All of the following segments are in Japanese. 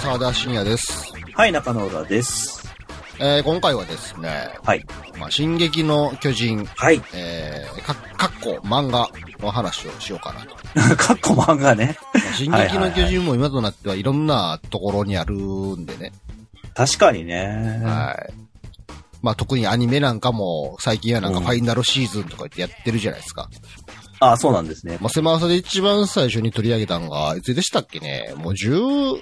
沢田信也です。はい、中野浦です。えー、今回はですね、はい。まあ、進撃の巨人、はい。えー、か、かっこ漫画の話をしようかなと。かっこ漫画ね。まあ進撃の巨人も今となってはいろんなところにあるんでね。確かにね。はい。まあ、特にアニメなんかも、最近はなんかうんファイナルシーズンとか言ってやってるじゃないですか。あそうなんですね。まあ、狭さで一番最初に取り上げたのが、いつでしたっけねもう10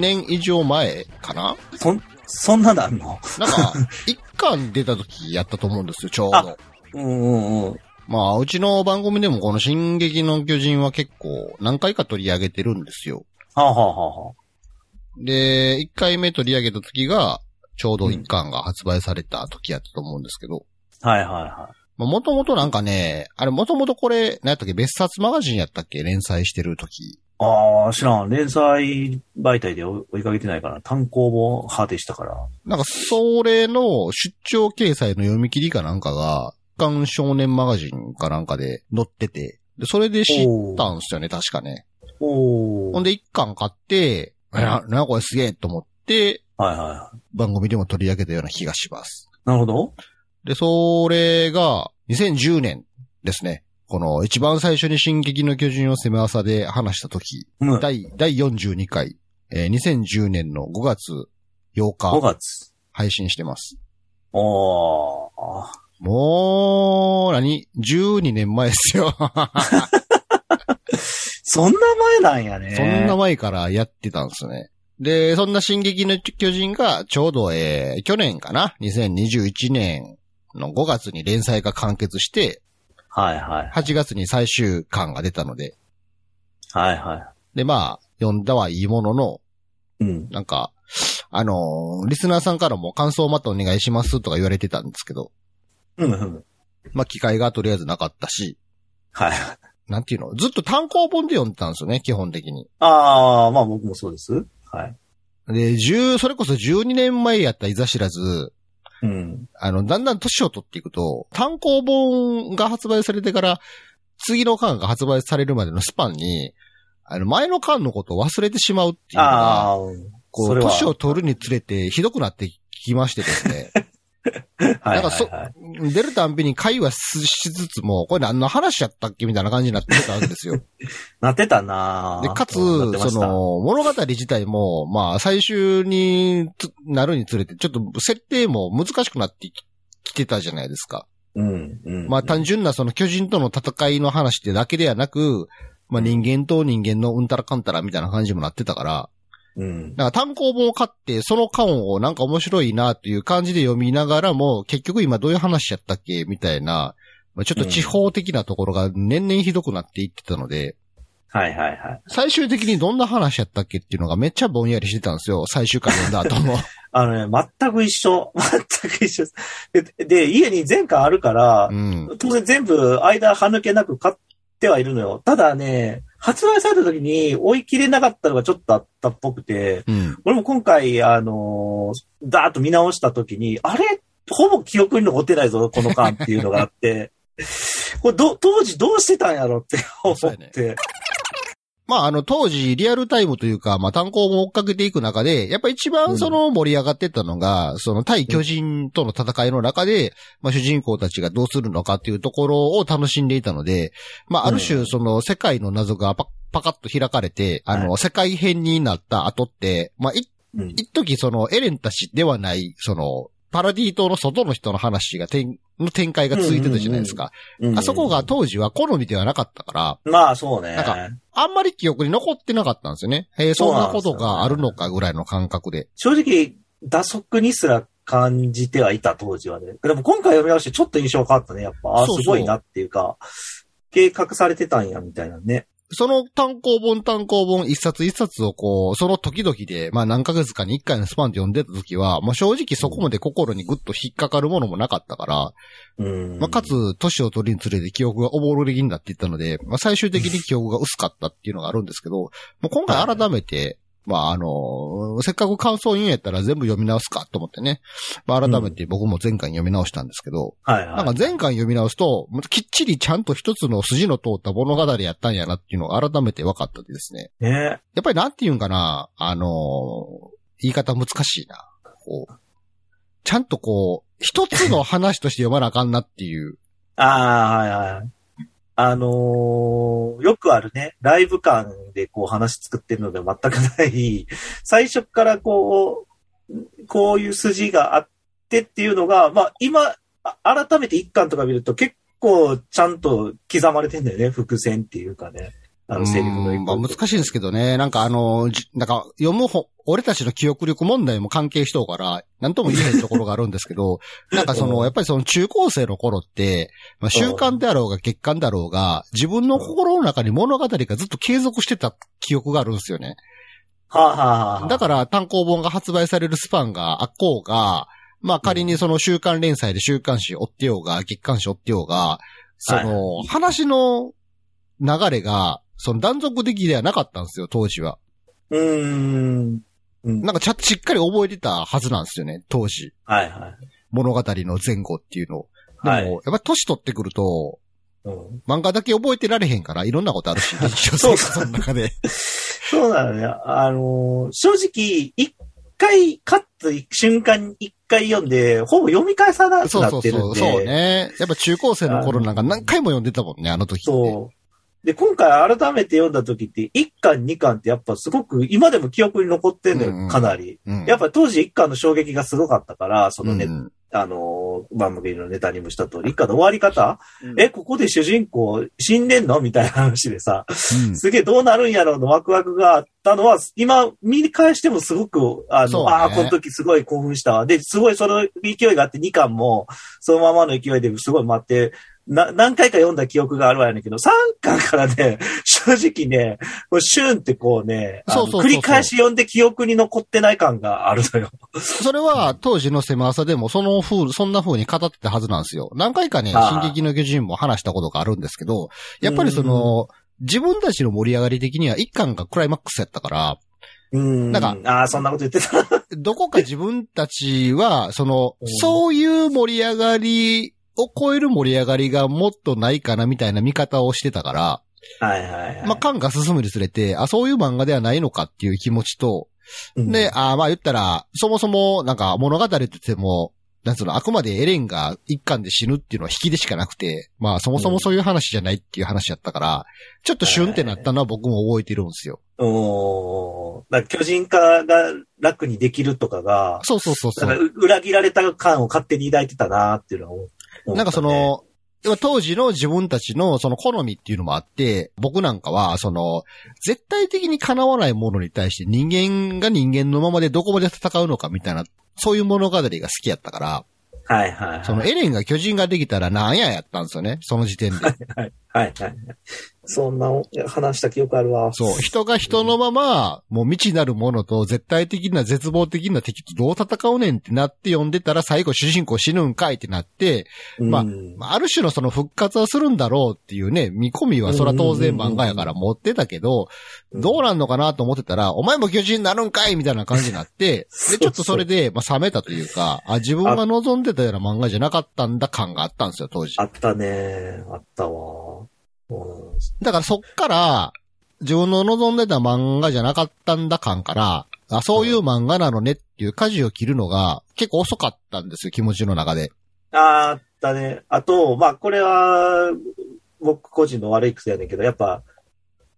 年以上前かな？そん、そんなのあんの？なんか、一巻出た時やったと思うんですよ、ちょうど。うんうんうん。まあ、うちの番組でもこの進撃の巨人は結構何回か取り上げてるんですよ。はあ、はあはあはで、一回目取り上げた時が、ちょうど一巻が発売された時やったと思うんですけど、あ、はいはいはまあ、もともとなんかね、あれもともとこれ、何やったっけ、別冊マガジンやったっけ？連載してる時。い。ああ、知らん。連載媒体で追いかけてないから、単行本派でしたから。なんか、それの出張掲載の読み切りかなんかが、刊少年マガジンかなんかで載ってて、で、それで知ったんすよね、確かね。ほんで一巻買って、な、な、これすげえと思って、はいはいはい。番組でも取り上げたような気がします。なるほど。で、それが、2010年ですね。この一番最初に進撃の巨人を攻め朝で話した時、うん。5第、第42回、えー2010年の5月8日月。配信してます。おー。もう、何 ?12 年前ですよ。そんな前なんやね。そんな前からやってたんですね。で、そんな進撃の巨人がちょうど、えー、去年かな ?2021 年の5月に連載が完結して、はいはい。8月に最終巻が出たので、はいはで、まあ、読んだはいいものの、い。うん。なんか、あのーリスナーさんからも感想をまたお願いしますとか言われてたんですけど、うんうん。まあ、機会がとりあえずなかったし、はい。なんていうの？ずっと単行本で読んでたんですよね、基本的に。ああ、まあ僕もそうです。はい。で、10、それこそ12年前やったいざ知らず、うん。あの、だんだん年を取っていくと、単行本が発売されてから、次の巻が発売されるまでのスパンに、あの、前の巻のことを忘れてしまうっていうのが、こ、そう年を取るにつれてひどくなってきましてですね。かそ出るたんびに会話しつつも、これ何の話やったっけみたいな感じになってたわけですよ。なってたなで、かつ、その、物語自体も、まあ、最終につなるにつれて、ちょっと設定も難しくなってききてたじゃないですか。うん、うん。まあ単純なその巨人との戦いの話ってだけではなく、まあ人間と人間のうんたらかんたらみたいな感じにもなってたから、うん。だから単行本を買って、その巻をなんか面白いなという感じで読みながらも、結局今どういう話やったっけみたいな、まあ、ちょっと地方的なところが年々ひどくなっていってたので、はいはいはい。最終的にどんな話やったっけっていうのがめっちゃぼんやりしてたんですよ。最終回読んだ後も。あのね、全く一緒。全く一緒です。で、で家に全巻あるからう、ん。当然全部間歯抜けなく買ってはいるのよ。ただね、発売された時に追い切れなかったのがちょっとあったっぽくて、うん。俺も今回、あのーダーッと見直した時に、あれ？ほぼ記憶に残ってないぞ、この巻っていうのがあって、これど、当時どうしてたんやろって思って。まあ、あの、当時、リアルタイムというか、まあ、単行本追っかけていく中で、やっぱ一番その盛り上がってったのが、その対巨人との戦いの中で、まあ、主人公たちがどうするのかっていうところを楽しんでいたので、まあ、ある種、うんその世界の謎がパパカッと開かれて、あの、世界編になった後って、まあ。一時そのエレンたちではない、その、パラディ島の外の人の話が展、の展開が続いてたじゃないですか。うんあそこが当時は好みではなかったから、まあそうね。なんかあんまり記憶に残ってなかったんですよね。へえ、そんなことがあるのかぐらいの感覚で。正直、打足にすら感じてはいた当時はね。でも今回読み直してちょっと印象変わったね。やっぱ、あそうそうすごいなっていうか、計画されてたんや、みたいなね。その単行本単行本一冊一冊をこう、その時々で、まあ何ヶ月かに一回のスパンで読んでた時は、まあ正直そこまで心にぐっと引っかかるものもなかったから、うん。まあかつ、年を取るにつれて記憶がおぼろげになっていったので、まあ最終的に記憶が薄かったっていうのがあるんですけど、もう今回改めて、まあ、あの、せっかく感想言うんやったら全部読み直すかと思ってね。まあ、改めて僕も前回読み直したんですけど、はいはい。なんか前回読み直すと、きっちりちゃんと一つの筋の通った物語やったんやなっていうのが改めて分かったですね。ね。やっぱりなんて言うんかな、あの言い方難しいな。こう、ちゃんとこう、一つの話として読まなあかんなっていう。ああ、はいはい。あのーよくあるね、ライブ感でこう話作ってるので全くない、最初からこう、こういう筋があってっていうのが、まあ今、改めて一巻とか見ると結構ちゃんと刻まれてんだよね、伏線っていうかね。あの、セリフのうんまあ難しいんですけどね。なんかあの、じなんか読む本、俺たちの記憶力問題も関係しとうから、なんとも言えへんところがあるんですけど、なんかその、うん。やっぱりその中高生の頃って、まあ、習慣であろうが月間だろうが、自分の心の中に物語がずっと継続してた記憶があるんですよね。はあ、はあはあ、だから単行本が発売されるスパンがあっこうが、まあ仮にその週刊連載で週刊誌追ってようが、月刊誌追ってようが、その、話の流れが、その断続的ではなかったんですよ、当時は。うーん。うん。なんかちゃしっかり覚えてたはずなんですよね、当時。はいはい。物語の前後っていうのを。でも、はいやっぱ年取ってくると、うん、漫画だけ覚えてられへんから、いろんなことあるし、日常生活の中で。そうなのね。あのー正直、一回、カット瞬間に一回読んで、ほぼ読み返さなくそうなってるんで。そうそう。そうね。やっぱ中高生の頃なんか何回も読んでたもんね、あの時って。そう。で、今回改めて読んだ時って、一巻二巻ってやっぱすごく、今でも記憶に残ってんのよ、うんうんかなり。うん。やっぱ当時一巻の衝撃がすごかったから、そのね、うんあのー、番組のネタにもした通り、一巻の終わり方、うんえ、ここで主人公死んでんのみたいな話でさ、うんすげえどうなるんやろうのワクワクがあったのは、今見返してもすごく、あの、ねああ、この時すごい興奮したわ。で、すごいその勢いがあって2巻も、そのままの勢いですごい待って、な、何回か読んだ記憶があるわやねんけど、3巻からね、正直ね、こうシュンってこうね、繰り返し読んで記憶に残ってない感があるのよ。それは当時の狭さでもその風、そんな風に語ってたはずなんですよ。何回かね、進撃の巨人も話したことがあるんですけど、やっぱりその、自分たちの盛り上がり的には一巻がクライマックスやったから、うん。なんああ、そんなこと言ってた。どこか自分たちは、そのうん、そういう盛り上がりを超える盛り上がりがもっとないかなみたいな見方をしてたから、はいはいはい。まあ、巻が進むにつれて、あ、そういう漫画ではないのかっていう気持ちと、うんで、あまあ言ったら、そもそもなんか物語って言っても、なんつうの、あくまでエレンが一巻で死ぬっていうのは引きでしかなくて、まあそもそもそういう話じゃないっていう話やったから、ちょっとシュンってなったのは僕も覚えてるんですよ。おーだから巨人化が楽にできるとかが、そうそうそうそう。う裏切られた感を勝手に抱いてたなっていうのは思っなんかそ、の、当時の自分たちのその好みっていうのもあって、僕なんかは、その、絶対的に叶わないものに対して人間が人間のままでどこまで戦うのかみたいな、そういう物語が好きやったから、はいはいはい。そのエレンが巨人ができたらなんややったんですよね、その時点で。はいはいはい。そんな話した記憶あるわ。そう。人が人のまま、もう未知なるものと絶対的な絶望的な敵とどう戦うねんってなって読んでたら最後主人公死ぬんかいってなって、まあある種のその復活はするんだろうっていうね、見込みはそら当然漫画やから持ってたけど、どうなんのかなと思ってたら、お前も巨人になるんかいみたいな感じになって、で、ちょっとそれで、まあ冷めたというか、あ、自分が望んでたような漫画じゃなかったんだ感があったんですよ、当時。あったね。あったわ。うんだからそっから、自分の望んでた漫画じゃなかったんだ感から、あ、そういう漫画なのねっていう舵を切るのが結構遅かったんですよ、気持ちの中で。あったね。あと、まあ、これは、僕個人の悪い癖やねんけど、やっぱ、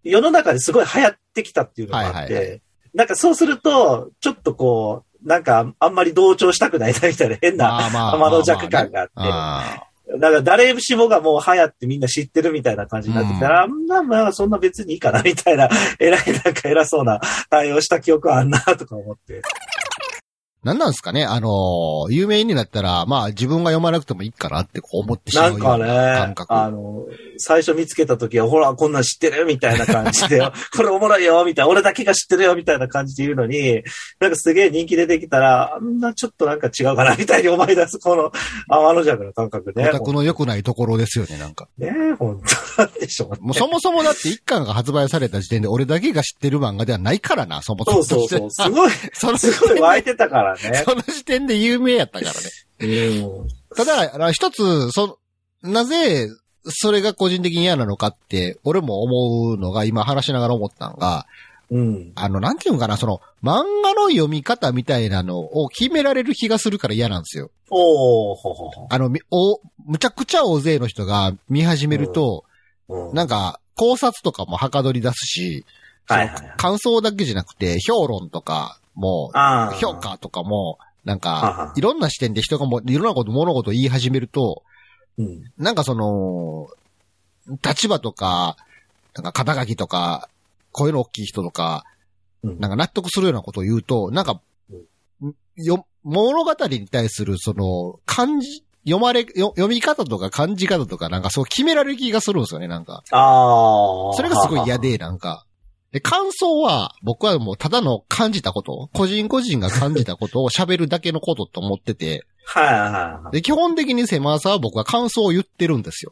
世の中ですごい流行ってきたっていうのがあって、はいはいはなんかそうすると、ちょっとこう、なんかあんまり同調したくないなみたいな変な、まあまあ天の弱感があってあなんか誰しもがもう流行ってみんな知ってるみたいな感じになってきたら、まあまあそんな別にいいかなみたいな、偉いなんか偉そうな対応した記憶はあんなとか思って。なんなんですかね？あのー有名になったら、まあ自分が読まなくてもいいかなってこう思ってしまうようなんかね、な感覚。あの、最初見つけた時は、ほら、こんなん知ってるみたいな感じで、これおもろいよみたいな、俺だけが知ってるよみたいな感じで言うのに、なんかすげえ人気出てきたら、あんなちょっとなんか違うかなみたいに思い出す、この天の弱の感覚ね。オタクの良くないところですよね、なんか。ねえ、本当なんでしょうね。もうそもそもだって一巻が発売された時点で俺だけが知ってる漫画ではないからな、そもそも。そうそうそう。すごい、そのすごい湧いてたからね。その時点で有名やったからね。うんただ、一つ、そ、なぜ、それが個人的に嫌なのかって、俺も思うのが、今話しながら思ったのが、うん。あの、なんていうのかな、その、漫画の読み方みたいなのを決められる気がするから嫌なんですよ。おー、ほほほ。あの、みお、むちゃくちゃ大勢の人が見始めると、うんなんか、考察とかもはかどり出すし、はいはいその感想だけじゃなくて、評論とかも、ああ。評価とかも、なんか、いろんな視点で人がも、いろんなこと、物事を言い始めると、うん。なんかその、立場とか、なんか肩書きとか、声の大きい人とか、うんなんか納得するようなことを言うと、なんか、よ、物語に対するその、漢字、読まれ、よ読み方とか漢字方とかなんかそう決められる気がするんですよね、なんか。ああ。それがすごい嫌で、なんか。で、感想は、僕はもうただの感じたこと、個人個人が感じたことを喋るだけのことと思ってて、はいはいはい。で、基本的に狭さは僕は感想を言ってるんですよ。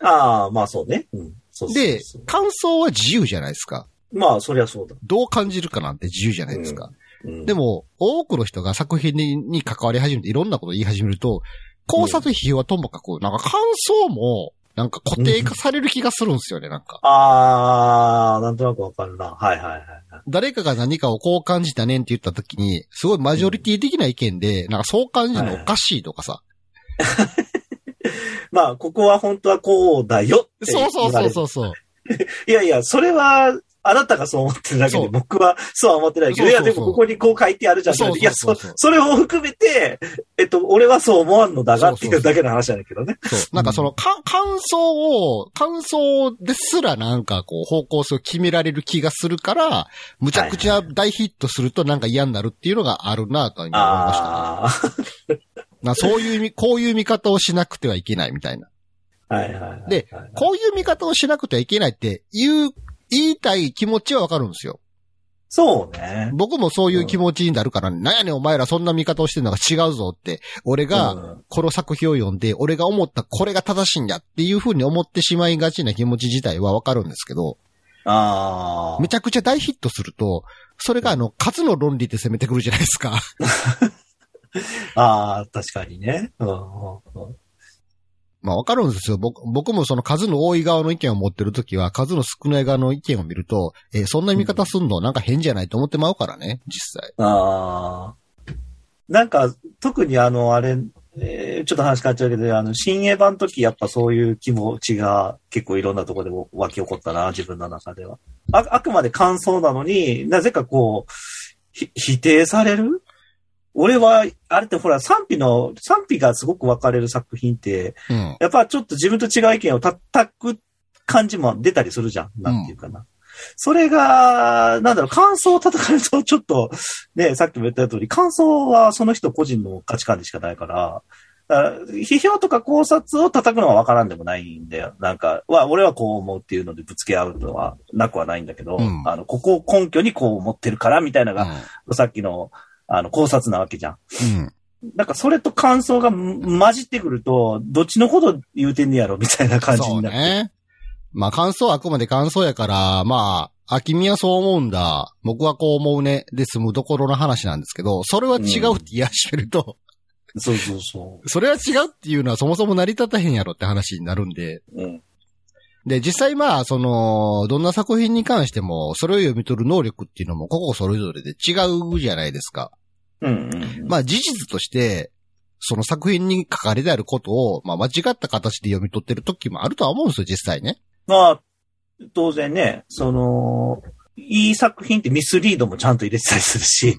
ああ、まあそうね。うん。そうそうで感想は自由じゃないですか。まあ、そりゃそうだ。どう感じるかなんて自由じゃないですか。うん、でも、多くの人が作品にに関わり始めていろんなことを言い始めると、考察批評はともかく、なんか感想も、なんか固定化される気がするんですよね、なんか。ああ、なんとなくわかるな。はいはいはい。誰かが何かをこう感じたねんって言った時に、すごいマジョリティ的な意見で、なんかそう感じるのおかしいとかさ。まあ、ここは本当はこうだよって言そうそうそうそうそう。いやいや、それは、あなたがそう思ってるだけで、僕はそうは思ってないけど、いや、でもここにこう書いてあるじゃん。そうそうそういや、そ、それを含めて、えっと、俺はそう思わんのだがっていうだけの話なんだけどね。そう。なんかその、か、感想を、感想ですらなんかこう、方向性を決められる気がするから、むちゃくちゃ大ヒットするとなんか嫌になるっていうのがあるなと今思いましたね。ああ。なそういう見、こういう見方をしなくてはいけないみたいな。はいはいはい。でこういう見方をしなくてはいけないって言う、言いたい気持ちはわかるんですよ。そうね。僕もそういう気持ちになるから、なんやねんお前らそんな見方をしてるのが違うぞって、俺がうんこの作品を読んで、俺が思ったこれが正しいんだっていう風に思ってしまいがちな気持ち自体はわかるんですけど、ああ。めちゃくちゃ大ヒットすると、それがあの、数の論理で攻めてくるじゃないですか。ああ、確かにね。うんうんうんまあわかるんですよ。僕僕もその数の多い側の意見を持ってるときは、数の少ない側の意見を見ると、えーそんな見方すんの？なんか変じゃないと思ってまうからね、実際。ああ。なんか、特にあの、あれ、えーちょっと話変わっちゃうけど、あの、新エヴァの時やっぱそういう気持ちが結構いろんなところでも湧き起こったな、自分の中では。あ、あくまで感想なのに、なぜかこう、ひ否定される俺は、あれってほら、賛否の、賛否がすごく分かれる作品って、うん。やっぱちょっと自分と違う意見を叩く感じも出たりするじゃん。なんていうかな。それが、なんだろう、感想を叩かれると、ちょっと、ね、さっきも言った通り、感想はその人個人の価値観でしかないから、だから批評とか考察を叩くのは分からんでもないんだよ。なんか、は、俺はこう思うっていうのでぶつけ合うのはなくはないんだけど、うんあの、ここを根拠にこう思ってるから、みたいなのが、さっきの、あの、考察なわけじゃん。うん。なんかそれと感想が混じってくると、どっちのこと言うてんねやろみたいな感じそうになって。ね。まあ感想はあくまで感想やから、まあ、あ、君はそう思うんだ。僕はこう思うね。で済むところの話なんですけど、それは違うって言い始めると、そうそうそそれは違うっていうのはそもそも成り立たへんやろって話になるんで。う。うん。で、実際まあ、その、どんな作品に関しても、それを読み取る能力っていうのも、個々それぞれで違うじゃないですか。うんうん。まあ、事実として、その作品に書かれてあることを、まあ、間違った形で読み取ってる時もあるとは思うんですよ、実際ね。まあ、当然ね、その、いい作品ってミスリードもちゃんと入れてたりするし、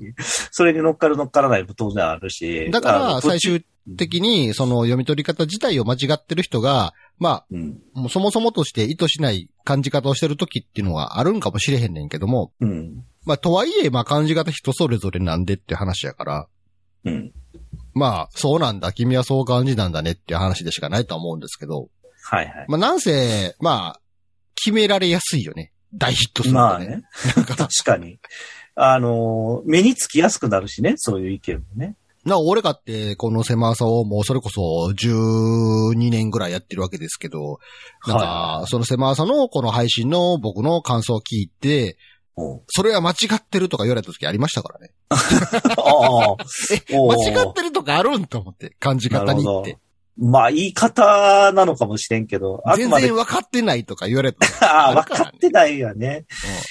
それに乗っかる乗っからないも当然あるし。だから、最、終的に、その読み取り方自体を間違ってる人が、まうん。あ、もうそもそもとして意図しない感じ方をしてる時っていうのはあるんかもしれへんねんけども、うん。まあ、とはいえ、まあ、感じ方人それぞれなんでって話やから、うん。まあ、そうなんだ、君はそう感じなんだねっていう話でしかないとは思うんですけど、はいはい。まあなんせ、まあ、決められやすいよね。大ヒットするとね。まあね。確かに。あのー、目につきやすくなるしね、そういう意見もね。な、俺かって、この狭さをもうそれこそ12年ぐらいやってるわけですけど、なんか、はその狭さのこの配信の僕の感想を聞いて、それは間違ってるとか言われた時ありましたからね。間違ってるとかあるんと思って、感じ方にって。まあ、言い方なのかもしれんけど、全然分かってないとか言われた。時 ああ、分かってないわね。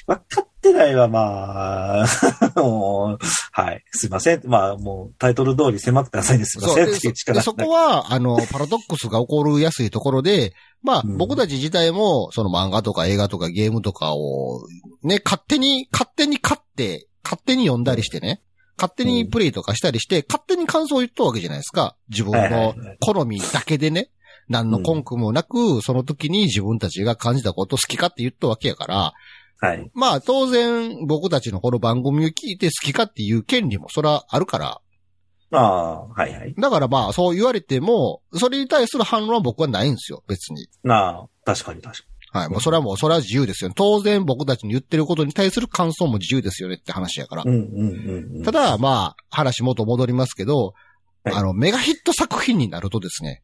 分かってないは、まあ、もう、はい。すいません。まあ、もう、タイトル通り狭くて浅いですいまそうでせんっていう力でそこは、あの、パラドックスが起こるやすいところで、まあ、うん僕たち自体も、その漫画とか映画とかゲームとかを、ね、勝手に、勝手に買って、勝手に読んだりしてね、勝手にプレイとかしたりして、勝手に感想を言ったわけじゃないですか。自分のはい好みだけでね。何の根拠もなく、その時に自分たちが感じたことを好きかって言ったわけやから、はい。まあ当然僕たちのこの番組を聞いて好きかっていう権利もそらあるから、ああ、はいはい。だからまあ、そう言われても、それに対する反論は僕はないんですよ、別に。なあ、確かに確かはい。もうそれはもう、それは自由ですよ。当然僕たちに言ってることに対する感想も自由ですよねって話やからに。。うんうんうんうん。ただ、まあ、話元戻りますけど、はいあの、メガヒット作品になるとですね、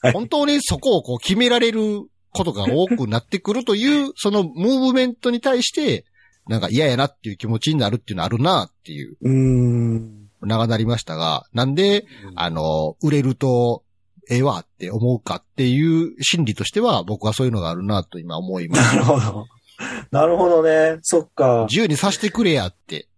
はい本当にそこをこう決められることが多くなってくるという、そのムーブメントに対して、なんか嫌やなっていう気持ちになるっていうのあるなっていう、うーん。長なりましたが、なんで、あの、売れると、ええわって思うかっていう心理としては、僕はそういうのがあるなと今思います。なるほど。なるほどね。そっか。自由にさせてくれやって。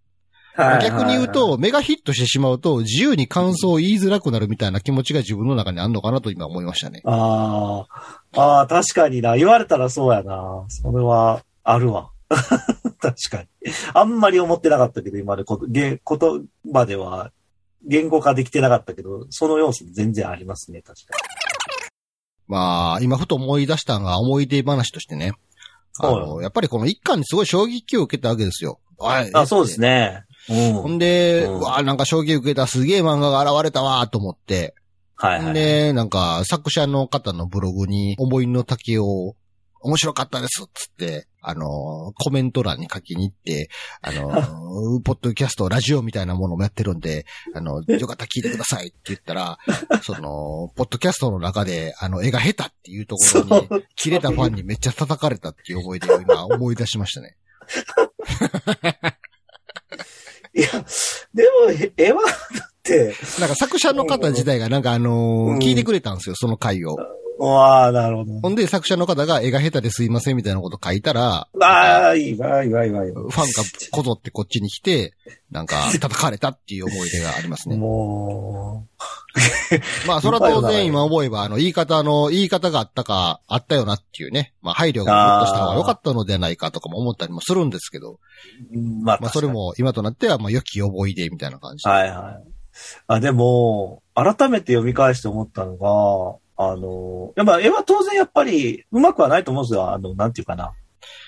逆に言うと、メガヒットしてしまうと、自由に感想を言いづらくなるみたいな気持ちが自分の中にあるのかなと今思いましたね。ああ、ああ、確かにな。言われたらそうやな。それは、あるわ。確かに。あんまり思ってなかったけど、今までこと、言言葉では、言語化できてなかったけど、その要素も全然ありますね、確かまあ、今ふと思い出したのが思い出話としてね。あはいの、やっぱりこの一巻にすごい衝撃を受けたわけですよ。はいに。あ、そうです。ね。うん。ほんで、うわあなんか衝撃受けたすげえ漫画が現れたわと思って、はいはい。で、なんか、作者の方のブログに、思いの丈を、面白かったですっつって、あの、コメント欄に書きに行って、あの、ポッドキャスト、ラジオみたいなものもやってるんで、あの、よかったら聞いてくださいって言ったら、その、ポッドキャストの中で、あの、絵が下手っていうところに。切れたファンにめっちゃ叩かれたっていう思い出を今思い出しましたね。いや、でも、え絵は、だって、なんか作者の方自体がなんかあのうん聞いてくれたんですよ、その回を。わあ、なるほど。ほんで作者の方が絵が下手ですいませんみたいなこと書いたら、ああ、いいわ、いいわ、いいわ。ファンがこぞってこっちに来て、なんか叩かれたっていう思い出がありますね。もまあそれは当然今思えば、あの言い方の、言い方があったか、あったよなっていうね。まあ配慮がもっとした方が良かったのではないかとかも思ったりもするんですけど、まあ、まあそれも今となっては、まあ良き思い出みたいな感じで。はいはい。あ、でも、改めて読み返して思ったのが、あの、やっぱ絵は当然やっぱりうまくはないと思うんですよ。あの、なんていうかな。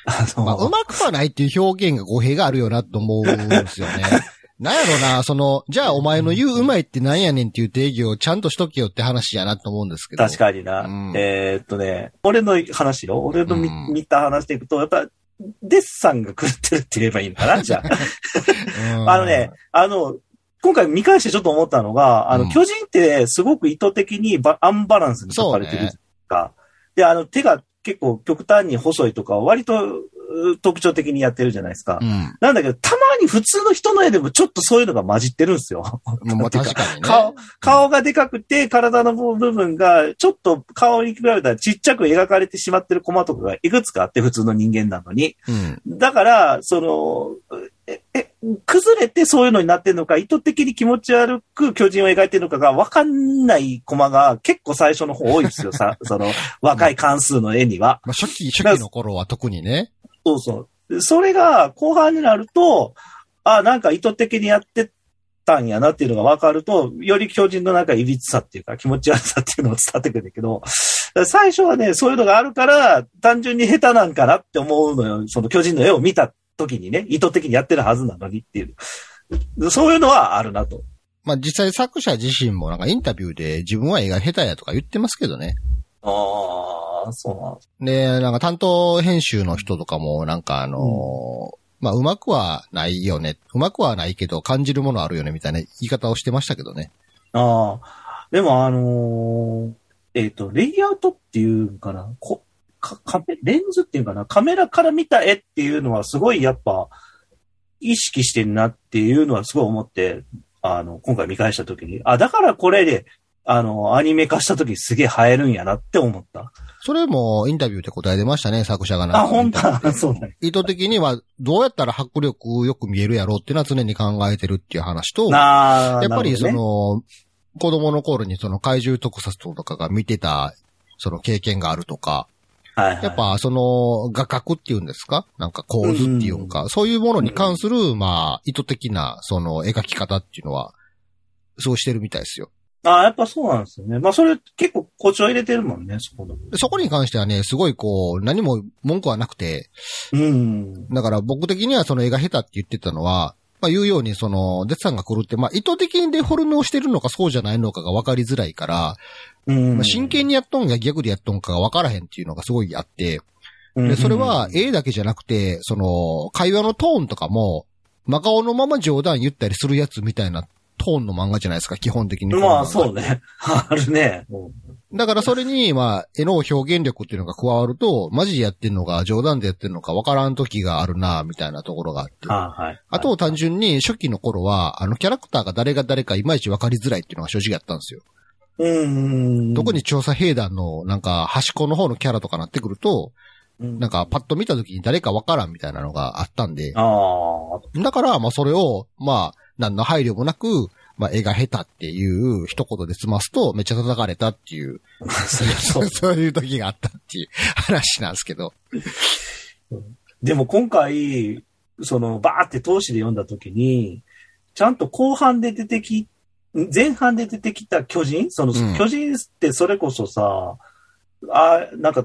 あの、まあうまくはないっていう表現が語弊があるよなと思うんですよね。なんやろな、その、じゃあお前の言ううまいってなんやねんっていう定義をちゃんとしとけよって話やなと思うんですけど。確かにな。うんえーっとね、俺の話よ。俺の見,、うん見た話でいくと、やっぱ、デッサンが狂ってるって言えばいいのかなじゃあ。うん あのね、あの、今回見返してちょっと思ったのが、あの、うん巨人ってすごく意図的にバアンバランスに書かれてるじゃないですか。で、あの、手が結構極端に細いとか、割とう特徴的にやってるじゃないですか。うん。なんだけど、たまに普通の人の絵でもちょっとそういうのが混じってるんですよ。まあ確かにね。顔、顔がでかくて、体の部分が、ちょっと顔に比べたらちっちゃく描かれてしまってるコマとかがいくつかあって、普通の人間なのに。うん。だから、その、え、え、崩れてそういうのになってるのか、意図的に気持ち悪く巨人を描いてるのかが分かんないコマが結構最初の方多いですよ、さ、その、若い関数の絵には。まあ初期、初期の頃は特にね。そうそう。それが後半になると、あ、なんか意図的にやってたんやなっていうのが分かると、より巨人のなんか歪さっていうか気持ち悪さっていうのを伝わってくるんだけど、最初はね、そういうのがあるから、単純に下手なんかなって思うのよ。その巨人の絵を見た時にね、意図的にやってるはずなのにっていう。そういうのはあるなと。まあ実際作者自身もなんかインタビューで自分は絵が下手やとか言ってますけどね。ああ、そうなんです。で、なんか担当編集の人とかもなんかあのーまあうまくはないよね。うまくはないけど感じるものあるよねみたいな言い方をしてましたけどね。ああ、でもあのーえっ、と、レイアウトっていうんかな、こかカメレンズっていうかな、カメラから見た絵っていうのはすごいやっぱ意識してんなっていうのはすごい思って、あの、今回見返した時に、あ、だからこれで、あの、アニメ化した時すげえ映えるんやなって思った。それもインタビューで答えてましたね、作者があ、本当？だ、そうだね。意図的にはどうやったら迫力よく見えるやろうっていうのは常に考えてるっていう話と、やっぱりその、子供の頃にその怪獣特撮とかが見てた、その経験があるとか、はいはい、やっぱその画角っていうんですか？なんか構図っていうんか、そういうものに関する、まあ、意図的なその描き方っていうのは、そうしてるみたいですよ。あやっぱそうなんですよね。まあそれ結構誇張入れてるもんね、そこそこに関してはね、すごいこう、何も文句はなくて、うん。だから僕的にはその絵が下手って言ってたのは、まあ言うようにその、デッサンが来るって、まあ意図的にデフォルメをしてるのかそうじゃないのかが分かりづらいから、うん。まあ真剣にやっとんか逆でやっとんかが分からへんっていうのがすごいあって、うんで、それは絵だけじゃなくて、その、会話のトーンとかも、真顔のまま冗談言ったりするやつみたいなトーンの漫画じゃないですか、基本的に。まあそうね。あるね。うんだからそれに、まあ、絵の表現力っていうのが加わると、マジでやってんのか、冗談でやってんのか分からん時があるな、みたいなところがあって。はいはい。あと単純に初期の頃は、あのキャラクターが誰が誰かいまいち分かりづらいっていうのが正直あったんですよ。うん。特に調査兵団のなんか端っこの方のキャラとかなってくると、うん、なんかパッと見た時に誰か分からんみたいなのがあったんで、ああ、だからまあそれを、まあ、何の配慮もなく、まあ絵が下手っていう一言で済ますとめっちゃ叩かれたっていう、そう。そういう時があったっていう 話なんですけど。でも今回、その、バーって投資で読んだ時に、ちゃんと後半で出てき、前半で出てきた巨人？その、うん。巨人ってそれこそさ、あなんか、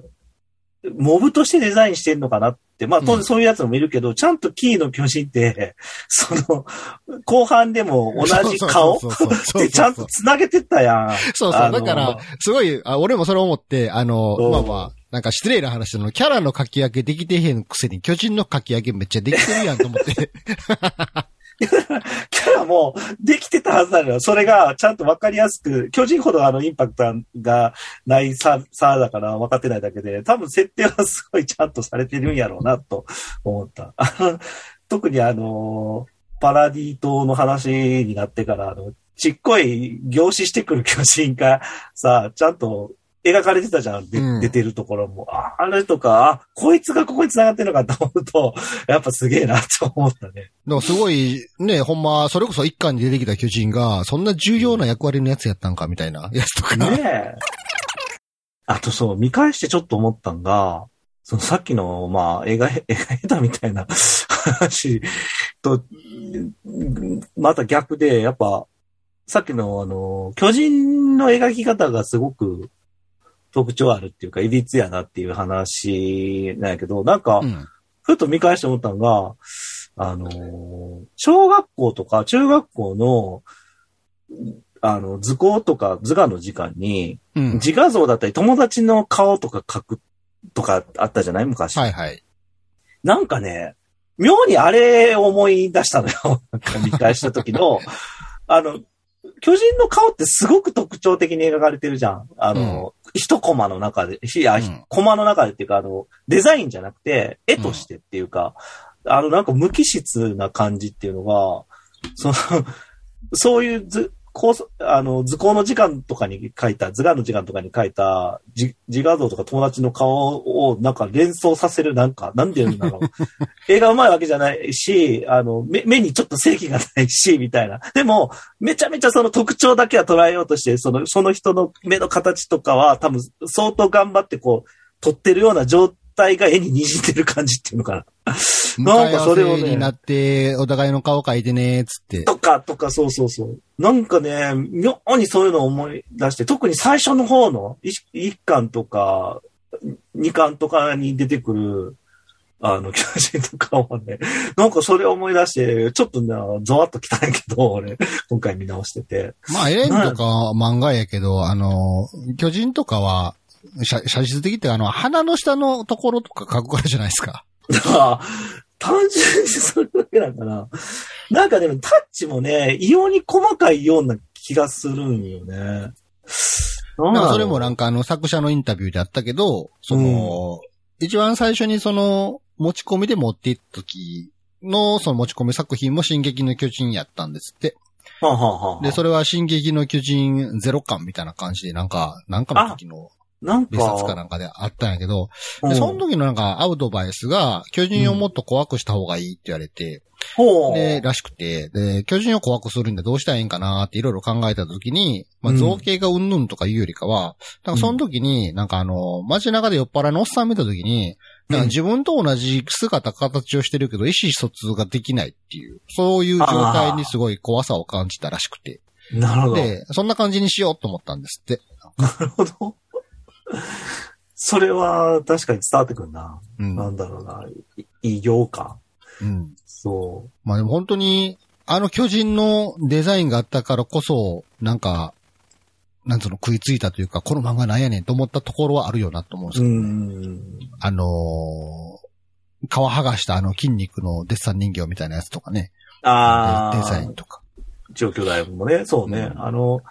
モブとしてデザインしてんのかなって、まあ当うん。然そういうやつもいるけど、ちゃんとキーの巨人って、その、後半でも同じ顔？そうそうそうそうでちゃんと繋げてったやん。そうそう。あのだから、すごい、あ俺もそれ思って、あの、うん。まあまあ、なんか失礼な話の、キャラの書き分けできてへんくせに、巨人の書き分けめっちゃできてるやんと思って。キャラもできてたはずなのよ。それがちゃんとわかりやすく、巨人ほどあのインパクトがないさ、さだから分かってないだけで、多分設定はすごいちゃんとされてるんやろうなと思った。あ の特にあの、パラディ島の話になってから、あの、ちっこい凝視してくる巨人がさ、ちゃんと描かれてたじゃん、でうん出てるところも。ああれとか、あ、こいつがここに繋がってるのかと思うと、やっぱすげえなと思ったね。でもすごい、ね、ほんま、それこそ一巻に出てきた巨人が、そんな重要な役割のやつやったんかみたいなやつとか。ねえ。あとそう、見返してちょっと思ったんが、そのさっきの、まあ、映画、映画下手みたいな 話と、うんまた逆で、やっぱ、さっきのあの、巨人の描き方がすごく特徴あるっていうか、いびつやなっていう話なんやけど、なんかう、ん。ふと見返して思ったのが、あのー小学校とか中学校の、あの、図工とか図画の時間に、うん。自画像だったり友達の顔とか描くとかあったじゃない？昔。はいはい。なんかね、妙にあれを思い出したのよ。なんか見返した時の、あの、巨人の顔ってすごく特徴的に描かれてるじゃん。あの、一コマの中で、いやうん、コマの中でっていうか、あの、デザインじゃなくて、絵としてっていうか、あの、なんか無機質な感じっていうのが、その、そういう図、こう、あの、図工の時間とかに書いた、図画の時間とかに書いた、じ自画像とか友達の顔をなんか連想させる、なんか、なんていうのだろう。絵が上手いわけじゃないし、あの、目目にちょっと正気がないし、みたいな。でも、めちゃめちゃその特徴だけは捉えようとして、その、その人の目の形とかは多分相当頑張ってこう、撮ってるような状態が絵に滲んでる感じっていうのかな。なんかそれをねになって、お互いの顔描いてね、つって。とか、とか、そうそうそう。なんかね、妙にそういうのを思い出して、特に最初の方の、一一巻とか、二巻とかに出てくる、あの、巨人とかはね、なんかそれを思い出して、ちょっとね、ゾワッと来たんやけど、俺、今回見直してて。まあ、エレンとか漫画やけど、あの、巨人とかは、写写実的ってあの、鼻の下のところとか書くからじゃないですか。だから、単純にそれだけだから、なんかでもタッチもね、異様に細かいような気がするんよね。なんかそれもなんかあの、作者のインタビューであったけど、その、一番最初にその、持ち込みで持っていった時の、その持ち込み作品も進撃の巨人やったんですって。はあはあはあで、それは進撃の巨人ゼロ感みたいな感じで、なんか、なんかの時のなん別冊かか、なんかであったんやけど、うんで、その時のなんかアウドバイスが、巨人をもっと怖くした方がいいって言われて、ほう。で、らしくて、で、巨人を怖くするんでどうしたらいいんかなっていろいろ考えた時に、まあ、うん造形がうんぬんとかいうよりかは、なんかその時に、なんかあの、街中で酔っ払いのおっさん見た時に、なんか自分と同じ姿、形をしてるけど、意思疎通ができないっていう、そういう状態にすごい怖さを感じたらしくて。なるほど。で、そんな感じにしようと思ったんですって。なるほど。それは確かに伝わってくるな。うん。なんだろうな。い異形感。うん。そまあでも本当に、あの巨人のデザインがあったからこそ、なんか、なんつうの食いついたというか、この漫画なんやねんと思ったところはあるよなと思うんですう。うよ。ん。あのー、皮剥がしたあの筋肉のデッサン人形みたいなやつとかね。あデデザイあン、とか。状況だよもね、そうね。うんあの、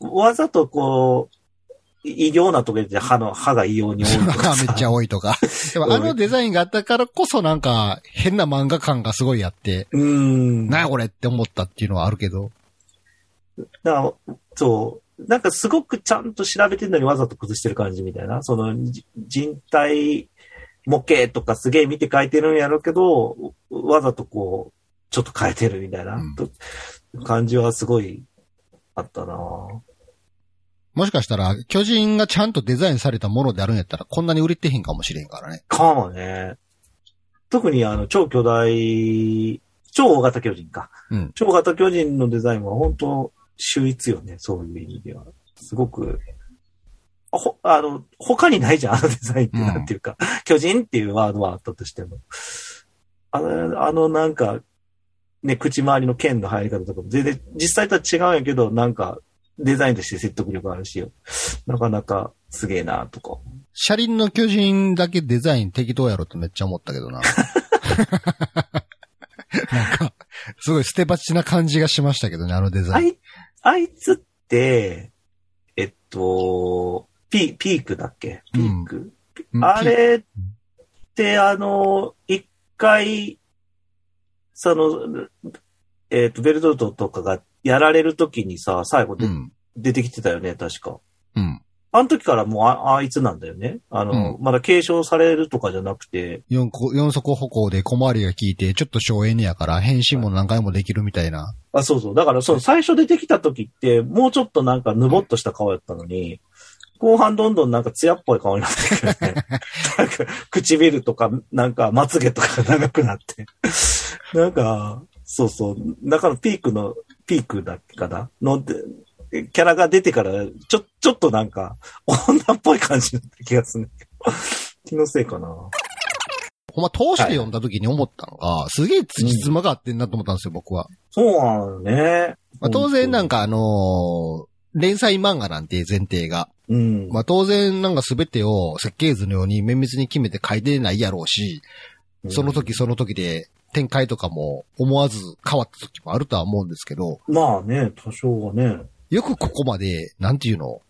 わざとこう、異形なとこで歯の、歯が異様に多いとかめっちゃ多いとか。でもあのデザインがあったからこそなんか変な漫画感がすごいあって、うん。なんやこれって思ったっていうのはあるけど。だからそう。なんかすごくちゃんと調べてるのにわざと崩してる感じみたいな。そのじ人体模型とかすげえ見て書いてるんやろうけど、わざとこう、ちょっと変えてるみたいな、うんと感じはすごいあったなもしかしたら巨人がちゃんとデザインされたものであるんやったらこんなに売れてへんかもしれんからね。かもね。特にあの、超巨大、超大型巨人か。うん超大型巨人のデザインは本当秀逸よね、そういう意味では。すごく、あほ、あの、他にないじゃん、あのデザインって、うんなんていうか、巨人っていうワードはあったとしても。あの、あのなんか、ね、口周りの剣の入り方とかも全然、実際とは違うんやけど、なんか、デザインとして説得力あるし、なかなかすげえな、とか。車輪の巨人だけデザイン適当やろってめっちゃ思ったけどな。なんか、すごいステバチな感じがしましたけどね、あのデザイン。あい、あいつって、えっと、ピピークだっけ？ピーク？うんあれって、あの、一回、その、えっと、ベルトルトとかがやられるときにさ、最後でうん。出てきてたよね、確か。うん。あの時からもうああいつなんだよね。あの、うまだ継承されるとかじゃなくて、四個四足歩行で小回りが効いて、ちょっと省エネやから変身も何回もできるみたいな。あ、そうそう。だから、その最初出てきた時って、もうちょっとなんかぬぼっとした顔やったのに、後半どんどんなんか艶っぽい顔になってくるね。なんか、唇とか、なんか、まつげとかが長くなって。なんか、そうそう。だからピークの、ピークだっけかな？ので、キャラが出てから、ちょ、ちょっとなんか、女っぽい感じになった気がするんだけど。気のせいかな。ほんま通して読んだ時に思ったのが、すげえ辻褄が合ってんなと思ったんですよ、僕は。そうなのよね。まあ、当然なんか、かあのー連載漫画なんて前提が。うん。まあ当然なんか全てを設計図のように綿密に決めて書いてないやろうし、その時その時で展開とかも思わず変わった時もあるとは思うんですけど、まあね、多少はね。よくここまで、なんていうの、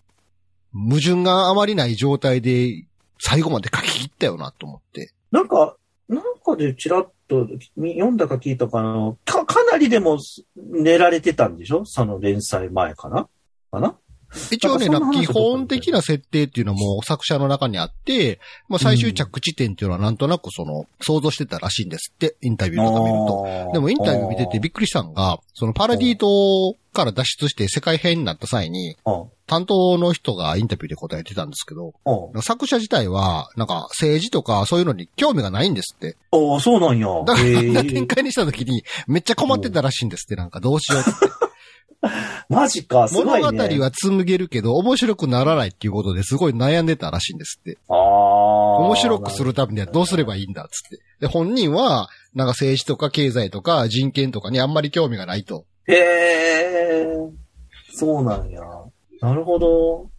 矛盾があまりない状態で最後まで書き切ったよなと思って。なんか、なんかでちらっとみ読んだか聞いたかな。か、かなりでも練られてたんでしょ？その連載前かなかな？一応ね、なんんか基本的な設定っていうのも作者の中にあって、まあ最終着地点っていうのはなんとなくその想像してたらしいんですって、インタビューとか見ると。でもインタビュー見ててびっくりしたのが、そのパラディ島から脱出して世界編になった際に、あ担当の人がインタビューで答えてたんですけど、あ作者自体は、なんか政治とかそういうのに興味がないんですって。ああ、そうなんや。だから、展開にした時にめっちゃ困ってたらしいんですって、なんかどうしようって。マジか、すご物いね。語は紡げるけど、面白くならないっていうことですごい悩んでたらしいんですって。ああ。面白くするためにはどうすればいいんだっつって。で、本人は、なんか政治とか経済とか人権とかにあんまり興味がないと。へえ、そうなんや。なるほど。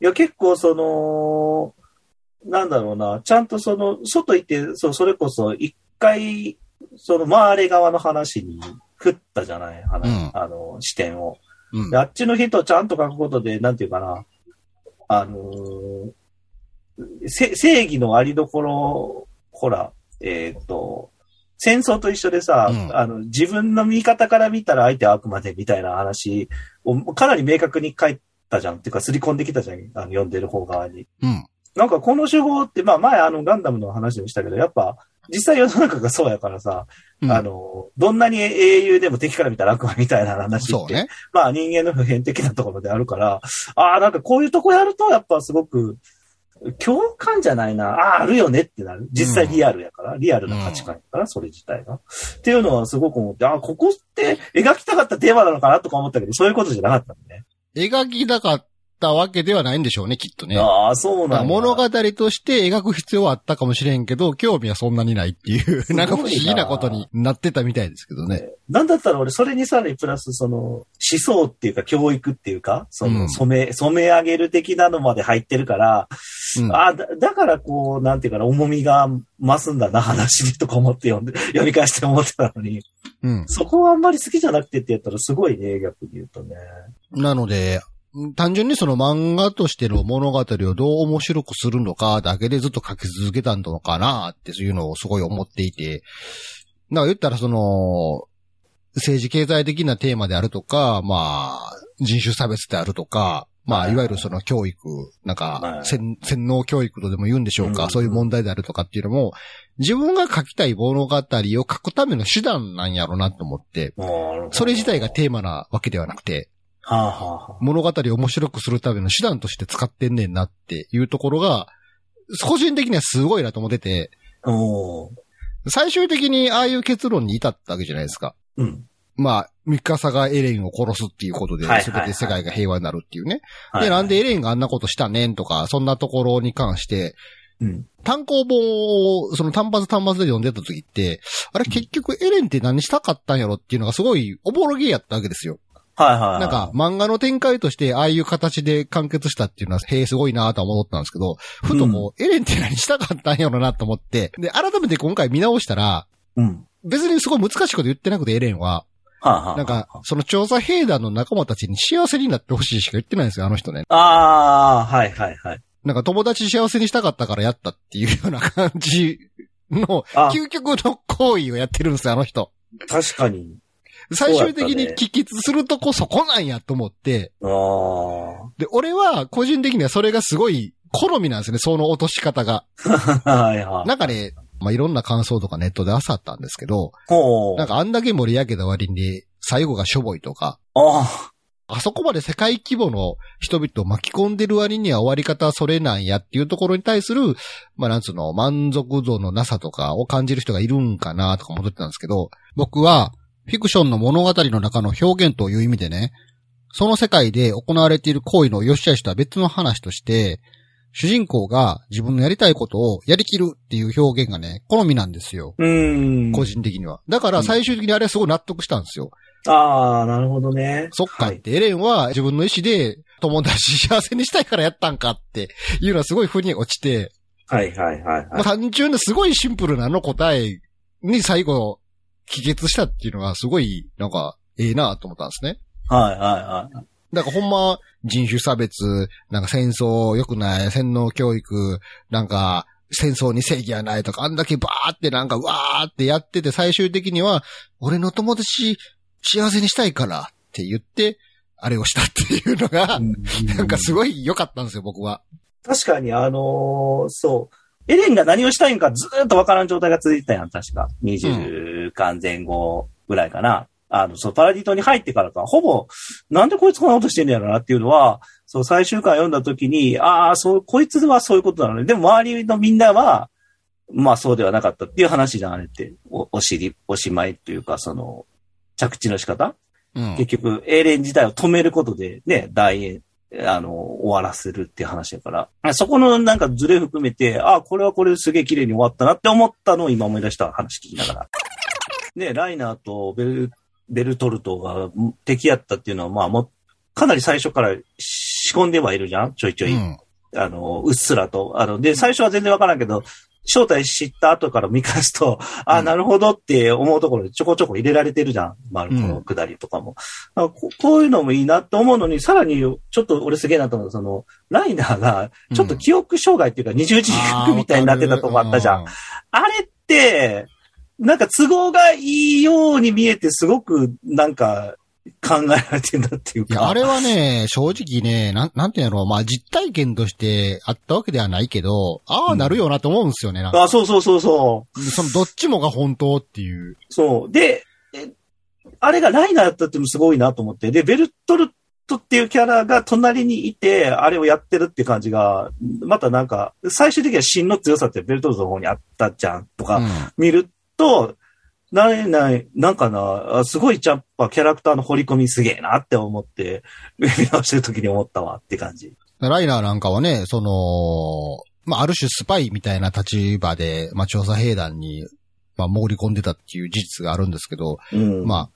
いや、結構その、なんだろうな、ちゃんとその、外行って、そう、それこそ一回、その周り側の話に振ったじゃない、話うんあの、視点を。うんで。あっちの人ちゃんと書くことで、なんていうかな、あのーせ正義のありどころ、ほら、えっ、と、戦争と一緒でさ、うんあの、自分の見方から見たら相手は悪魔でみたいな話をかなり明確に書いたじゃん。っていうか、刷り込んできたじゃん。あの、読んでる方側に。うん。なんかこの手法って、まあ前あのガンダムの話でもしたけど、やっぱ実際世の中がそうやからさ、うんあの、どんなに英雄でも敵から見たら悪魔みたいな話って、ね。まあ人間の普遍的なところであるから、ああ、なんかこういうとこやるとやっぱすごく共感じゃないな、ああ、あるよねってなる。実際リアルやから、リアルな価値観やから、それ自体が。っていうのはすごく思って、ああ、ここって描きたかったテーマなのかなとか思ったけど、そういうことじゃなかったんね。描きたかったわけではないんでしょうね、きっとね。ああ、そうなんだ。物語として描く必要はあったかもしれんけど、興味はそんなにないっていう、ななんか不思議なことになってたみたいですけどね。なんだったら俺、それにさらにプラス、その、思想っていうか、教育っていうか、そうの、ん染め、染め上げる的なのまで入ってるから、うんあだ、だからこう、なんていうかな、重みが増すんだな、話にとか思って読んで、読み返して思ってたのに、うん。そこはあんまり好きじゃなくてって言ったらすごいね、逆に言うとね。なので、単純にその漫画としての物語をどう面白くするのかだけでずっと書き続けたのかなっていうのをすごい思っていて、なんか言ったらその、政治経済的なテーマであるとか、まあ、人種差別であるとか、まあ、はいいわゆるその教育、なんか、はい。洗洗脳教育とでも言うんでしょうか、うん。そういう問題であるとかっていうのも、自分が書きたい物語を書くための手段なんやろうなと思って、それ自体がテーマなわけではなくて、物語を面白くするための手段として使ってんねんなっていうところが、個人的にはすごいなと思ってて、最終的にああいう結論に至ったわけじゃないですか。うん。まあ、ミカサがエレンを殺すっていうことで、はいはいはい全て世界が平和になるっていうね。はいで、なんでエレンがあんなことしたねんとか、そんなところに関して、うん。単行本を、その単発単発で読んでた時って、あれ結局エレンって何したかったんやろっていうのがすごいおぼろげやったわけですよ。はいはいはい。なんか、漫画の展開として、ああいう形で完結したっていうのは、へえ、すごいなとは思ったんですけど、ふとこう、エレンって何したかったんやろなと思って、で、改めて今回見直したら、うん。別にすごい難しいこと言ってなくて、エレンは、はあ、はあ、なんか、その調査兵団の仲間たちに幸せになってほしいしか言ってないんですよ、あの人ね。ああ、はいはいはい。なんか友達幸せにしたかったからやったっていうような感じの、あ、究極の行為をやってるんですよ、あの人。確かに。最終的に帰結するとこそこなんやと思って、ああ。で、俺は個人的にはそれがすごい好みなんですよね、その落とし方が。はいはい。なんかね、まあ、いろんな感想とかネットで漁ったんですけど。なんかあんだけ盛り上げた割に最後がしょぼいとか、ああそこまで世界規模の人々を巻き込んでる割には終わり方はそれなんやっていうところに対する、まあなんつうの、満足度のなさとかを感じる人がいるんかなとか思ってたんですけど、僕はフィクションの物語の中の表現という意味でね、その世界で行われている行為の良し悪しとは別の話として、主人公が自分のやりたいことをやりきるっていう表現がね、好みなんですよ。うーん。個人的には。だから最終的にあれはすごい納得したんですよ。ああ、なるほどね。そっかはい。って、エレンは自分の意思で友達幸せにしたいからやったんかっていうのはすごい腑に落ちて、はいはいはいはい。まあ単純ですごいシンプルなあの答えに最後帰結したっていうのがすごいなんかええなと思ったんですね。はいはいはい。だからほんま人種差別、なんか戦争良くない、洗脳教育、なんか戦争に正義はないとか、あんだけバーってなんかわーってやってて最終的には俺の友達幸せにしたいからって言って、あれをしたっていうのが、なんかすい。ごい良かったんですよ、僕は。確かにあのーそう。エレンが何をしたいんかずーっとわからん状態が続いてたやん、確か。20巻前後ぐらいかな。あの、そう、パラディ島に入ってからか、ほぼ、なんでこいつこんなことしてんねやろなっていうのは、そう、最終巻読んだ時に、ああ、そう、こいつはそういうことなのね。でも周りのみんなは、まあそうではなかったっていう話じゃん、あれって。お、おしり、おしまいっていうか、その、着地の仕方うん。結局、エレン自体を止めることでね、大演、あの、終わらせるっていう話だから。そこのなんかズレ含めて、あ、これはこれですげえ綺麗に終わったなって思ったのを今思い出した話聞きながら。ね、ライナーとベル、ベルトルトが敵やったっていうのは、まあもう、かなり最初から仕込んではいるじゃん？ちょいちょい。うん。あの、うっすらと。あの、で、最初は全然わからんけど、正体知った後から見返すと、あ、うんなるほどって思うところでちょこちょこ入れられてるじゃん。マルコの下りとかも。あここういうのもいいなと思うのに、さらに、ちょっと俺すげえなと思うその、ライナーが、ちょっと記憶障害っていうか、二重人格みたいになってたとこあったじゃん。うあれって、なんか都合がいいように見えて、すごく、なんか、考えられてんだっていういや、か。あれはね、正直ね、なん、なんていうのまあ実体験としてあったわけではないけど、ああ、なるよなと思うんですよね。なんかあ、そうそうそうそう。そのどっちもが本当っていう。そう。で、えあれがライナーだったっていうのもすごいなと思って。で、ベルトルトっていうキャラが隣にいて、あれをやってるって感じが、またなんか、最終的には芯の強さってベルトルトの方にあったじゃんとか、うん見ると、ないない、なんかな、あすごいやっぱキャラクターの掘り込みすげえなって思って、見直してる時に思ったわって感じ。ライナーなんかはね、その、まあ、ある種スパイみたいな立場で、まあ、調査兵団に、まあ、潜り込んでたっていう事実があるんですけど、うん。まあ、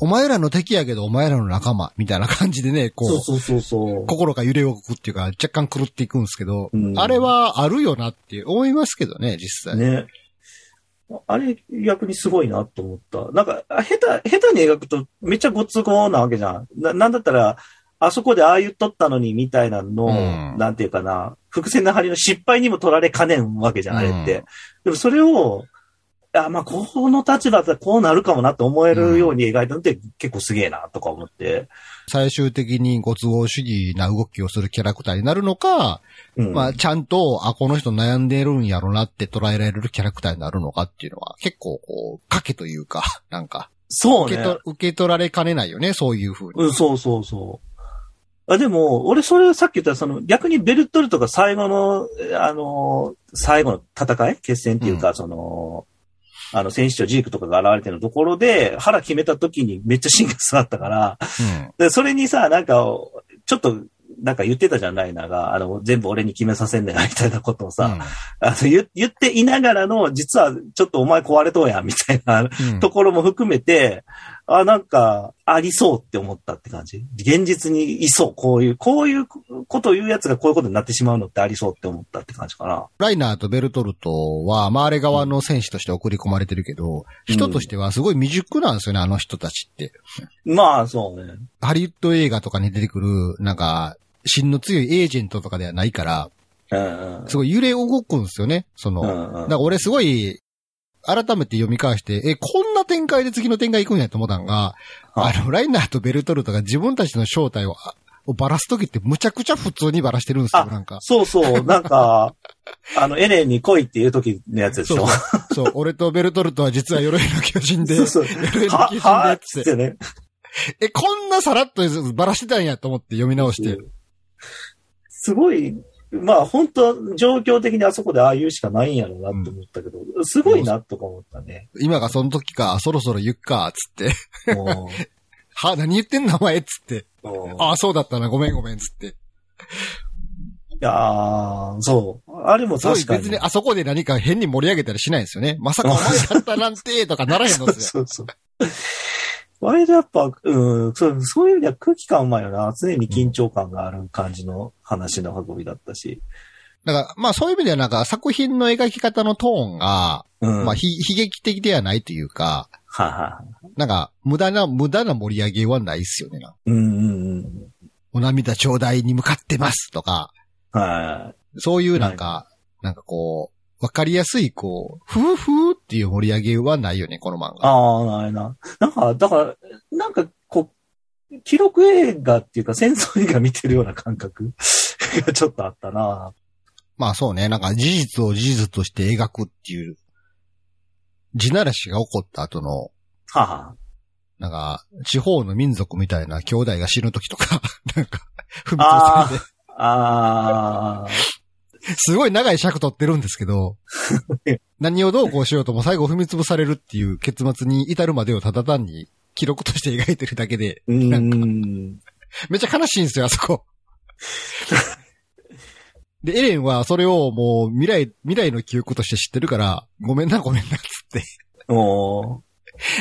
お前らの敵やけどお前らの仲間、みたいな感じでね、こうそうそうそう。心が揺れ動くっていうか、若干狂っていくんですけど、うんあれはあるよなって思いますけどね、実際。ね。あれ、逆にすごいなと思った。なんか、あ下手、下手に描くとめっちゃご都合なわけじゃん。な、なんだったら、あそこでああ言っとったのにみたいなのを、うんなんていうかな、伏線の張りの失敗にも取られかねんわけじゃん、あれって。うんでもそれを、あ、まあ、この立場だったらこうなるかもなって思えるように描いたのって結構すげえなとか思って。最終的にご都合主義な動きをするキャラクターになるのか、うん。まあ、ちゃんと、あ、この人悩んでるんやろなって捉えられるキャラクターになるのかっていうのは、結構こう、賭けというか、なんか、そうね受け。取受け取られかねないよね、そういう風に。うん、そうそうそう。あ、でも、俺それさっき言ったその逆にベルトルトが最後の、えあの、最後の戦い？決戦っていうか、うんその、あの、戦士長ジークとかが現れてるところで、腹決めた時にめっちゃ芯が座ったから、うん。でそれにさ、なんか、ちょっと、なんか言ってたじゃん、ライナーが。あの、全部俺に決めさせんねん、みたいなことをさ、あの言言っていながらの、実はちょっとお前壊れとうやん、みたいなうんところも含めて、あ、なんか、ありそうって思ったって感じ？現実にいそう。こういう、こういうことを言うやつがこういうことになってしまうのってありそうって思ったって感じかな。ライナーとベルトルトは、まあ、あれ側の戦士として送り込まれてるけど、人としてはすごい未熟なんですよね、あの人たちって。まあ、そうね。ハリウッド映画とかに出てくる、なんか、芯の強いエージェントとかではないから、うんうん。すごい揺れ動くんですよね、その。うんうんだから俺すごい、改めて読み返して、え、こんな展開で次の展開行くんやと思ったんが、はい。あの、ライナーとベルトルトが自分たちの正体を、あをばらすときってむちゃくちゃ普通にばらしてるんですよ、あなんか。そうそう、なんか、あの、エレンに来いっていう時のやつでしょ。そう、俺とベルトルトは実は鎧の巨人で、そうそう。鎧のは、巨人でっつっ、ててね。え、こんなさらっとばらしてたんやと思って読み直して、すごい、まあ本当状況的にあそこでああ言うしかないんやろうなって思ったけど、すごいなとか思ったね。今がその時か、そろそろ言っか、つって、も は、何言ってんのお前、つって、ああ、そうだったな、ごめんごめん、つって。いやーそう。あれも確かに。別にあそこで何か変に盛り上げたりしないんですよね。まさかお前だったなんて、とかならへんのですよ。そうそう。割とやっぱ、うん、そうそういう意味では空気感うまいよな。常に緊張感がある感じの話の運びだったし。だから、まあそういう意味ではなんか作品の描き方のトーンが、うん。まあひ悲劇的ではないというか、はいはい。なんか無駄な、無駄な盛り上げはないっすよね。うんうんうん。お涙頂戴に向かってますとか、はい。そういうなんか、なんかこう、わかりやすい、こう、ふーふーっていう盛り上げはないよね、この漫画。ああ、ないな。なんか、だから、なんか、こう、記録映画っていうか戦争映画見てるような感覚がちょっとあったな。まあそうね、なんか事実を事実として描くっていう、地ならしが起こった後の、はは。なんか、地方の民族みたいな兄弟が死ぬ時とか、なんか、踏み潰されて、ああ、すごい長い尺取ってるんですけど、何をどうこうしようとも最後踏み潰されるっていう結末に至るまでをただ単に記録として描いてるだけで、うーん。めっちゃ悲しいんですよ、あそこ。で、エレンはそれをもう未来、未来の記憶として知ってるから、ごめんな、ごめんな、つって。おー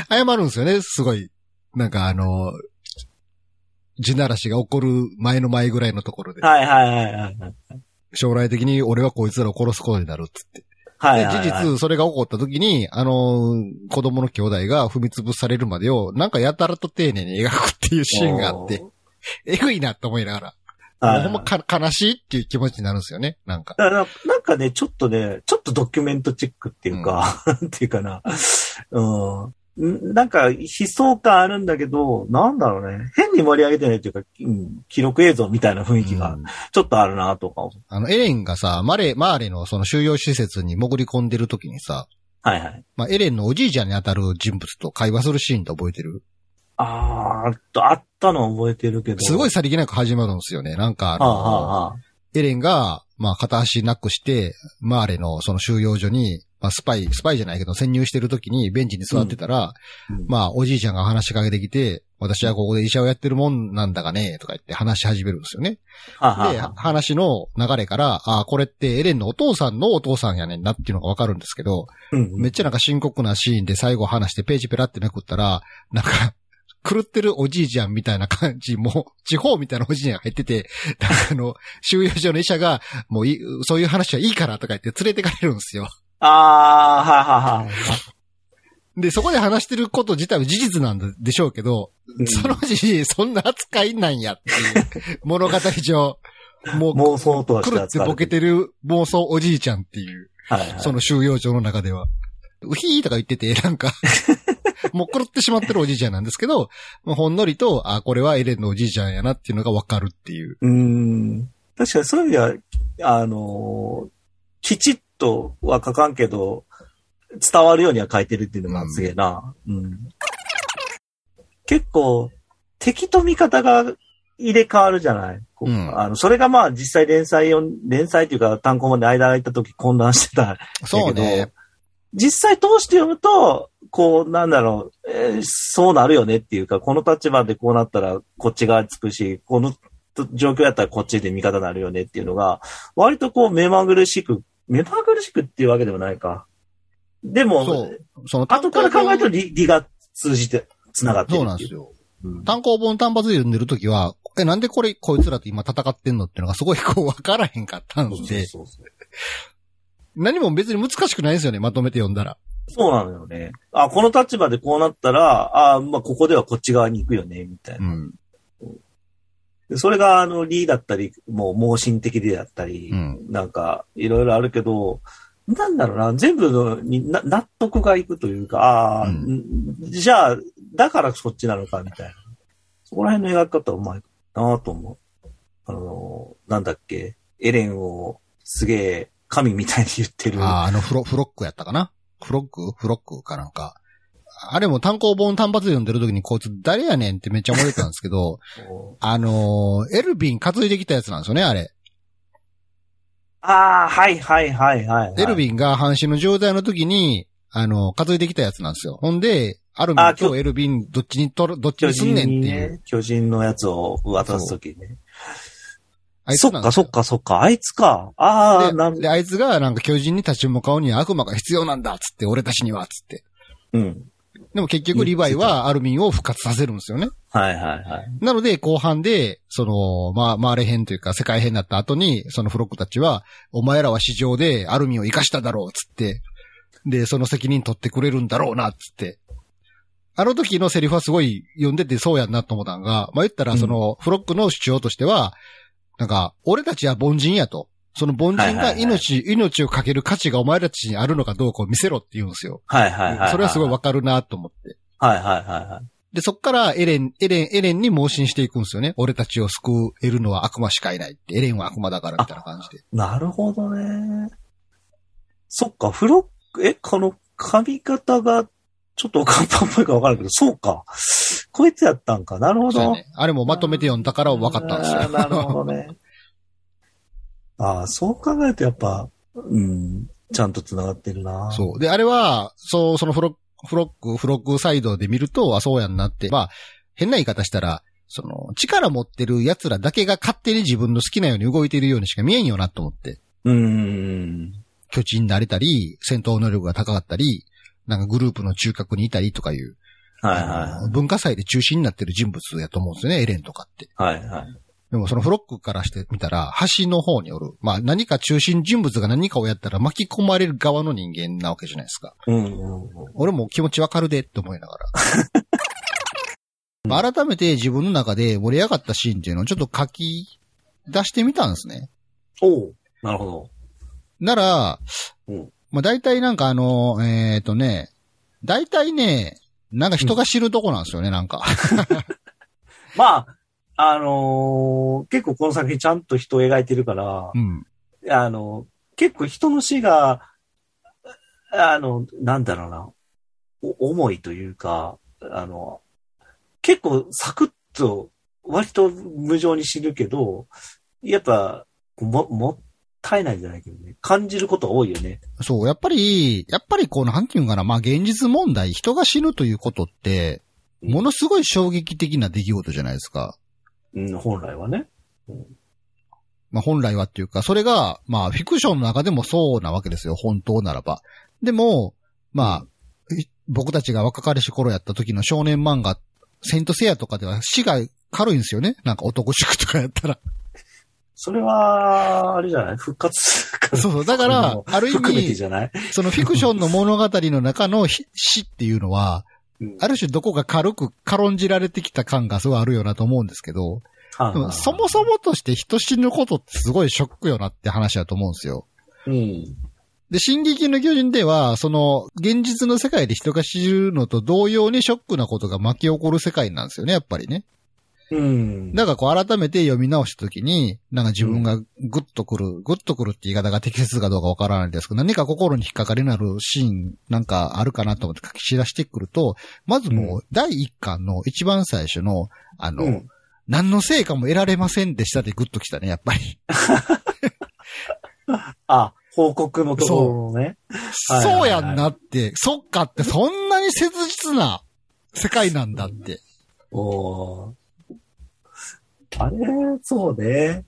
謝るんですよね、すごい。なんかあの、地ならしが起こる前の前ぐらいのところで。はいはいはいはい。将来的に俺はこいつらを殺すことになるっつって。はいで、はいはい。事実、それが起こった時に、あの、子供の兄弟が踏み潰されるまでを、なんかやたらと丁寧に描くっていうシーンがあって、えぐいなって思いながら、はいもうほんまか悲しいっていう気持ちになるんですよね、なんか。だからなんかね、ちょっとね、ちょっとドキュメントチックっていうか、なん ていうかな。うん。んなんか、悲壮感あるんだけど、なんだろうね。変に盛り上げてないっていうか、うん記録映像みたいな雰囲気がうんちょっとあるなとか思う。あの、エレンがさ、マレ、マーレのその収容施設に潜り込んでる時にさ、はいはい。まあ、エレンのおじいちゃんに当たる人物と会話するシーンって覚えてる？あーっと、あったの覚えてるけど。すごいさりげなく始まるんですよね。なんかあ、の、はあはあ、エレンが、まあ、片足なくして、マーレのその収容所に、まあ、スパイ、スパイじゃないけど潜入してる時にベンチに座ってたら、うんまあ、おじいちゃんが話しかけてきて、私はここで医者をやってるもんなんだがね、とか言って話し始めるんですよね。で、話の流れから、ああ、これってエレンのお父さんのお父さんやねんなっていうのがわかるんですけど、うんめっちゃなんか深刻なシーンで最後話してページペラってめくったら、なんか、狂ってるおじいちゃんみたいな感じも、地方みたいなおじいちゃんが入ってて、あの、収容所の医者が、もうそういう話はいいからとか言って連れてかれるんですよ。あー、はいはいはい。で、そこで話してること自体は事実なんでしょうけど、うんそのじじいそんな扱いなんやっていう、物語上、もう、妄想とは狂ってボケてる妄想おじいちゃんっていう、はいはい。その収容所の中では。うひーとか言ってて、なんか、もう狂ってしまってるおじいちゃんなんですけど、ほんのりと、あ、これはエレンのおじいちゃんやなっていうのがわかるっていう。うーん。確かにそういう意味では、あのーきちっとは書かんけど、伝わるようには書いてるっていうのがすげえな。うん。結構、敵と味方が入れ替わるじゃない、こううんあの、それがまあ実際連載を、連載っていうか単行本で間が空いた時混乱してたそうね。実際通して読むと、こう、なんだろう、えーそうなるよねっていうか、この立場でこうなったらこっち側につくし、この状況やったらこっちで味方になるよねっていうのが、割とこう目まぐるしく、目まぐるしくっていうわけでもないか。でも、そうその、後から考えると理理が通じて、繋がってるそう。なんですよ。うん単行本単発で読んでるときは、え、なんでこれ、こいつらと今戦ってんのっていうのがすごいこう分からへんかったんそうで、そうそう何も別に難しくないんですよね、まとめて読んだら。そうなのよね。あ、この立場でこうなったら、あ、まあ、ここではこっち側に行くよね、みたいな。うん。でそれが、あの、リーだったり、もう盲信的であったり、うんなんか、いろいろあるけど、なんだろうな、全部のにな納得がいくというか、ああ、うんんじゃあ、だからそっちなのか、みたいな。そこら辺の描き方うまいなと思う。あの、なんだっけ、エレンをすげえ神みたいに言ってる。ああ、あのフロ、フロックやったかな？フロック？フロックかなんか。あれも単行本単発で読んでる時にこいつ誰やねんってめっちゃ思ってたんですけど、あのーエルビン担いできたやつなんですよね、あれ。ああ、はいはいはいはい、はい。エルビンが半身の状態の時に、あの、担いできたやつなんですよ。ほんで、アルミンあ今とエルビン、どっちに取る、どっち巨にすんねんっていう。ね、巨人のやつを渡すときね。あいつそっかそっかそっか、あいつか。ああ、なんで、で、あいつがなんか巨人に立ち向かうには悪魔が必要なんだっつって、俺たちにはっつって。うん。でも結局リヴァイはアルミンを復活させるんですよね。はいはいはい。なので、後半で、その、まあ、回れ編というか、世界編になった後に、そのフロックたちは、お前らは市場でアルミンを生かしただろう、つって。で、その責任取ってくれるんだろうな、つって。あの時のセリフはすごい読んでてそうやんなと思ったんが、まあ、言ったら、その、フロックの主張としては、なんか、俺たちは凡人やと。その凡人がはいはいはい命、命をかける価値がお前たちにあるのかどうかを見せろって言うんですよ。はいはいはい。それはすごいわかるなと思って。はいはいはいはい。で、そっからエレン、エレン、エレンに盲信していくんですよね。俺たちを救えるのは悪魔しかいないって。エレンは悪魔だからみたいな感じで。なるほどね。そっか、フロック、え、この髪型が、ちょっとおかっぽいかわからんけど、そうか。こいつやったんか。なるほど。ね。あれもまとめて読んだから分かったんですよ。なるほどね。ああ、そう考えるとやっぱ、うん、ちゃんと繋がってるな。そう。で、あれは、そう、そのフロッフロック、フロックサイドで見ると、あ、そうやんなって、まあ、変な言い方したら、その、力持ってる奴らだけが勝手に自分の好きなように動いてるようにしか見えんよなと思って。うーん。巨人になれたり、戦闘能力が高かったり、なんかグループの中核にいたりとかいう、はいは文化祭で中心になってる人物やと思うんですよね、エレンとかって。い。はいはい。でもそのフロックからしてみたら、橋の方におる。まあ何か中心人物が何かをやったら巻き込まれる側の人間なわけじゃないですか。うんうんうん。俺も気持ちわかるでって思いながら。ま あ改めて自分の中で盛り上がったシーンっていうのをちょっと書き出してみたんですね。おうなるほど。なら、うんまあ大体なんかあの、えっ、とね、大体ね、なんか人が知るとこなんですよね、なんか。まあ、あのー結構この作品ちゃんと人を描いてるからう、ん。あの、結構人の死が、あの、なんだろうな、お重いというか、あの、結構サクッと、割と無情に死ぬけど、やっぱ、も、もったいないじゃないけどね、感じること多いよね。そう、やっぱり、やっぱりこう、なんていうんかな、まあ現実問題、人が死ぬということって、ものすごい衝撃的な出来事じゃないですか。うん、本来はね。まあ本来はっていうか、それが、まあフィクションの中でもそうなわけですよ、本当ならば。でも、まあ、い僕たちが若かりし頃やった時の少年漫画、セイントセイヤとかでは死が軽いんですよね。なんか男塾とかやったら。それは、あれじゃない？復活そうそう。だからも、ある意味、そのフィクションの物語の中のひ死っていうのは、うんある種どこか軽く軽んじられてきた感がすごいあるよなと思うんですけど、そもそもとして人死ぬことってすごいショックよなって話だと思うんですよ。うん。で、進撃の巨人では、その、現実の世界で人が死ぬのと同様にショックなことが巻き起こる世界なんですよね、やっぱりね。うん。だからこう改めて読み直したときに、なんか自分がグッとくる、グッとくるって言い方が適切かどうかわからないですけど、何か心に引っかかりになるシーンなんかあるかなと思って書き知らしてくると、まずもう第一巻の一番最初の、あの、うん。何の成果も得られませんでしたってグッときたね、やっぱり。あ、報告のところのね。はいはいはいそうやんなって、そっかってそんなに切実な世界なんだって。おーあれ、そうね。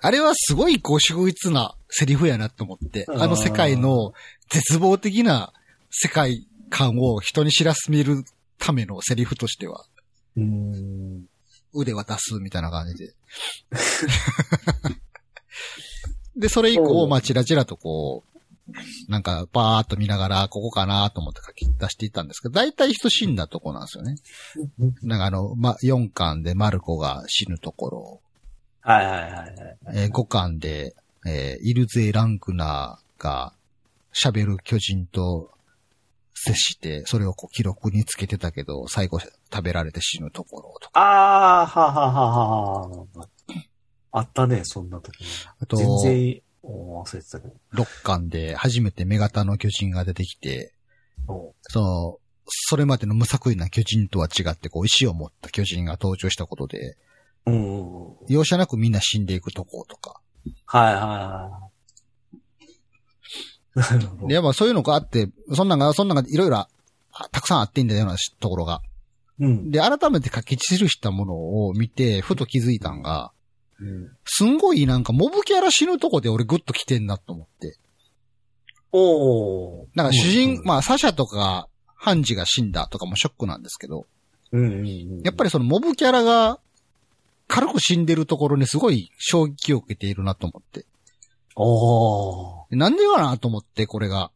あれはすごいこう秀逸なセリフやなと思って、あの世界の絶望的な世界観を人に知らしめるためのセリフとしては、うん。腕渡すみたいな感じで。で、それ以降、うんまあ、チラチラとこう、なんか、バーっと見ながら、ここかなと思って書き出していったんですけど、大体人死んだとこなんですよね。なんかあの、ま、4巻でマルコが死ぬところ、はいはいはいはい。えー5巻で、えーイルゼー・ランクナーが喋る巨人と接して、それをこう記録につけてたけど、最後食べられて死ぬところとか。ああ、ははははは。あったね、そんな時に。あと、全然、お忘れてたけど。6巻で初めて目型の巨人が出てきて、おその、それまでの無作為な巨人とは違って、こう、意志を持った巨人が登場したことで、うん。容赦なくみんな死んでいくとことか。はいはいはい。なるほどで、やっぱそういうのがあって、そんなんが、そんなんがいろいろあたくさんあってんだようなところが。うん。で、改めて書き記したものを見て、ふと気づいたんが、うんすんごいなんかモブキャラ死ぬとこで俺グッと来てんなと思って。おーなんか主人、うんまあサシャとかハンジが死んだとかもショックなんですけど、うん。やっぱりそのモブキャラが軽く死んでるところにすごい衝撃を受けているなと思って。おなんでかなと思ってこれが。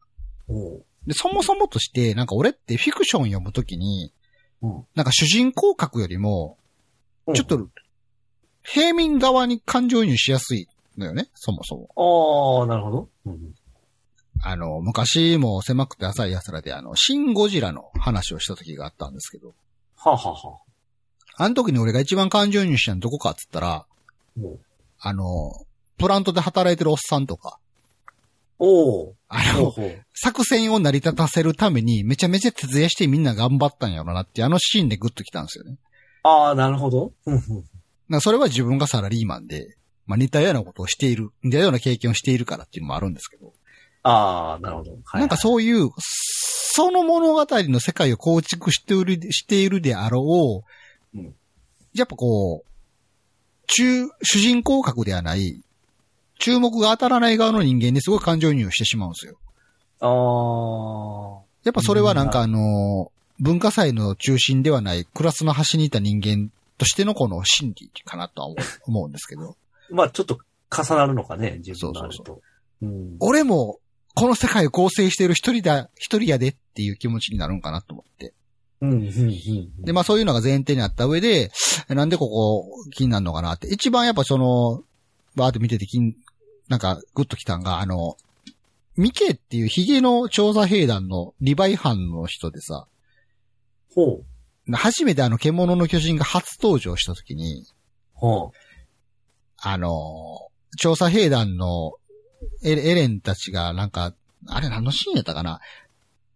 で、そもそもとして、なんか俺ってフィクション読むときに、うんなんか主人公格よりも、うんちょっと、平民側に感情移入しやすいのよね、そもそも。ああ、なるほど。うんあの、昔も狭くて浅い奴らで、あの、シン・ゴジラの話をした時があったんですけど、はあはあはあ。あの時に俺が一番感情移入したのどこかっつったら、あの、プラントで働いてるおっさんとか、おーあの。作戦を成り立たせるためにめちゃめちゃ徹夜してみんな頑張ったんやろなって、あのシーンでグッときたんですよね。ああ、なるほど。なそれは自分がサラリーマンで、まあ似たようなことをしている、似たような経験をしているからっていうのもあるんですけど、ああ、なるほど。はいなんかそういう、その物語の世界を構築している、しているであろう、うんやっぱこう、中、主人公格ではない、注目が当たらない側の人間にすごい感情移入してしまうんですよ。ああ。やっぱそれはなんかあの、文化祭の中心ではないクラスの端にいた人間としてのこの心理かなとは思うんですけど。まあちょっと重なるのかね、自分のあると。そううん。俺も、この世界を構成している一人だ、一人やでっていう気持ちになるんかなと思って。うん、うん、うん。で、まあそういうのが前提にあった上で、なんでここ気になるのかなって。一番やっぱその、バーって見てて気に、なんかグッときたんが、あの、ミケっていうヒゲの調査兵団のリヴァイ班の人でさ、ほう。初めてあの獣の巨人が初登場した時に、ほあの、調査兵団のエレンたちがなんか、あれ何のシーンやったかな？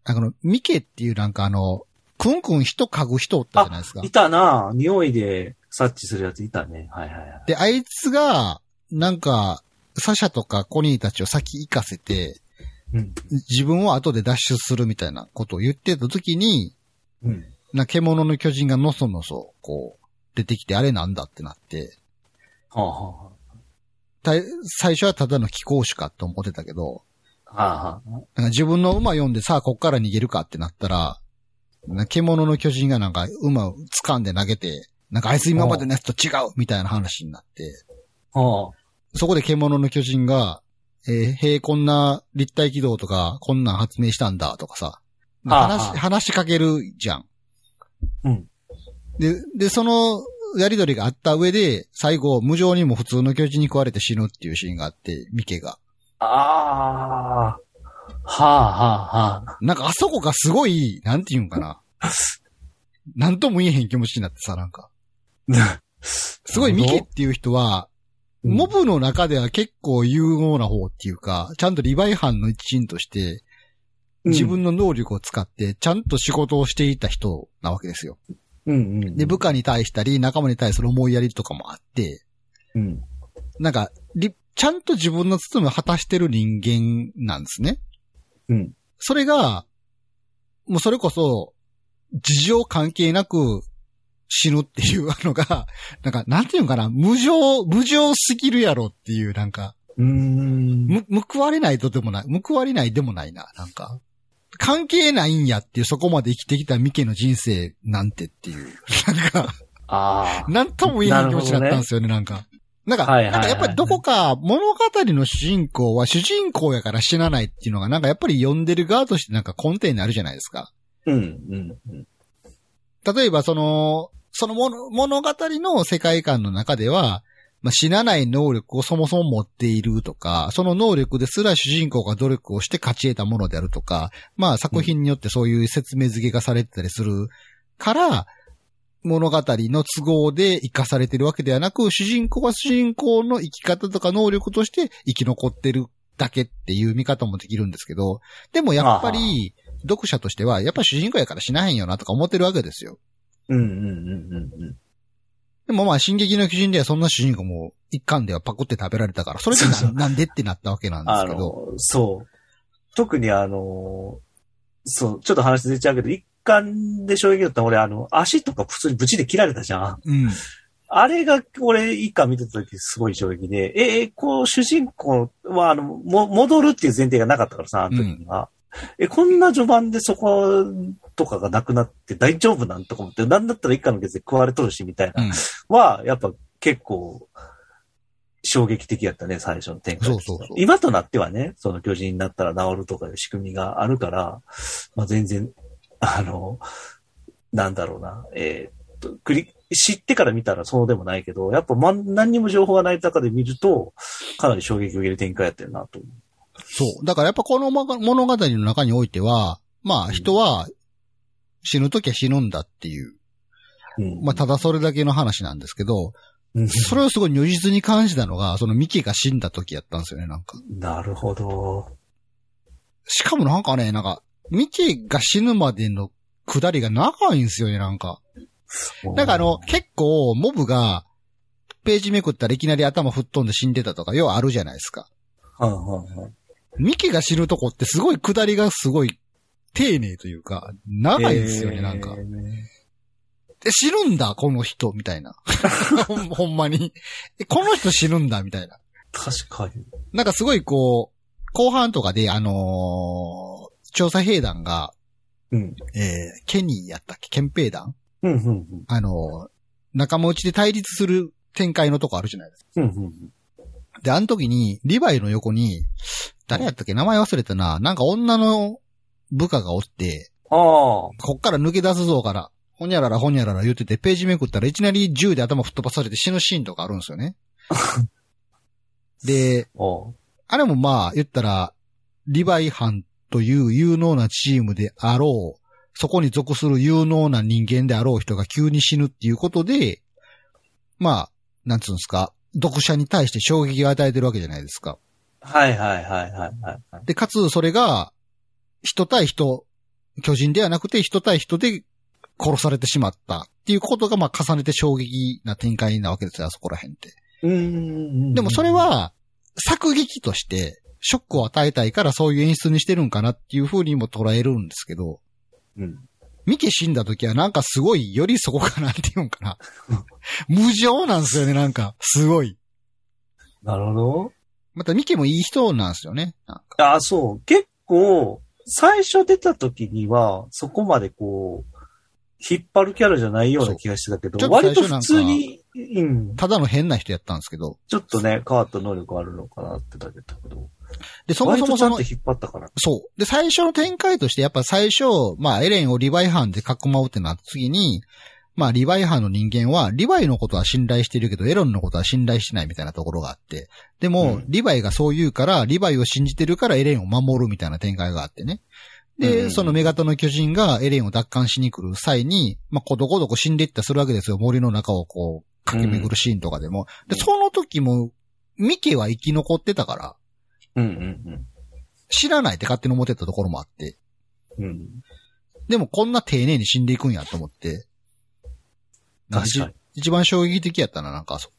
あの、ミケっていうなんかあの、くんくん人嗅ぐ人おったじゃないですかう。い。たな匂いで察知するやついたね。はいはいはい。で、あいつが、なんか、サシャとかコニーたちを先行かせて、うん。自分を後で脱出するみたいなことを言ってた時に、うん。な、獣の巨人がのそのそ、こう、出てきて、あれなんだってなって、はあ、はた最初はただの気候種かと思ってたけど、あ、はあ、はあ。自分の馬読んでさあこっから逃げるかってなったら、な獣の巨人がなんか馬を掴んで投げて、なんかあいつ今までのやつと違うみたいな話になって、はあ。そこで獣の巨人が、えーへえ、こんな立体軌道とか、こんなん発明したんだとかさ、はあ話し、話しかけるじゃん。うん。で、で、そのやりとりがあった上で、最後、無情にも普通の巨人に食われて死ぬっていうシーンがあって、ミケが。ああ。はあ、はあ、はあ。なんかあそこがすごい、なんて言うんかな。なんとも言えへん気持ちになってさ、なんか。すごいミケっていう人は、モブの中では結構有能な方っていうか、ちゃんとリヴァイ班の一員として、自分の能力を使って、ちゃんと仕事をしていた人なわけですよ。うん、うんうん。で、部下に対したり、仲間に対する思いやりとかもあって、うん。なんか、りちゃんと自分の務めを果たしてる人間なんですね。うん。それが、もうそれこそ、事情関係なく死ぬっていうのが、なんか、なんていうのかな、無情、無情すぎるやろっていう、なんか、うーん。む、報われないとでもない、報われないでもないな、なんか。関係ないんやっていう、そこまで生きてきたミケの人生なんてっていう。なんか、ああ。なんとも言えない気持ちになったんですよね、なんか。なんか、はいはいはいなんかやっぱりどこか物語の主人公は主人公やから死なないっていうのがなんかやっぱり読んでる側としてなんか根底にあるじゃないですか。うん、うん、うん。例えばその、その物物語の世界観の中では、まあ、死なない能力をそもそも持っているとか、その能力ですら主人公が努力をして勝ち得たものであるとか、まあ作品によってそういう説明付けがされてたりするから、物語の都合で生かされてるわけではなく、主人公は主人公の生き方とか能力として生き残ってるだけっていう見方もできるんですけど、でもやっぱり、読者としては、やっぱ主人公やから死なへんよなとか思ってるわけですよ。うん、うん、うん、うん。でもまあ、進撃の巨人ではそんな主人公も一巻ではパクって食べられたから、それでななんでってなったわけなんですあけど。の、そう。特にあの、そう、ちょっと話ずれちゃうけど、一巻で衝撃だったの俺、あの、足とか普通にブチで切られたじゃん。うん。あれが、俺、一巻見てた時すごい衝撃で、え、えこう、主人公は、あの、も、戻るっていう前提がなかったからさ、あの時には。え、こんな序盤でそことかがなくなって大丈夫なんとか思って、なんだったら一巻の月で食われとるし、みたいな。うん。は、やっぱ結構、衝撃的やったね、最初の展開。そうそうそう今となってはね、その巨人になったら治るとかいう仕組みがあるから、まあ全然、あの、なんだろうな、えーっと、繰り、知ってから見たらそうでもないけど、やっぱ、ま、何にも情報がない中で見ると、かなり衝撃を受ける展開やってるなと。そう。だからやっぱこのま物語の中においては、まあ人は死ぬときは死ぬんだっていう、うん。まあただそれだけの話なんですけど、うんそれをすごい如実に感じたのが、そのミキが死んだ時やったんですよね、なんか。なるほど。しかもなんかね、なんか、ミキが死ぬまでの下りが長いんですよね、なんか。なんかあの、結構、モブが、ページめくったらいきなり頭吹っ飛んで死んでたとか、要はあるじゃないですか。はいはいはい。ミキが死ぬとこってすごい下りがすごい丁寧というか、長いですよね、なんか。え、死ぬんだ、この人、みたいな。ほんまに。え、この人死ぬんだ、みたいな。確かに。なんかすごいこう、後半とかで、あのー調査兵団が、うん。えー、ケニーやったっけ？憲兵団？うん、うん、あのー仲間内で対立する展開のとこあるじゃないですか。うん。うん、うん。で、あの時に、リヴァイの横に、誰やったっけ？名前忘れたな。なんか女の部下がおって、ああ。こっから抜け出すぞから、ほにゃららほにゃらら言ってて、ページめくったらいきなり銃で頭吹っ飛ばされて死ぬシーンとかあるんですよね。で、あれもまあ言ったら、リヴァイ班という有能なチームであろう、そこに属する有能な人間であろう人が急に死ぬっていうことで、まあ、なんつうんですか、読者に対して衝撃を与えてるわけじゃないですか。はいはいはいはいはいはい。で、かつそれが、人対人、巨人ではなくて人対人で殺されてしまったっていうことが、まあ重ねて衝撃な展開なわけですよ、あそこら辺って。でもそれ、は、作劇として、ショックを与えたいからそういう演出にしてるんかなっていう風にも捉えるんですけど、うん。ミケ死んだ時はなんかすごい、よりそこかなっていうんかな。無情なんですよね、なんか。すごい。なるほど。またミケもいい人なんですよね。なんかあ、そう。結構、最初出た時には、そこまでこう、引っ張るキャラじゃないような気がしてたけど、割と普通に、うん。ただの変な人やったんですけど。ちょっとね、変わった能力あるのかなってだけだけど。で、そもそもその引っ張ったから。そう。で、最初の展開として、やっぱ最初、まあ、エレンをリヴァイ班で囲まうってなった次に、まあ、リヴァイ班の人間は、リヴァイのことは信頼してるけど、エロンのことは信頼してないみたいなところがあって。でも、うんリヴァイがそう言うから、リヴァイを信じてるからエレンを守るみたいな展開があってね。で、うんその女型の巨人がエレンを奪還しに来る際に、まあ、ことごとく死んでいったりするわけですよ。森の中をこう、駆け巡るシーンとかでも。で、その時も、ミケは生き残ってたから、うんうん知らないって勝手に思ってたところもあって。うん。うん。でもこんな丁寧に死んでいくんやと思って。確かに。一番衝撃的やったな、なんかあそこ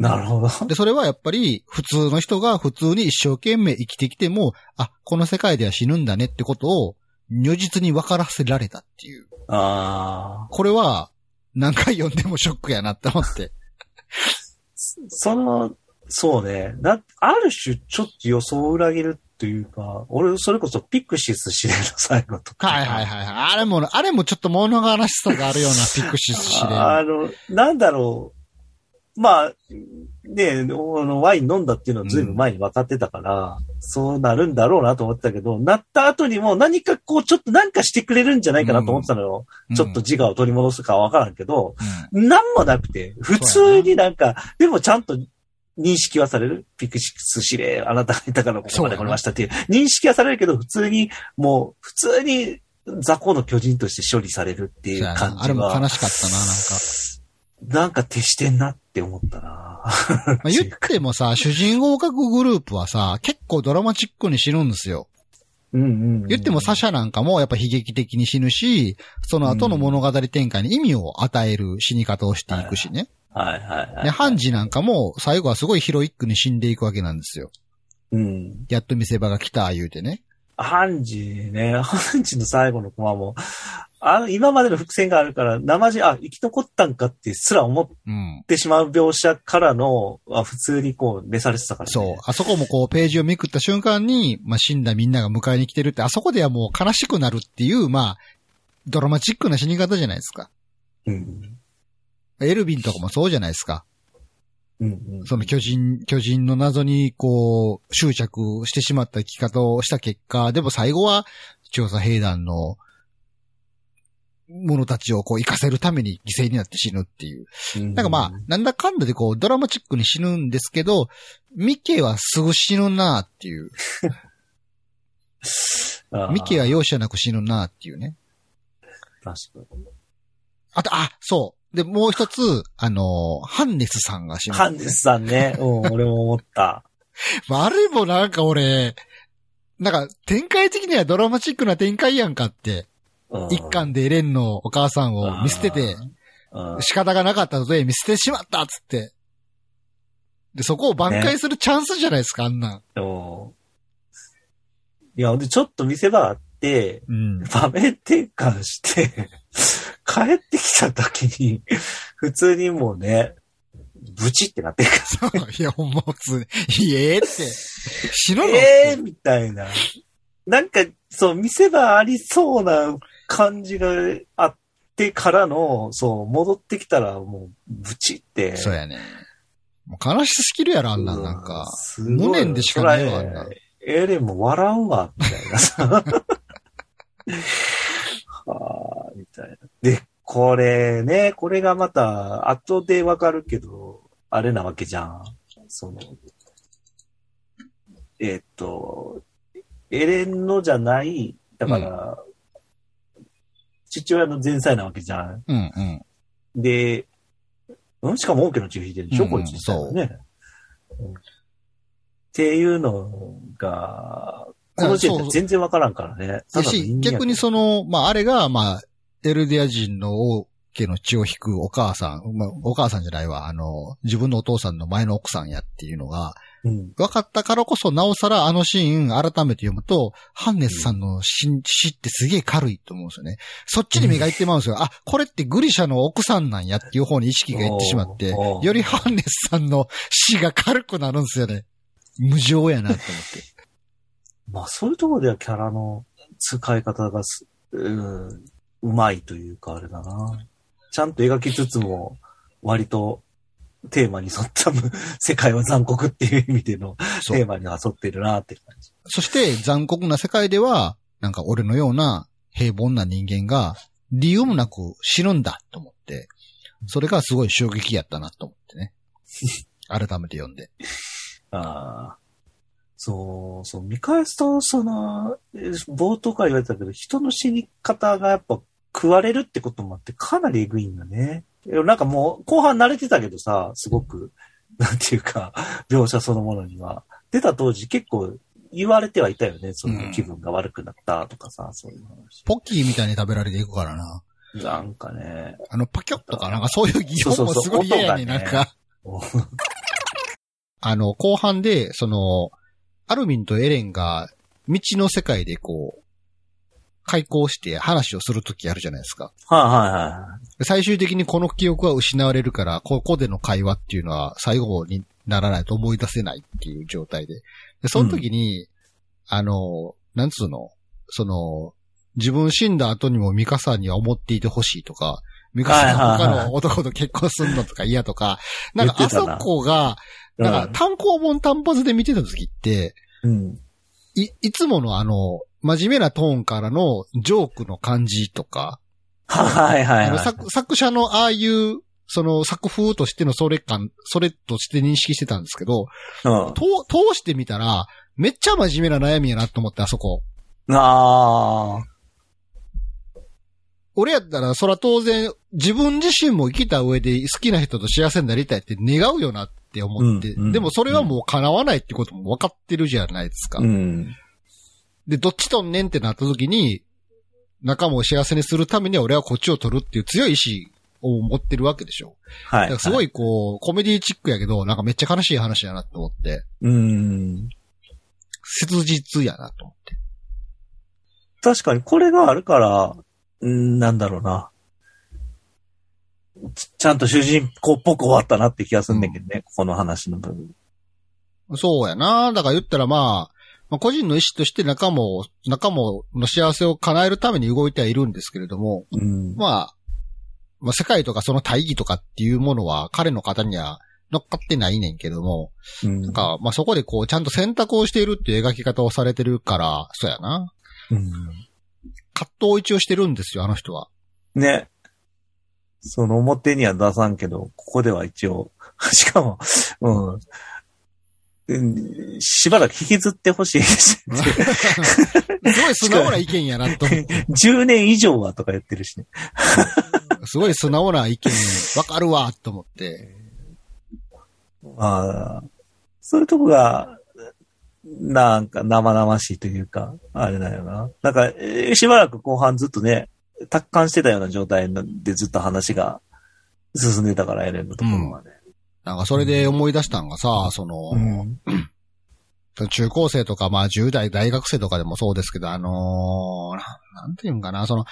なるほど。が。で、それはやっぱり普通の人が普通に一生懸命生きてきても、あ、この世界では死ぬんだねってことを如実に分からせられたっていう。ああ。これは何回読んでもショックやなって思って。その、そうね。な、ある種、ちょっと予想を裏切るというか、俺、それこそピクシス司令の最後とか。はいはいはいはい。あれも、あれもちょっと物悲しさがあるようなピクシス司令。あの、なんだろう。まあ、ねあの、ワイン飲んだっていうのはずいぶん前に分かってたから、そうなるんだろうなと思ってたけど、なった後にも何かこう、ちょっとなんかしてくれるんじゃないかなと思ってたのよ。うんちょっと自我を取り戻すかは分からんけど、うんなんもなくて、普通になんか、でもちゃんと認識はされる？ピクシス司令、あなたがいたからここまで来れましたっていう。認識はされるけど、普通に、もう、普通に雑魚の巨人として処理されるっていう感じなあれも悲は、しかったな、なんか。なんか徹してんなって思ったな。まあ、言ってもさ、主人公格グループはさ、結構ドラマチックに死ぬんですよ。うんうんうん言ってもサシャなんかもやっぱ悲劇的に死ぬし、その後の物語展開に意味を与える死に方をしていくしね。はいはいはい。で、ハンジなんかも最後はすごいヒロイックに死んでいくわけなんですよ。うん。やっと見せ場が来た、言うてね。ハンジね、ハンジの最後のコマも、あの、今までの伏線があるから、生地、あ、生き残ったんかってすら思っうん。てしまう描写からの、あ普通にこう、召されてたからね。そう。あそこもこうページをめくった瞬間に、まあ、死んだみんなが迎えに来てるって、あそこではもう悲しくなるっていう、まあ、ドラマチックな死に方じゃないですか。うん。エルヴィンとかもそうじゃないですか。うんうん。その巨人、巨人の謎にこう、執着してしまった生き方をした結果、でも最後は調査兵団の者たちをこう生かせるために犠牲になって死ぬっていう。うんなんかまあ、なんだかんだでこう、ドラマチックに死ぬんですけど、ミケはすぐ死ぬなっていう。ミケは容赦なく死ぬなっていうね。確かに。あと、あ、そう。で、もう一つ、あの、ハンネスさんが死ぬ。ハンネスさんね。うん、俺も思った。まああれもなんか俺、なんか展開的にはドラマチックな展開やんかって。うん一巻でエレンのお母さんを見捨てて、、うん仕方がなかったので見捨ててしまったっつって。で、そこを挽回するチャンスじゃないですか、あんなん。うんいや、で、ちょっと見せ場あって、うん。場面転換して、帰ってきた時に、普通にもうね、ブチってなってるかそう いや、ほんま普通に。いえって。死ぬら、の？ええー、みたいな。なんか、そう、見せ場ありそうな感じがあってからの、そう、戻ってきたらもう、ブチって。そうやね。もう悲しすぎるやろ、あんなん、なんか。すごい無念でしかないわあんなエレンも笑うわ、みたいなさ。はあ。で、これね、これがまた、後でわかるけど、あれなわけじゃん。その、えっと、エレンのじゃない、だから、父親の前妻なわけじゃん。うんうん。で、うんしかも王家の血を引いてるでしょ、うんこいつ自体はね。うんっていうのが、この時点で全然わからんからね。だし、逆にその、まあ、あれが、まあ、エルディア人の王家の血を引くお母さん、まあ、お母さんじゃないわ、あの、自分のお父さんの前の奥さんやっていうのが、うん。分かったからこそ、なおさらあのシーン改めて読むと、ハンネスさんの死死ってすげえ軽いと思うんですよね。そっちに目がいってまうんですよ。あ、これってグリシャの奥さんなんやっていう方に意識がいってしまってよりハンネスさんの死が軽くなるんですよね。無情やなと思って。まあそういうところではキャラの使い方がす、うん、うまいというかあれだな。ちゃんと描きつつも、割とテーマに沿った 世界は残酷っていう意味でのテーマに沿ってるなって感じ。そして残酷な世界では、なんか俺のような平凡な人間が理由もなく死ぬんだと思って、それがすごい衝撃やったなと思ってね。改めて読んで。ああ。そう、そう、見返すと、その、えー冒頭から言われたけど、人の死に方がやっぱ食われるってこともあって、かなりエグいんだね。なんかもう、後半慣れてたけどさ、すごく、なんていうか、描写そのものには。出た当時結構言われてはいたよね。その気分が悪くなったとかさ、そういう話。ポッキーみたいに食べられていくからな。なんかね。あの、パキョッとかなんかそういう擬音もすごい嫌やねなんか。あの、後半で、その、アルミンとエレンが道の世界でこう、開口して話をするときあるじゃないですか。はいはいはで最終的にこの記憶は失われるから、ここでの会話っていうのは最後にならないと思い出せないっていう状態で。で、その時に、あの、なんつうの、その、自分死んだ後にもミカさんには思っていてほしいとか、ミカさんが他の男と結婚するのとか嫌とか、なんかあそこが、い。なんか単行本単発で見てた時って、うん。い、いつものあの、真面目なトーンからのジョークの感じとか、はいはいはい。作作者のああいう、その作風としてのそれ感、それとして認識してたんですけど、うん。と通してみたら、めっちゃ真面目な悩みやなと思って、あそこ。あ俺やったら、そら当然、自分自身も生きた上で好きな人と幸せになりたいって願うよなって思って、うんうんでもそれはもう叶わないってことも分かってるじゃないですか。あ。うん。で、どっちとんねんってなった時に、仲間を幸せにするためには俺はこっちを取るっていう強い意志を持ってるわけでしょ。はい。だからすごいこう、コメディチックやけど、なんかめっちゃ悲しい話やなと思って、うん。切実やなと思って。確かにこれがあるから、うんなんだろうな。ちちゃんと主人公っぽく終わったなって気がするんだけどね、ここの話の部分。そうやな。だから言ったらまあ、まあ、個人の意思として仲間を、仲間の幸せを叶えるために動いてはいるんですけれども、うん。まあ、まあ世界とかその大義とかっていうものは彼の方には乗っかってないねんけども、うんなんか、まあそこでこう、ちゃんと選択をしているっていう描き方をされてるから、そうやな。うん葛藤を一応してるんですよ、あの人は。ね。その表には出さんけど、ここでは一応、しかも、うん。うんしばらく引きずってほしいです。すごい素直な意見やなと思って。10年以上はとか言ってるしね。すごい素直な意見、わかるわ、と思って。ああ、そういうとこが、なんか生々しいというか、あれだよな。なんか、えーしばらく後半ずっとね、達観してたような状態でずっと話が進んでたから、エレンのところはね。なんかそれで思い出したんがさ、その、うん。中高生とか、まあ10代、大学生とかでもそうですけど、あのーななんていうんかな、その、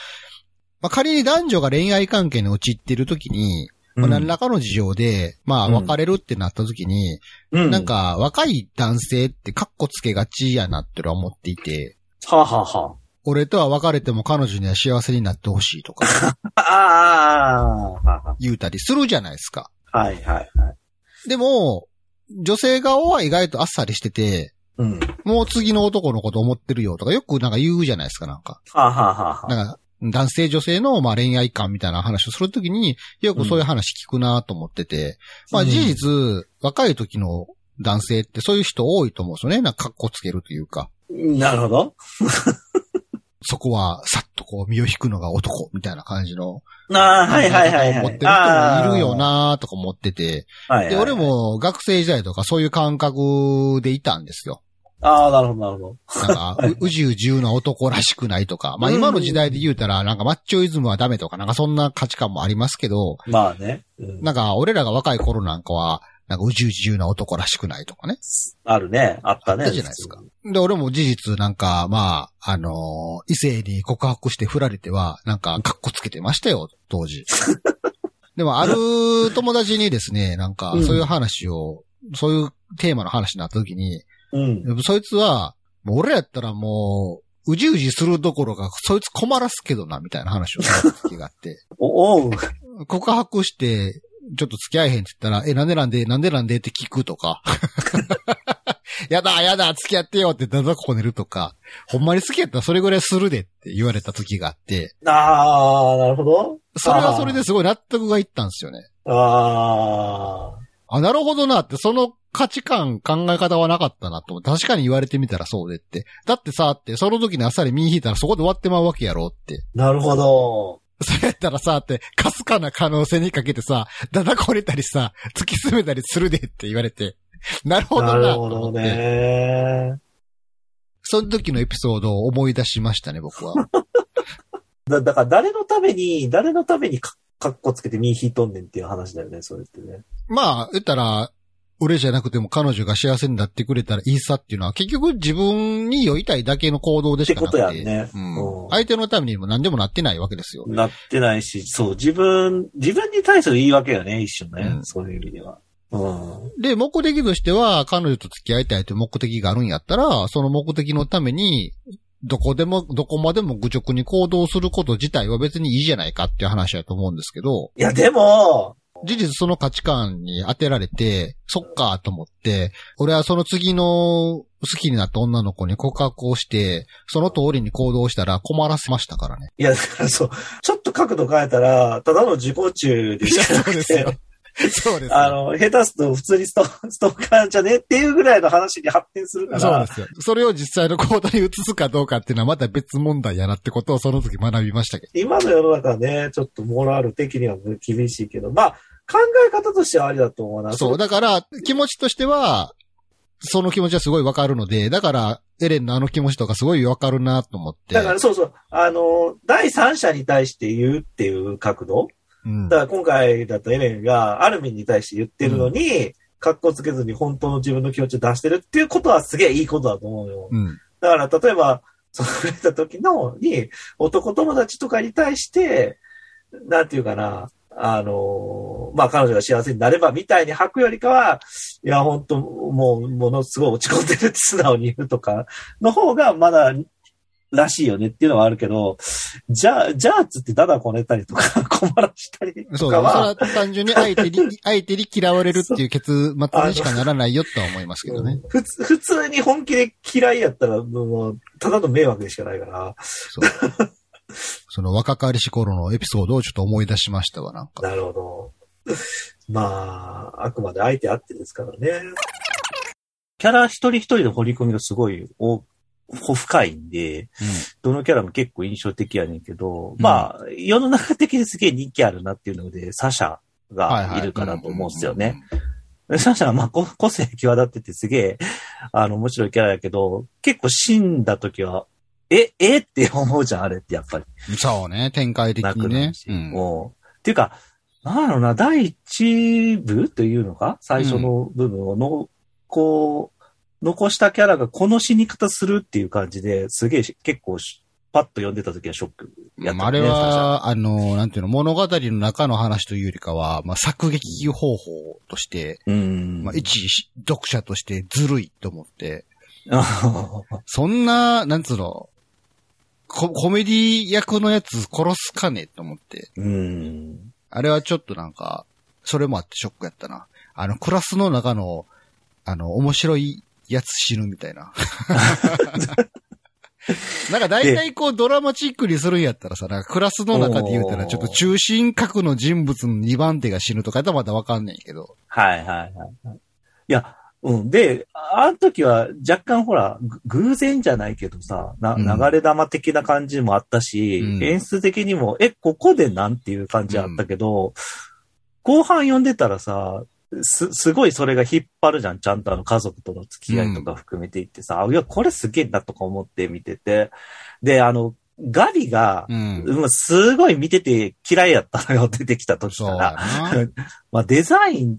まあ仮に男女が恋愛関係に陥っているときに、まあ何らかの事情で、まあうん別れるってなったときに、うん。なん、か若い男性ってカッコつけがちやなってのは思っていて、はあ、はあは俺とは別れても彼女には幸せになってほしいとか あ、ああ、は言うたりするじゃないですか。あはいはいはい。でも、女性側は意外とあっさりしてて、うん。もう次の男のこと思ってるよとかよくなんか言うじゃないですか、なんか。はあ、はあはあはあ、なんか、男性女性のまあ恋愛観みたいな話をするときに、よくそういう話聞くなと思ってて、まあ事実、若い時の男性ってそういう人多いと思うんですよね。なんか格好つけるというか。なるほど。そこはさっとこう身を引くのが男みたいな感じの。ああ、はいはいはいはい。思ってる人もいるよなとか思ってて。はいはいで、俺。も学生時代とかそういう感覚でいたんですよ。ああ、なるほどなるほど。なんか、ううじうじゅうな男らしくないとか。まあ今の時代で言うたら、なんかマッチョイズムはダメとか、なんかそんな価値観もありますけど、まあね。うん、なんか俺らが若い頃なんかは、なんかうじうじゅうな男らしくないとかね。あるね。あったね。あったじゃないですか。で、俺も事実なんか、まあ、あのー異性に告白して振られては、なんか、カッコつけてましたよ、当時。でも、ある友達にですね、なんかう、んそういう話を、そういうテーマの話になった時に、うん。そいつは、もう俺やったらもう、うじうじするどころか、そいつ困らすけどな、みたいな話をした 時があって、お、おう。告白して、ちょっと付き合えへんって言ったら、え、なんでなんで、なんでなんでって聞くとか、やだ、やだ、付き合ってよってだだこねるとか、ほんまに好きやったらそれぐらいするでって言われた時があって、ああ、なるほど。それはそれですごい納得がいったんですよね。ああ。あ、なるほどなって、その価値観、考え方はなかったなと思って、確かに言われてみたらそうでって。だってさ、って、その時にあっさり身引いたらそこで終わってまうわけやろって。なるほど。それやったらさ、って、かすかな可能性にかけてさ、だだこねたりさ、突き詰めたりするでって言われて、なるほどな。なるほど。ね。その時のエピソードを思い出しましたね、僕は。だ、だから誰のために、誰のためにかかっこつけて身引いとんねんっていう話だよね、それってね。まあ、言ったら、俺じゃなくても彼女が幸せになってくれたらいいさっていうのは結局自分に酔いたいだけの行動でしかなくて。ってことやんねうんうん相手のためにも何でもなってないわけですよ。なってないし、そう、自分、自分に対する言い訳よね、一緒ね。うんそういう意味では。うん。で、目的としては、彼女と付き合いたいという目的があるんやったら、その目的のために、どこでも、どこまでも愚直に行動すること自体は別にいいじゃないかっていう話だと思うんですけど、いや、でも、事実その価値観に当てられて、そっかと思って、俺はその次の好きになった女の子に告白をして、その通りに行動したら困らせましたからね。いや、だからそう、ちょっと角度変えたら、ただの自己中でしかなくて、そうです あの、下手すと普通にストストーカーじゃねっていうぐらいの話に発展するから。そうですよ。それを実際の行動に移すかどうかっていうのはまた別問題やなってことをその時学びましたけど。今の世の中はね、ちょっとモラル的には厳しいけど、まあ、考え方としてはありだと思うな。そう、だから気持ちとしては、その気持ちはすごいわかるので、だからエレンのあの気持ちとかすごいわかるなと思って。だからそうそう、あの、第三者に対して言うっていう角度。うんだから今回だとエレンがアルミンに対して言ってるのに、格好つけずに本当の自分の気持ちを出してるっていうことはすげえいいことだと思うよ。うん。だから例えば、その触れた時のに、男友達とかに対して、なんていうかな、あの、まあ彼女が幸せになればみたいに吐くよりかは、いや本当もうものすごい落ち込んでるって素直に言うとかの方がまだらしいよねっていうのはあるけど、じゃあ、じゃあつってダダこねたりとか 困らしたりそうだ。とかは、それは単純に相手に、相手に嫌われるっていう結末にしかならないよとは思いますけどね。普通、普通に本気で嫌いやったら、もう、ただの迷惑でしかないから。そう。その若かりし頃のエピソードをちょっと思い出しましたわ、なんか。なるほど。まあ、あくまで相手あってですからね。キャラ一人一人の掘り込みがすごいお深いんで、どのキャラも結構印象的やねんけど、まあ、世の中的にすげえ人気あるなっていうので、サシャがいるかなと思うんですよね。。サシャはまあこ個性際立っててすげえ、あの、面白いキャラやけど、結構死んだ時は、え、え？って思うじゃん、あれってやっぱり。そうね、展開的にね。うんもうっていうか、なんだろうな、第一部というのか？最初の部分をの、こう、残したキャラがこの死に方するっていう感じで、すげえ結構パッと読んでた時はショックやった、ね、あれは、あの、なんていうの、物語の中の話というよりかは、まあ、作劇方法として、うん。まあ、一読者としてずるいと思って、そんな、なんつうの、ココメディ役のやつ殺すかねと思って。うん。あれはちょっとなんか、それもあってショックやったな。あの、クラスの中の、あの、面白いやつ死ぬみたいな。なんか大体こうドラマチックにするんやったらさ、なんかクラスの中で言うたらちょっと中心核の人物の2番手が死ぬとかやったらまだわかんないけど。はいはいはい。いや、うん。で、あの時は若干ほら、偶然じゃないけどさ、な、流れ玉的な感じもあったし、うん、演出的にも、え、ここでなんていう感じあったけど、うん、後半読んでたらさ、す、すごいそれが引っ張るじゃん。ちゃんとあの家族との付き合いとか含めていってさ、うん、いや、これすげえなとか思って見てて。で、あの、ガリが、うん、すごい見てて嫌いやったのよ、出てきた時から。まあデザイン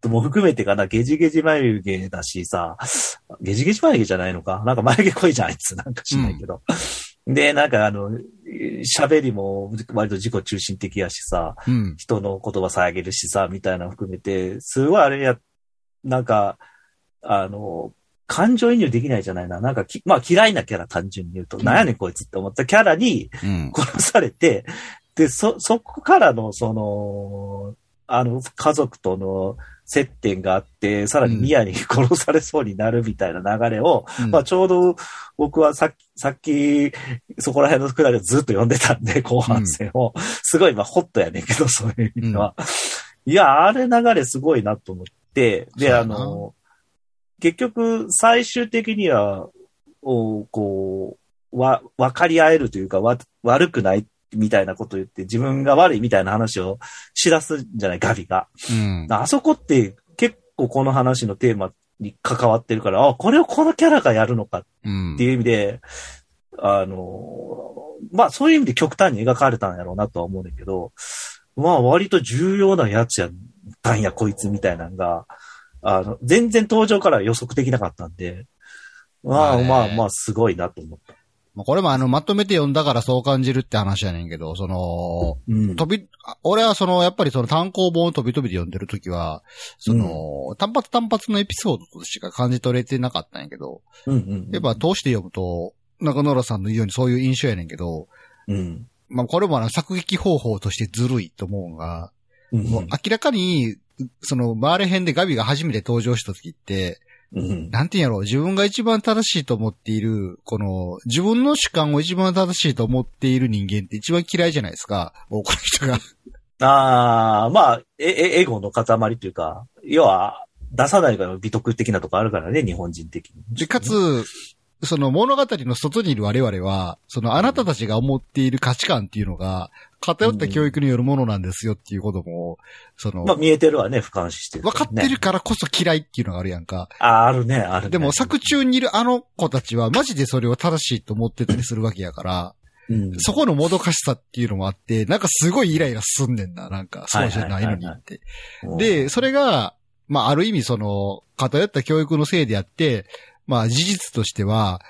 とも含めてかな、ゲジゲジ眉毛だしさ、ゲジゲジ眉毛じゃないのかなんか眉毛濃いじゃん、あいつ。なんかしないけど。うん、で、なんかあの、喋りも割と自己中心的やしさ、うん、人の言葉遮るしさ、みたいなの含めて、すごいあれや、なんか、あの、感情移入できないじゃないな。なんかまあ嫌いなキャラ単純に言うと、うん、なんやねんこいつって思ったキャラに殺されて、うん、で、そ、そこからの、その、あの、家族との接点があって、さらにミヤに 殺されそうになるみたいな流れを、うん、まあちょうど僕はさっき、さっき、そこら辺のくだりをずっと読んでたんで、後半戦を。うん、すごい、まあホットやねんけど、そういう意味では。うん、いや、あれ流れすごいなと思って、で、あの、結局、最終的には、おこう、わ、分かり合えるというか、わ、悪くないみたいなこと言って、自分が悪いみたいな話をしだすんじゃない？ガビが。うん、あそこって結構この話のテーマに関わってるから、あ、これをこのキャラがやるのかっていう意味で、うん、あの、まあそういう意味で極端に描かれたんやろうなとは思うんだけど、まあ割と重要なやつやったんや、こいつみたいなのが、あの、全然登場から予測できなかったんで、まあまあまあすごいなと思った。これもあの、まとめて読んだからそう感じるって話やねんけど、その、うん、飛び、俺はその、やっぱりその単行本を飛び飛びで読んでるときは、その、うん、単発単発のエピソードとしか感じ取れてなかったんやけど、うんうんうん、やっぱ通して読むと、中野さんの言うようにそういう印象やねんけど、うん。まあこれもあの、作劇方法としてずるいと思うのが、うんうん、もう明らかに、その、回れ編でガビが初めて登場した時って、うん、なんて言うんやろう、自分が一番正しいと思っている、この、自分の主観を一番正しいと思っている人間って一番嫌いじゃないですか、多くの人が。ああ、まあ、え、エゴの塊というか、要は、出さないから美徳的なとこあるからね、日本人的に。で、かつ、その物語の外にいる我々は、そのあなたたちが思っている価値観っていうのが、偏った教育によるものなんですよっていうことも、その、まあ見えてるわね、俯瞰してる、ね。分かってるからこそ嫌いっていうのがあるやんか。あ、あるね、あるね。でも作中にいるあの子たちはマジでそれを正しいと思ってたりするわけやから、うん、そこのもどかしさっていうのもあって、なんかすごいイライラすんねんな、なんか、そうじゃないのにって。で、それが、まあある意味その、偏った教育のせいであって、まあ事実としては、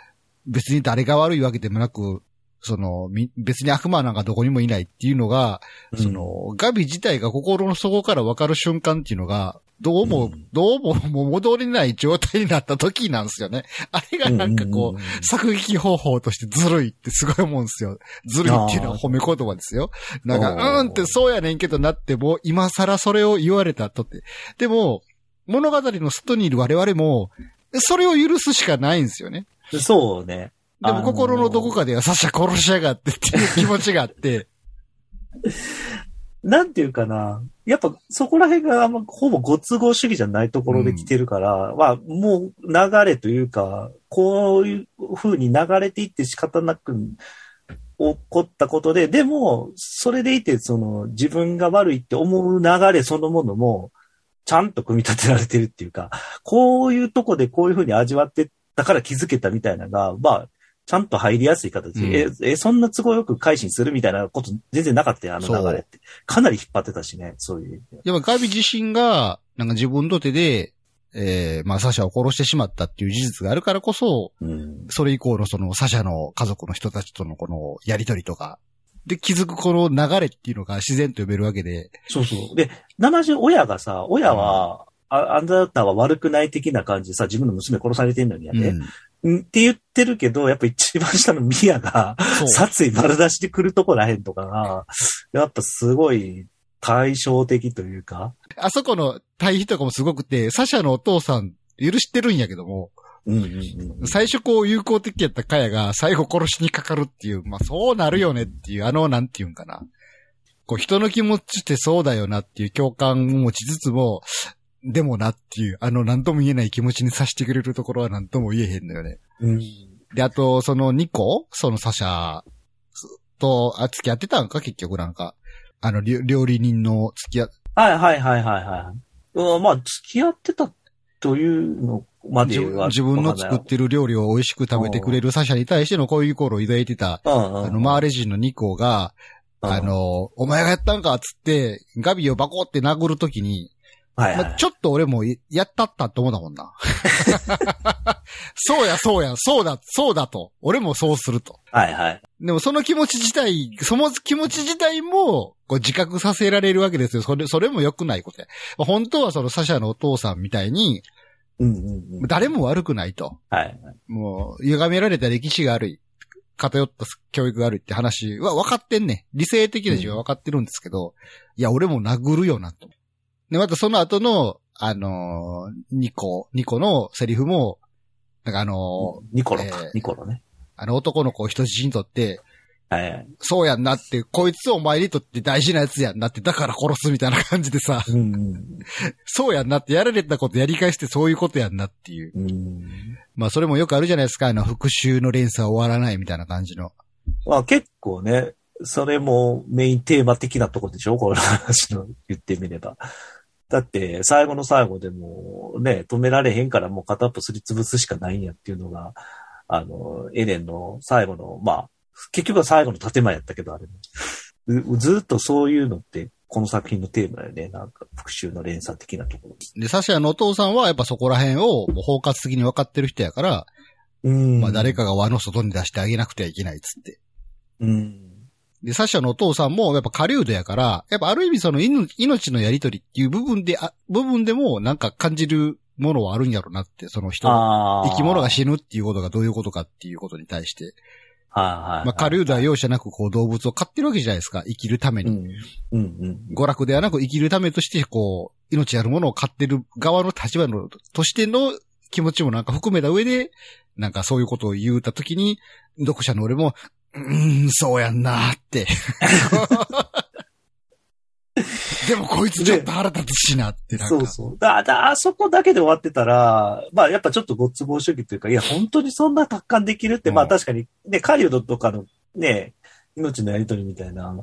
別に誰が悪いわけでもなく、その、別に悪魔なんかどこにもいないっていうのが、うん、その、ガビ自体が心の底から分かる瞬間っていうのが、どうも、うん、どうももう戻れない状態になった時なんですよね。あれがなんかこう、作劇方法としてずるいってすごい思うんですよ。ずるいっていうのは褒め言葉ですよ。なんか、うーんってそうやねんけどなっても、今更それを言われたとって。でも、物語の外にいる我々も、それを許すしかないんですよね。そうね。でも心のどこかではサシャ殺しやがってっていう気持ちがあって。なんていうかな。やっぱそこら辺がほぼご都合主義じゃないところで来てるから、うん、はもう流れというか、こういう風に流れていって仕方なく起こったことで、でも、それでいて、その自分が悪いって思う流れそのものも、ちゃんと組み立てられてるっていうか、こういうとこでこういう風に味わってたから気づけたみたいなのが、まあ、ちゃんと入りやすい形で、うん、え、え、そんな都合よく改心するみたいなこと全然なかったよ、あの流れって。かなり引っ張ってたしね、そういう。やっぱガビ自身が、なんか自分の手で、えー、まあ、サシャを殺してしまったっていう事実があるからこそ、うん。それ以降のそのサシャの家族の人たちとのこのやりとりとか、で気づくこの流れっていうのが自然と呼べるわけで、そうそう。で、生地親がさ、親は、ああなたは悪くない的な感じでさ、自分の娘殺されてんのにやね。うん、って言ってるけど、やっぱ一番下のミヤが。殺意丸出しで来るとこらへんとかが、やっぱすごい対照的というか、あそこの対比とかもすごくて、サシャのお父さん許してるんやけども、うんうんうん。最初こう友好的やったカヤが最後殺しにかかるっていう、まあそうなるよねっていう、あの、なんていうんかな。こう人の気持ちってそうだよなっていう共感を持ちつつも、でもなっていう、あの何とも言えない気持ちにさせてくれるところは何とも言えへんのよね。うん。で、あと、その2個？そのサシャと、あ、付き合ってたんか？結局なんか。あの、料料理人の付き合、はいはいはいはいはい。うん、まあ、付き合ってたというのまで自分は。自分の作ってる料理を美味しく食べてくれるサシャに対しての恋心を抱いてた。あの、マーレ人のニコが、うんあ、の、お前がやったんかっつって、ガビをバコって殴るときに、はいはい。まあ、ちょっと俺もややったったって思ったもんな。そうや、そうや、そうだ、そうだと。俺もそうすると。はいはい。でもその気持ち自体、その気持ち自体も、こう自覚させられるわけですよ。それ、それも良くないことや。本当はそのサシャのお父さんみたいに、うんうんうん。誰も悪くないと。はい。もう、歪められた歴史がある。偏った教育があるって話は分かってんね。理性的な自分は分かってるんですけど、いや、俺も殴るよなと。で、またその後の、あのーニコ、ニコのセリフも、なんかあのーニコロかえー。ニコロね。あの男の子を人質にとって、はいはい。そうやんなって、こいつお前にとって大事なやつやんなって、だから殺すみたいな感じでさ、うんうん。そうやんなって、やられたことやり返してそういうことやんなっていう。うん。まあそれもよくあるじゃないですか、あの、復讐の連鎖終わらないみたいな感じの。まあ結構ね、それもメインテーマ的なとこでしょ？この話の言ってみれば。だって、最後の最後でもね、止められへんからもう片っぽすりつぶすしかないんやっていうのが、あの、エレンの最後の、まあ、結局は最後の建前やったけど、あれも。うずっとそういうのって、この作品のテーマよね。なんか、復讐の連鎖的なところ。で、サシャのお父さんはやっぱそこら辺をもう包括的に分かってる人やから、うんまあ誰かが輪の外に出してあげなくてはいけないっつって。うん。で、サシャのお父さんもやっぱ狩人やから、やっぱある意味その命命のやりとりっていう部分で、あ部分でもなんか感じるものはあるんやろなって、その人。生き物が死ぬっていうことがどういうことかっていうことに対して。はいはい。まあ狩人は容赦なくこう動物を飼ってるわけじゃないですか。生きるために。うん。うんうん。娯楽ではなく生きるためとして、こう、命あるものを飼ってる側の立場の、としての気持ちもなんか含めた上で、なんかそういうことを言うたときに、読者の俺も、うーん、そうやんなーって。でもこいつちょっと腹立つしなってなんか。そうそう。だ、だ、あそこだけで終わってたら、まあやっぱちょっとご都合主義というか、いや、本当にそんな達観できるって、うんまあ確かに、ね、狩人とかのね、命のやりとりみたいな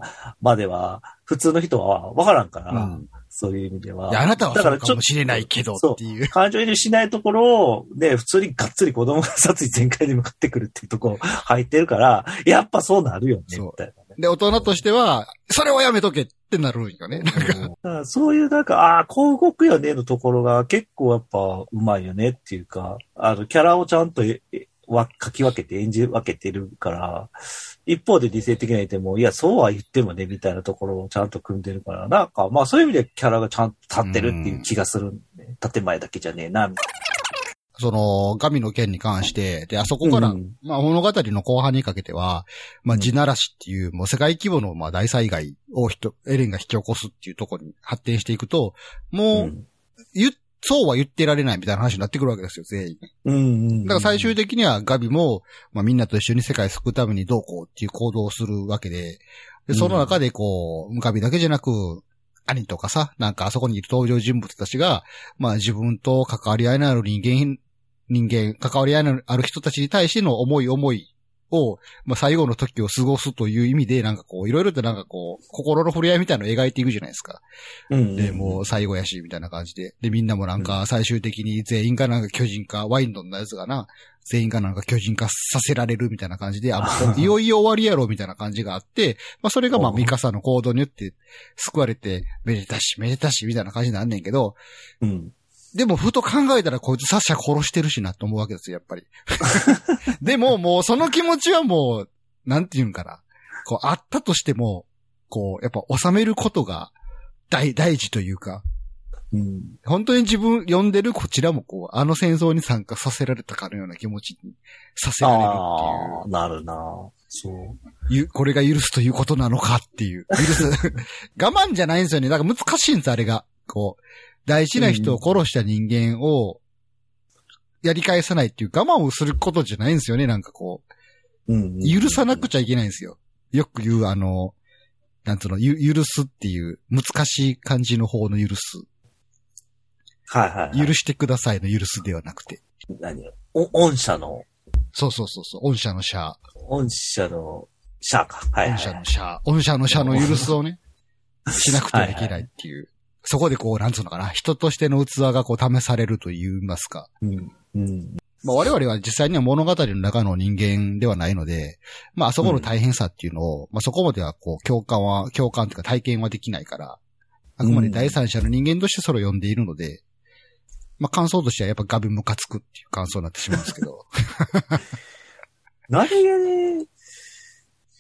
までは、普通の人はわからんから、うんそういう意味では。あなたはそうだからちょかもしれないけどっていう。感情移入しないところを、ね、普通にがっつり子供が殺意全開で向かってくるっていうところ入ってるから、やっぱそうなるよね、みたいなね。で、大人としては、それをやめとけってなるんよね。なんか、そういうなんか、ああ、こう動くよねのところが結構やっぱうまいよねっていうか、あの、キャラをちゃんとええわ書き分けて演じ分けてるから、一方で理性的な意見も、いや、そうは言ってもね、みたいなところをちゃんと組んでるから、なんか、まあそういう意味でキャラがちゃんと立ってるっていう気がするんで、建前だけじゃねえな、みたいその、神の剣に関して、で、あそこから、うん。まあ物語の後半にかけては、まあ地ならしっていう、もう世界規模のまあ大災害を人、エレンが引き起こすっていうところに発展していくと、な。もう、うん。言っそうは言ってられないみたいな話になってくるわけですよ、全員。うんうん。だから最終的にはガビも、まあみんなと一緒に世界を救うためにどうこうっていう行動をするわけで、で、その中でこう、ガビだけじゃなく、兄とかさ、なんかあそこにいる登場人物たちが、まあ自分と関わり合いのある人間、人間、関わり合いのある人たちに対しての思い思いを、まあ最後の時を過ごすという意味で、なんかこう、いろいろとなんかこう、心の触れ合いみたいなのを描いていくじゃないですか。うんうん、で、もう最後やし、みたいな感じで。で、みんなもなんか最終的に全員がなんか巨人化、ワインドンのやつがな、全員がなんか巨人化させられるみたいな感じで、あ、もういよいよ終わりやろ、みたいな感じがあって、まあそれがまあうんミカサの行動によって救われて、めでたし、めでたし、みたいな感じになんねんけど、うん。でも、ふと考えたらこいつサッシャ殺してるしなと思うわけですよ、やっぱり。でも、もうその気持ちはもう、なんていうんかな。こう、あったとしても、こう、やっぱ収めることが大、大事というか、うん。本当に自分読んでるこちらもこう、あの戦争に参加させられたかのような気持ちにさせられるっていう。ああ、なるな。そう。ゆこれが許すということなのかっていう。許す。我慢じゃないんですよね。だから難しいんです、あれが。こう、大事な人を殺した人間を、やり返さないっていう我慢をすることじゃないんですよね、なんかこうん。う。許さなくちゃいけないんですよ。よく言う、あの、なんつうの、ゆ許すっていう、難しい漢字の方の許す。はいはい、はい。許してくださいの許すではなくて。何？お御社の、そうそうそうそう、御社の社、御社の、社か。はいはい、御社はい。の社、御社の社の許すをね、しなくてはいけないっていう。そこでこう、なんつうのかな、人としての器がこう試されると言いますか。うん。うん。まあ我々は実際には物語の中の人間ではないので、まああそこの大変さっていうのを、まあそこまではこう共感は、共感というか体験はできないから、あくまで第三者の人間としてそれを読んでいるので、まあ感想としてはやっぱガビムカつくっていう感想になってしまうんですけど。何気に、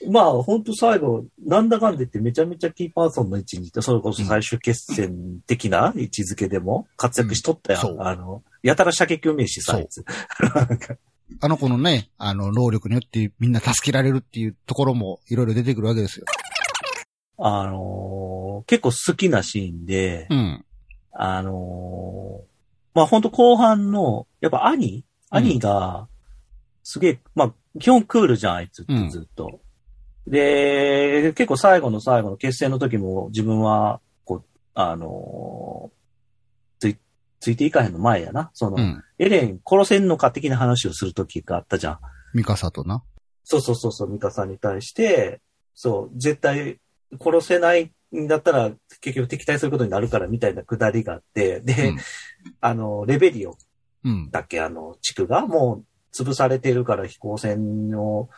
まあ、本当最後、なんだかんで言ってめちゃめちゃキーパーソンの位置にいて、それこそ最終決戦的な位置づけでも活躍しとったやん。うんあの、やたら射撃うめえしさ、あいつ。あの子のね、あの、能力によってみんな助けられるっていうところもいろいろ出てくるわけですよ。あのー結構好きなシーンで、うん。あのーまあ本当後半の、やっぱ兄？兄が、すげえ、まあ基本クールじゃん、あいつってうんずっと。で、結構最後の最後の決戦の時も自分は、こう、あのーつい、ついていかへんの前やな。その、うん。エレン殺せんのか的な話をする時があったじゃん。ミカサとな。そうそうそうそう、ミカさんに対して、そう、絶対殺せないんだったら結局敵対することになるからみたいなくだりがあって、で、うんあの、レベリオうん。だっけ、あの、地区がもう潰されてるから飛行船を、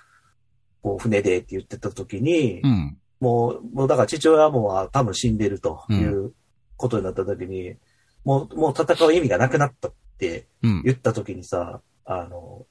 こう、船でって言ってた時に、うん。もう、もうだから父親もは多分死んでるということになった時に、もう、もう戦う意味がなくなったってうん。言った時にさ、あの、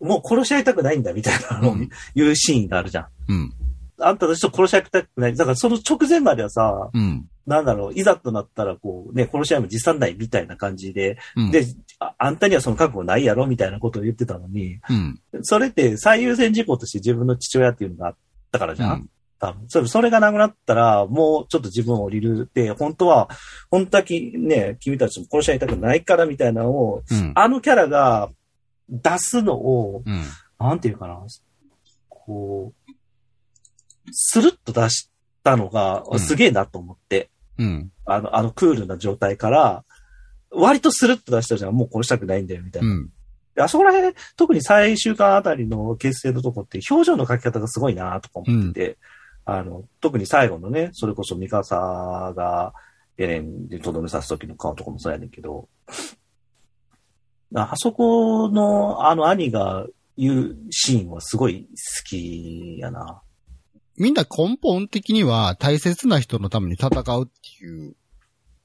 もう殺し合いたくないんだみたいなのをううシーンがあるじゃん。うん。あんたたちと殺し合いたくない。だからその直前まではさ、うん。なんだろう、いざとなったらこうね、殺し合いも辞さないみたいな感じで、うん。で、ああんたにはその覚悟ないやろみたいなことを言ってたのに、うん。それって最優先事項として自分の父親っていうのがあったからじゃん、うん多分。それそれがなくなったら、もうちょっと自分を降りるって、本当は、本当はき、ね、君たちも殺し合いたくないからみたいなのを、うん。あのキャラが出すのを、うん。なんていうかな、こう、スルッと出したのがう、んすげえなと思って、うん。あの、あのクールな状態から、割とスルッと出したじゃん、もう殺したくないんだよ、みたいな。うん。であそこら辺、特に最終巻あたりの結成のとこって、表情の描き方がすごいなとか思ってて、あの、特に最後のね、それこそミカサがエレンでとどめさす時の顔とかもそうやねんけど、あそこのあの兄が言うシーンはすごい好きやな。みんな根本的には大切な人のために戦うっていう、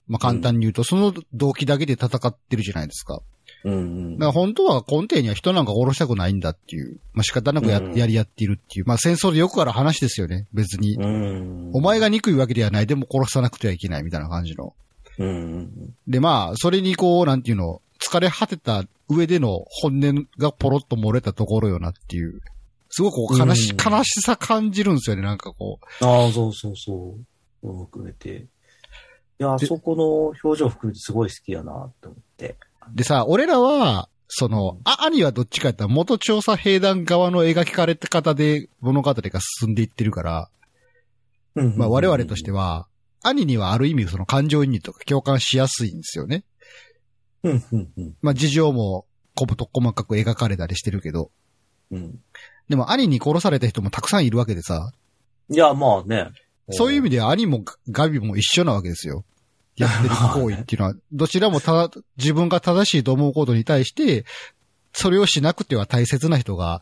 まあ簡単に言うと、その動機だけで戦ってるじゃないですか。うんうん。だから本当は根底には人なんか殺したくないんだっていう、まあ仕方なくや,、うんやり合っているっていう、まあ戦争でよくある話ですよね、別に。うん。お前が憎いわけではない、でも殺さなくてはいけないみたいな感じの。うんうんで、まあ、それにこう、なんていうの、疲れ果てた上での本音がポロッと漏れたところよなっていう。すごくこう悲し、うん悲しさ感じるんですよね、なんかこう。ああ、そうそうそう。うん含めて。いや、あでそこの表情含めてすごい好きやなって思って。でさ、俺らは、その、あ、兄はどっちかやったら元調査兵団側の描かれ方で物語が進んでいってるから、まあ我々としては。は、兄にはある意味その感情移入とか共感しやすいんですよね。うん、うん、うん。まあ事情もこと細かく描かれたりしてるけど。うん。でも兄に殺された人もたくさんいるわけでさ、いや、まあね。そういう意味では兄もガビも一緒なわけですよ。やってる行為っていうのは、どちらもただ、自分が正しいと思うことに対して、それをしなくては大切な人が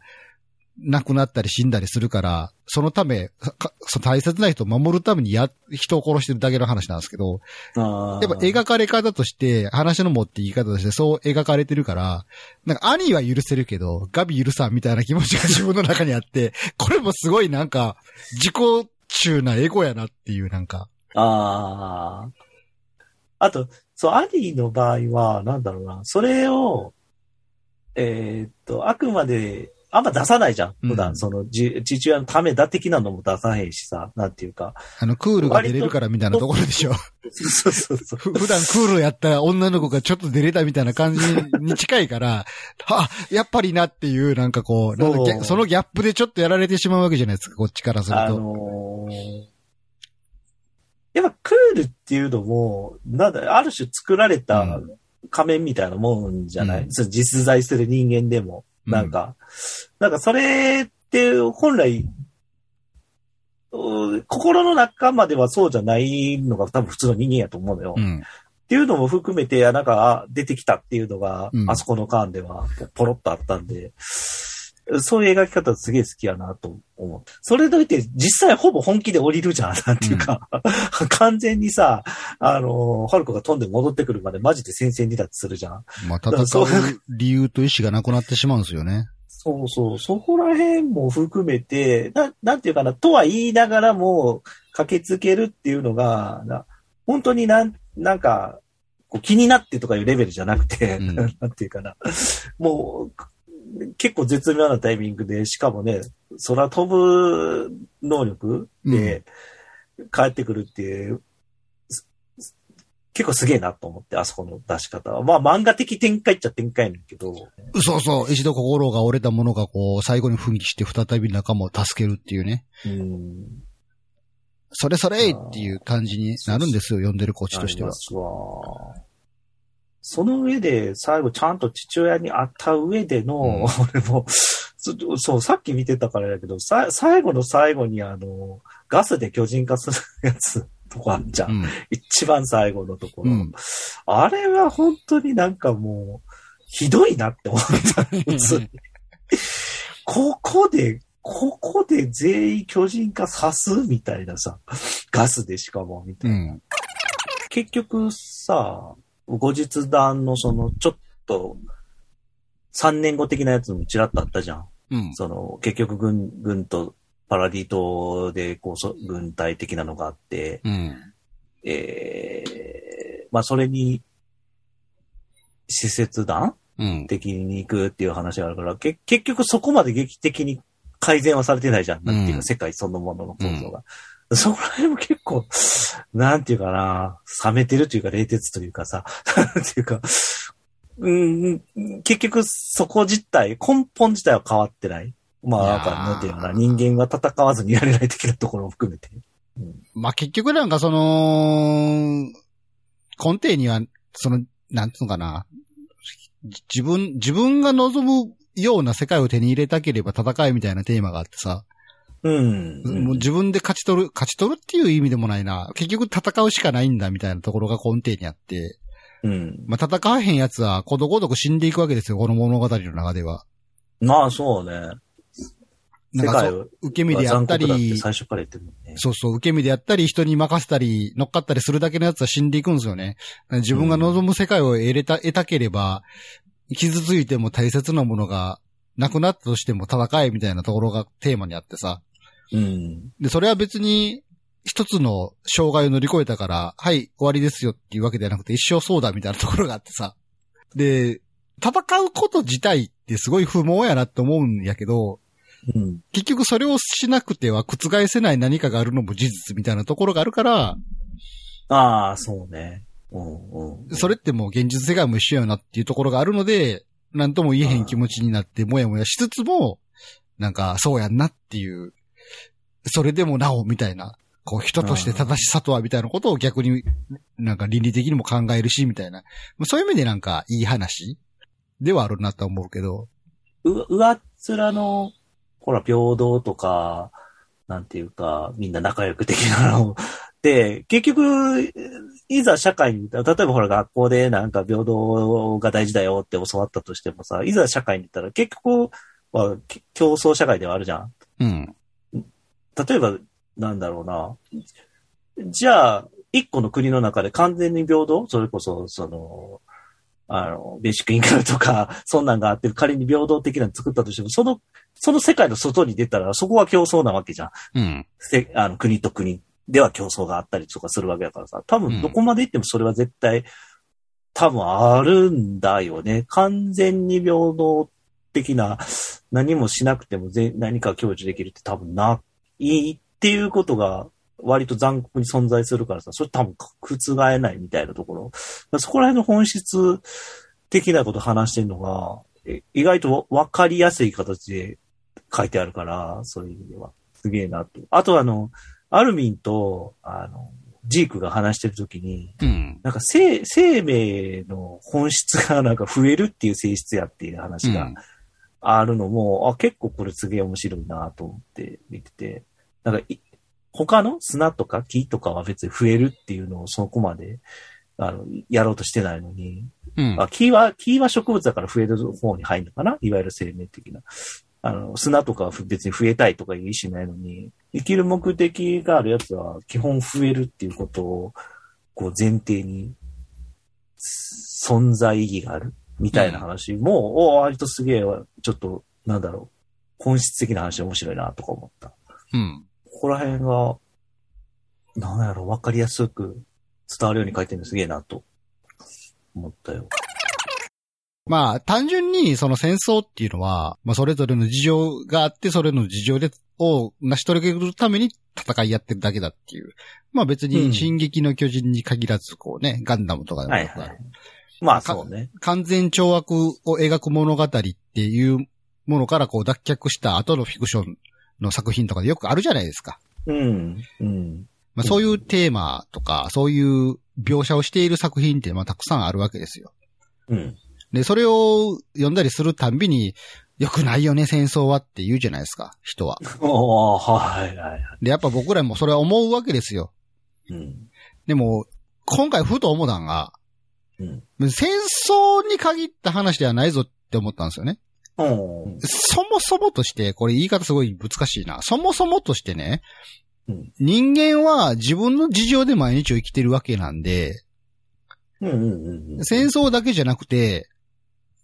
亡くなったり死んだりするから、そのため、かその大切な人を守るためにや、人を殺してるだけの話なんですけど、あやっぱ描かれ方として、話の持って言い方としてそう描かれてるから、なんか兄は許せるけど、ガビ許さんみたいな気持ちが 自分の中にあって、これもすごいなんか、自己中なエゴやなっていうなんか、ああ。あと、そう、アニーの場合は、なんだろうな、それを、えーっと、あくまで、あんま出さないじゃん。普段、うんその、じ父親のためだ的なのも出さへんしさ、なんていうか。あの、クールが出れるからみたいなところでしょ。そうそうそう。ふ普段クールやった女の子がちょっと出れたみたいな感じに近いから、あ、やっぱりなっていう、なんかこう、そうそのギャップでちょっとやられてしまうわけじゃないですか、こっちからするあと。のーやっぱクールっていうのも、なんだ、ある種作られたうん仮面みたいなもんじゃない、うん実在する人間でも。なんか、なんかそれって本来、う心の中まではそうじゃないのが多分普通の人間やと思うのよ。っうん。ていうのも含めて、なんかあ出てきたっていうのが、うんあそこの間ではポポロッとあったんで、そういう描き方すげえ好きやなと思う。それといって、実際ほぼ本気で降りるじゃん、なんていうか。完全にさ、あの、ハルコが飛んで戻ってくるまでマジで戦線離脱するじゃん。まあ、戦う理由と意志がなくなってしまうんですよね。そうそう、そこら辺も含めて、ななんていうかな、とは言いながらも、駆けつけるっていうのが、な本当になん、なんか、気になってとかいうレベルじゃなくて、うん なんていうかな、もう、結構絶妙なタイミングで、しかもね、空飛ぶ能力で帰ってくるっていう、す結構すげえなと思って、あそこの出し方は。まあ漫画的展開っちゃ展開なんだけど、そうそう。一度心が折れたものがこう、最後に奮起して再び仲間を助けるっていうね。うん。それそれっていう感じになるんですよ、読んでるこっちとしてはありま。すわその上で、最後ちゃんと父親に会った上での、うん俺も、そそう、さっき見てたからだけど、さ最後の最後にあの、ガスで巨人化するやつとかあんじゃん。うん。一番最後のところ。うん。あれは本当になんかもう、ひどいなって思った。ここで、ここで全員巨人化さすみたいなさ、ガスでしかも、みたいな。うん。結局さ、後日談のその、ちょっと、3年後的なやつもちらっとあったじゃん。うん。その、結局軍、軍とパラディ島で、こうそ、軍隊的なのがあって、うん。えー、まあそれに、施設団うん。的に行くっていう話があるから、け結局そこまで劇的に改善はされてないじゃん。なんていうか、うん世界そのものの構造が。そこら辺も結構、なんていうかな、冷めてるというか、冷徹というかさ、なんていうか、うん、結局そこ自体、根本自体は変わってない。まあ、なんか、なんていうかな、人間が戦わずにやれない的なところも含めて。まあ、結局なんかその、根底には、その、なんつうのかな、自分、自分が望むような世界を手に入れたければ戦いみたいなテーマがあってさ、うん。もう自分で勝ち取る、勝ち取るっていう意味でもないな。結局戦うしかないんだみたいなところが根底にあって、うん。まあ、戦わへん奴はことごとく死んでいくわけですよ、この物語の中では。まあ、そうね。なんか受け身でやったり、最初から言ってるもんね。そうそう、受け身でやったり、人に任せたり、乗っかったりするだけのやつは死んでいくんですよね。自分が望む世界を得れた、得たければ、傷ついても大切なものがなくなったとしても戦えみたいなところがテーマにあってさ。うん。で、それは別に、一つの障害を乗り越えたから、はい、終わりですよっていうわけではなくて、一生そうだみたいなところがあってさ。で、戦うこと自体ってすごい不毛やなって思うんやけど、うん。結局それをしなくては覆せない何かがあるのも事実みたいなところがあるから、ああ、そうね。うんうん。それってもう現実世界も一緒やなっていうところがあるので、なんとも言えへん気持ちになってもやもやしつつも、なんかそうやんなっていう、それでもなおみたいな、こう人として正しさとはみたいなことを逆になんか倫理的にも考えるしみたいな。そういう意味でなんかいい話ではあるなと思うけど。う、上っ面の、ほら、平等とか、なんていうか、みんな仲良く的なので、結局、いざ社会に、例えばほら学校でなんか平等が大事だよって教わったとしてもさ、いざ社会に行ったら結局、はき競争社会ではあるじゃん。うん。例えば、なんだろうな。じゃあ、一個の国の中で完全に平等？それこそ、その、あの、ベーシックインカムとか、そんなんがあって、仮に平等的なの作ったとしても、その、その世界の外に出たら、そこは競争なわけじゃん。うん。せあの国と国では競争があったりとかするわけだからさ、多うん分どこまで行ってもそれは絶対、多分あるんだよね。完全に平等的な、何もしなくてもぜ何か享受できるって多分ないっていうことが割と残酷に存在するからさ、それ多分覆えないみたいなところ。そこら辺の本質的なこと話してるのが、え意外とわかりやすい形で書いてあるから、そういう意味では。すげえなと。あとあの、アルミンと、あの、ジークが話してるときに、うん。なんか生、生命の本質がなんか増えるっていう性質やっていう話がうん。あるのも、あ、結構これすげえ面白いなと思って見てて、なんかい、他の砂とか木とかは別に増えるっていうのをそこまで、あの、やろうとしてないのに、うん。あ、木は、木は植物だから増える方に入るのかな？いわゆる生命的な。あの、砂とかは別に増えたいとかいう意思ないのに、生きる目的があるやつは基本増えるっていうことを、こう前提に、存在意義があるみたいな話も、お割とすげえ、ちょっと、なんだろう、本質的な話で面白いなとか思った。うん。ここら辺が、なんやろ、わかりやすく伝わるように書いてるのすげえなと思ったよ。まあ、単純にその戦争っていうのは、まあそれぞれの事情があって、それの事情で、を成し遂げるために戦いやってるだけだっていう。まあ別うんに進撃の巨人に限らず、こうね、ガンダムとかでもはいよくあるはい。まあそうね。完全懲悪を描く物語っていうものからこう脱却した後のフィクションの作品とかでよくあるじゃないですか。うん。うん。まあそういうテーマとか、そういう描写をしている作品ってまあたくさんあるわけですよ。うん。で、それを読んだりするたんびに、良くないよね、戦争はって言うじゃないですか、人は。はいはいはい。で、やっぱ僕らもそれは思うわけですよ。うん。でも、今回ふと思ったんが、うん。戦争に限った話ではないぞって思ったんですよね。そもそもとして、これ言い方すごい難しいな。そもそもとしてね、うん人間は自分の事情で毎日を生きてるわけなんで、うんうんうんうん。戦争だけじゃなくて、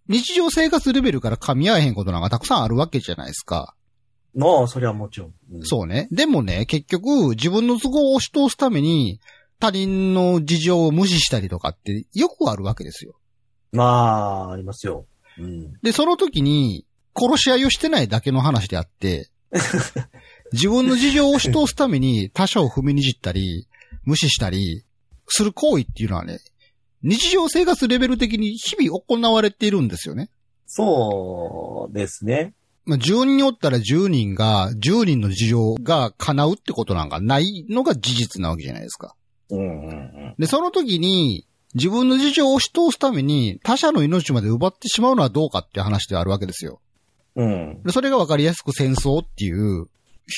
日常生活レベルから噛み合えへんことなんかたくさんあるわけじゃないですか。ああ、それはもちろん。うんそうね。でもね、結局、自分の都合を押し通すために、他人の事情を無視したりとかってよくあるわけですよ。まあ、ありますよ。うん。で、その時に、殺し合いをしてないだけの話であって、自分の事情を押し通すために他者を踏みにじったり、無視したり、する行為っていうのはね、日常生活レベル的に日々行われているんですよね。そうですね。まあ、10人おったら10人が、10人の事情が叶うってことなんかないのが事実なわけじゃないですか。うんうんうん。で、その時に、自分の事情を押し通すために他者の命まで奪ってしまうのはどうかっていう話であるわけですよ。うん。でそれがわかりやすく戦争っていう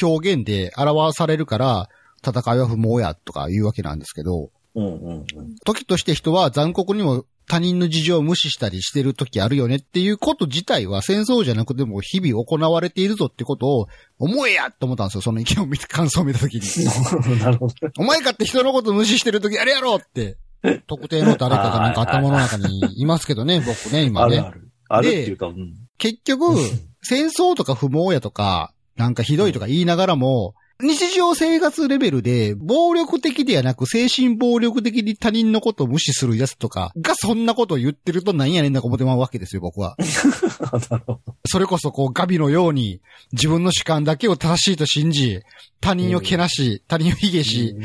表現で表されるから、戦いは不毛やとか言うわけなんですけど、うんうんうん。時として人は残酷にも他人の事情を無視したりしてる時あるよねっていうこと自体は戦争じゃなくても日々行われているぞってことを思えやって思ったんですよ。その意見を見て、感想を見た時に。なるほど。お前かって人のこと無視してる時あれやろって。特定の誰かがなんか頭の中にいますけどね、僕ね、今ね。あるある。あるっていうか、うん。結局、戦争とか不毛やとか、なんかひどいとか言いながらも、日常生活レベルで暴力的ではなく精神暴力的に他人のことを無視するやつとかがそんなことを言ってると何やねんだか思ってまうわけですよ、僕は。それこそこうガビのように自分の主観だけを正しいと信じ、他人をけなし、他人を卑下し、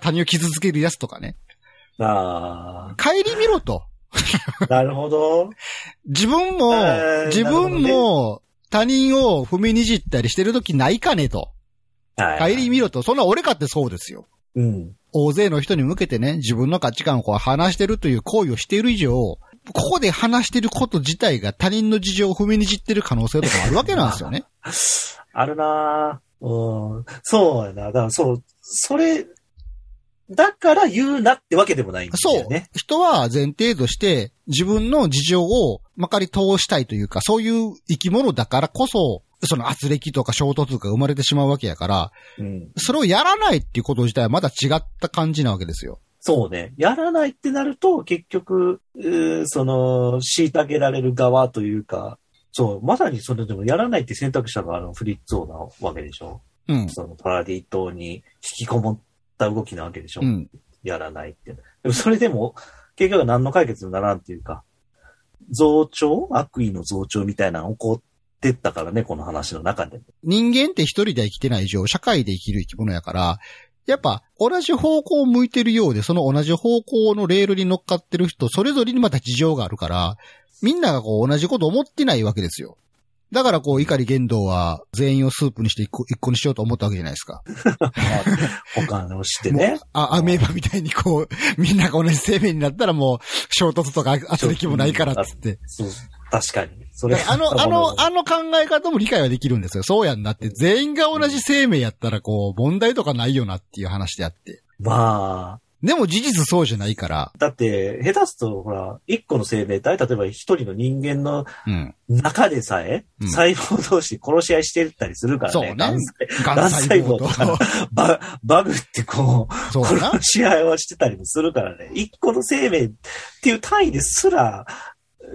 他人を傷つけるやつとかね。あ帰り見ろと。あ、なるほど。自分もえー、自分も他人を踏みにじったりしてる時ないかねと。はい。帰り見ろと。そんな俺かってそうですよ。うん。大勢の人に向けてね、自分の価値観をこう話してるという行為をしている以上、ここで話してること自体が他人の事情を踏みにじってる可能性とかもあるわけなんですよね。あるなぁうん。そうやな。だからそう、それ、だから言うなってわけでもないんだそうよね。。人は前提として、自分の事情をまかり通したいというか、そういう生き物だからこそ、その圧力とか衝突が生まれてしまうわけやから、うん。それをやらないっていうこと自体はまだ違った感じなわけですよ。そうね。やらないってなると、結局、うーその、虐げられる側というか、そう、まさにそれでもやらないって選択肢があのフリッツ王なわけでしょ。うん。そのパラディ島に引きこもった動きなわけでしょ。うん。やらないって。でもそれでも、結局は何の解決にならんっていうか、増長？悪意の増長みたいなの起こってったからね、この話の中で。人間って一人で生きてない以上、社会で生きる生き物やから、やっぱ同じ方向を向いてるようで、その同じ方向のレールに乗っかってる人、それぞれにまた事情があるから、みんながこう同じこと思ってないわけですよ。だからこう、怒り言動は全員をスープにして一個一個にしようと思ったわけじゃないですか。他のしてね。あ、アメーバみたいにこう、みんなが同じ生命になったらもう、衝突とか 圧力もないからっつって。そう、確かに。それあの、あの、あの考え方も理解はできるんですよ。そうやんなって。全員が同じ生命やったらこう、問題とかないよなっていう話であって。まあ、でも事実そうじゃないから。だって、下手すと、ほら、一個の生命体、例えば一人の人間のうん。中でさえ、うん細胞同士殺し合いしてったりするからね。そうねがん細胞と。ババグってこう、そう。殺し合いをしてたりもするからね。一個の生命っていう単位ですら、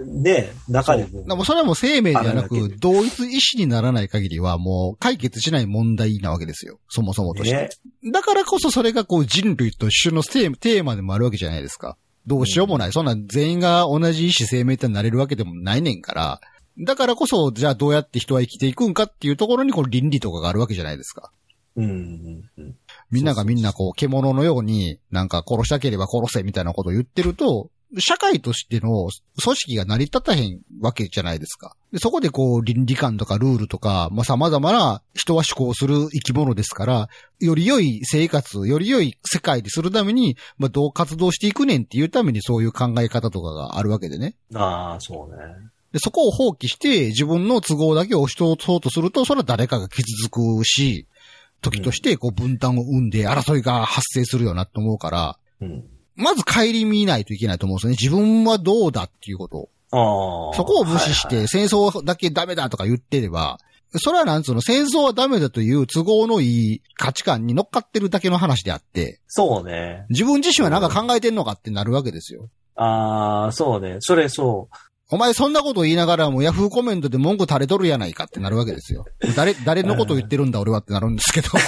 ね、中でも。でもそれはもう生命ではなく、同一意思にならない限りはもう解決しない問題なわけですよ。そもそもとして。ね、だからこそそれがこう人類と一緒のテーマテーマでもあるわけじゃないですか。どうしようもない。そんな全員が同じ意思生命体になれるわけでもないねんから。だからこそ、じゃあどうやって人は生きていくんかっていうところにこの倫理とかがあるわけじゃないですか。うんうんうん。みんながみんなこう、獣のように、なんか殺したければ殺せみたいなことを言ってると、社会としての組織が成り立たへんわけじゃないですか。でそこでこう、倫理観とかルールとか、まあ、様々な人は思考する生き物ですから、より良い生活、より良い世界にするために、まあ、どう活動していくねんっていうためにそういう考え方とかがあるわけでね。ああ、そうね。で、そこを放棄して自分の都合だけ押し通そうとすると、それは誰かが傷つくし、時としてこう分担を生んで争いが発生するよなと思うから、うん。まず顧みないといけないと思うんですよね。自分はどうだっていうことを。ああ。そこを無視しはいはいて戦争だけダメだとか言ってれば、それはなんつうの、戦争はダメだという都合のいい価値観に乗っかってるだけの話であって、そうね。自分自身はなんか考えてんのかってなるわけですよ。ああ、そうね。それそお前そんなこと言いながらもヤフーコメントで文句垂れとるやないかってなるわけですよ。誰、誰のこと言ってるんだ俺はってなるんですけど。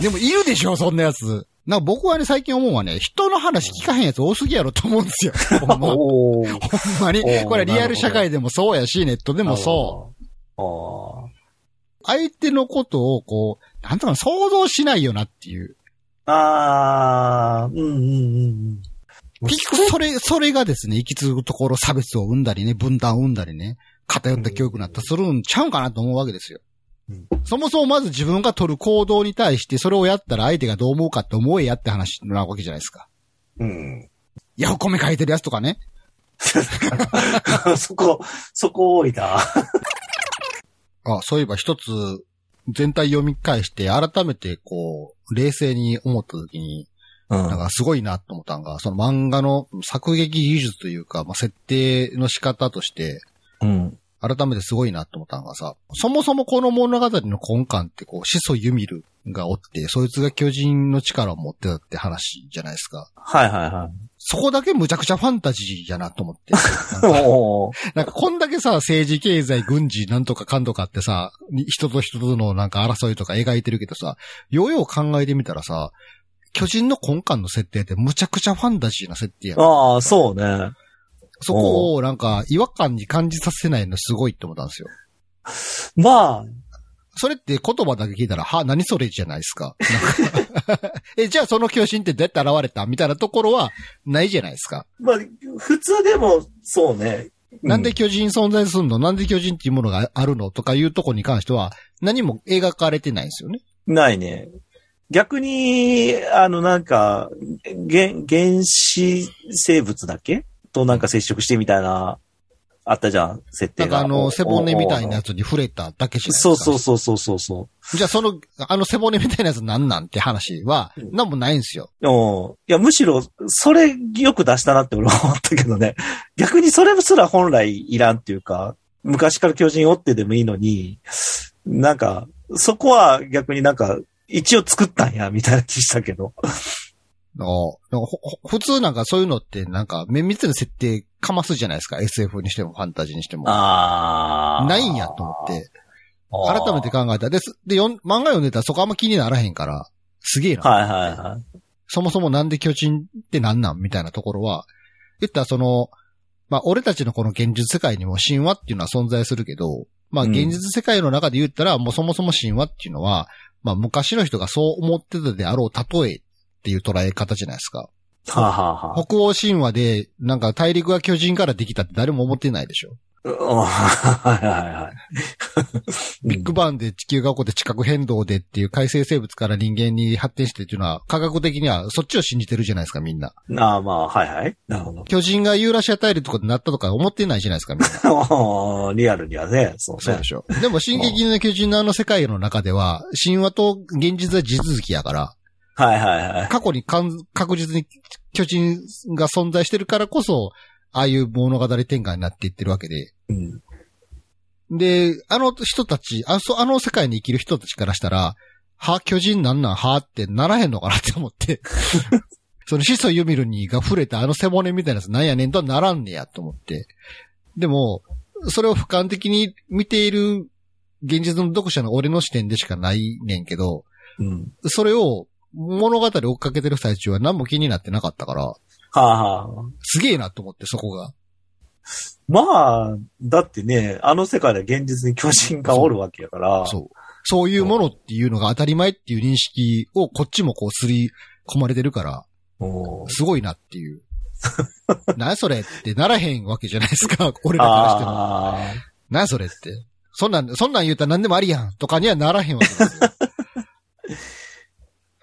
でもいるでしょ、そんなやつ。なんか僕はね、最近思うのはね、人の話聞かへんやつ多すぎやろと思うんですよ。ほんう。ま。ほんまに。これリアル社会でもそうやし、ネットでもそう。相手のことをこう、なんとか想像しないよなっていう。あ。ああ、うんうんうんうん。結局それ、それがですね、行き継ぐところ差別を生んだりね、分断を生んだりね、偏った教育になったりするんちゃうんかなと思うわけですよ。うんそもそもまず自分が取る行動に対して、それをやったら相手がどう思うかって思えやって話なわけじゃないですか。うん。ヤフコメ書いてるやつとかね。そこ、そこ多いな。あ、そういえば一つ、全体読み返して、改めてこう、冷静に思った時に、うんなんかすごいなと思ったのが、その漫画の作劇技術というか、まあ、設定の仕方として、うん。改めてすごいなと思ったのがさ、そもそもこの物語の根幹ってこう、始祖ユミルがおって、そいつが巨人の力を持ってたって話じゃないですか。はいはいはい。そこだけむちゃくちゃファンタジーやなと思って。なんかおーなんかこんだけさ、政治、経済、軍事、なんとかかんとかってさ、に人と人とのなんか争いとか描いてるけどさ、ようよう考えてみたらさ、巨人の根幹の設定ってむちゃくちゃファンタジーな設定やん。ああ、そうね。そこをなんか違和感に感じさせないのすごいって思ったんですよ。まあ、それって言葉だけ聞いたら、は、何それじゃないですか？なんか え、じゃあその巨人ってどうやって現れたみたいなところはないじゃないですか。まあ、普通でも、そうね。なんで巨人存在するの？なんで巨人っていうものがあるのとかいうところに関しては、何も描かれてないんですよね。ないね。逆に、あの、なんか、原、原始生物だっけ？となんか接触してみたいなあったじゃん、設定が。なんかあの、背骨みたいなやつ。つに触れただけじゃないですか。そうそうそうそうそうそじゃあその、あの背骨みたいなやつなんなんって話は、うんなんもないんですよ。う。うん。いや、むしろ、それよく出したなって俺は思ったけどね。逆にそれすら本来いらんっていうか、昔から巨人追ってでもいいのに、なんか、そこは逆になんか、一応作ったんや、みたいな気したけど。のなんか普通なんかそういうのってなんか綿密な設定かますじゃないですか？SF にしてもファンタジーにしても。あないんやと思って、改めて考えたら。で、すで、よん漫画読んでたらそこあんま気にならへんから、すげえな。はいはいはい。そもそもなんで巨人ってなんなんみたいなところは、言ったらその、まあ、俺たちのこの現実世界にも神話っていうのは存在するけど、まあ、うん現実世界の中で言ったら、もうそもそも神話っていうのは、まあ、昔の人がそう思ってたであろう例えっていう捉え方じゃないですか。はあ、はあはあ北欧神話で、なんか大陸が巨人からできたって誰も思ってないでしょ。うん はいはいはい。ビッグバンで地球が起こって地殻変動でっていう海生生物から人間に発展してっていうのは、科学的にはそっちを信じてるじゃないですか、みんな。ああ、まあ、はいはい。なるほど。巨人がユーラシア大陸とかになったとか思ってないじゃないですか、みんな。リアルにはね、そうね。そうでしょ。でも、進撃の巨人のあの世界の中では、神話と現実は地続きやから、はいはいはい。過去にかん確実に巨人が存在してるからこそ、ああいう物語展開になっていってるわけで。うん。で、あの人たち、あそあの世界に生きる人たちからしたら、は、巨人なんなんはってならへんのかなって思って。そのシソユミルニが触れたあの背骨みたいなやつなんやねんとはならんねやと思って。でも、それを俯瞰的に見ている現実の読者の俺の視点でしかないねんけど、うん。それを物語追っかけてる最中は何も気になってなかったから、はあはあ。すげえなと思ってそこが。まあ、だってね、あの世界で現実に巨人がおるわけやから。そう。そういうものっていうのが当たり前っていう認識をこっちもこうすり込まれてるから、すごいなっていう。何それってならへんわけじゃないですか。俺らからしても。あ何それって。そんなん、そんなん言うたら何でもありやんとかにはならへんわけですよ。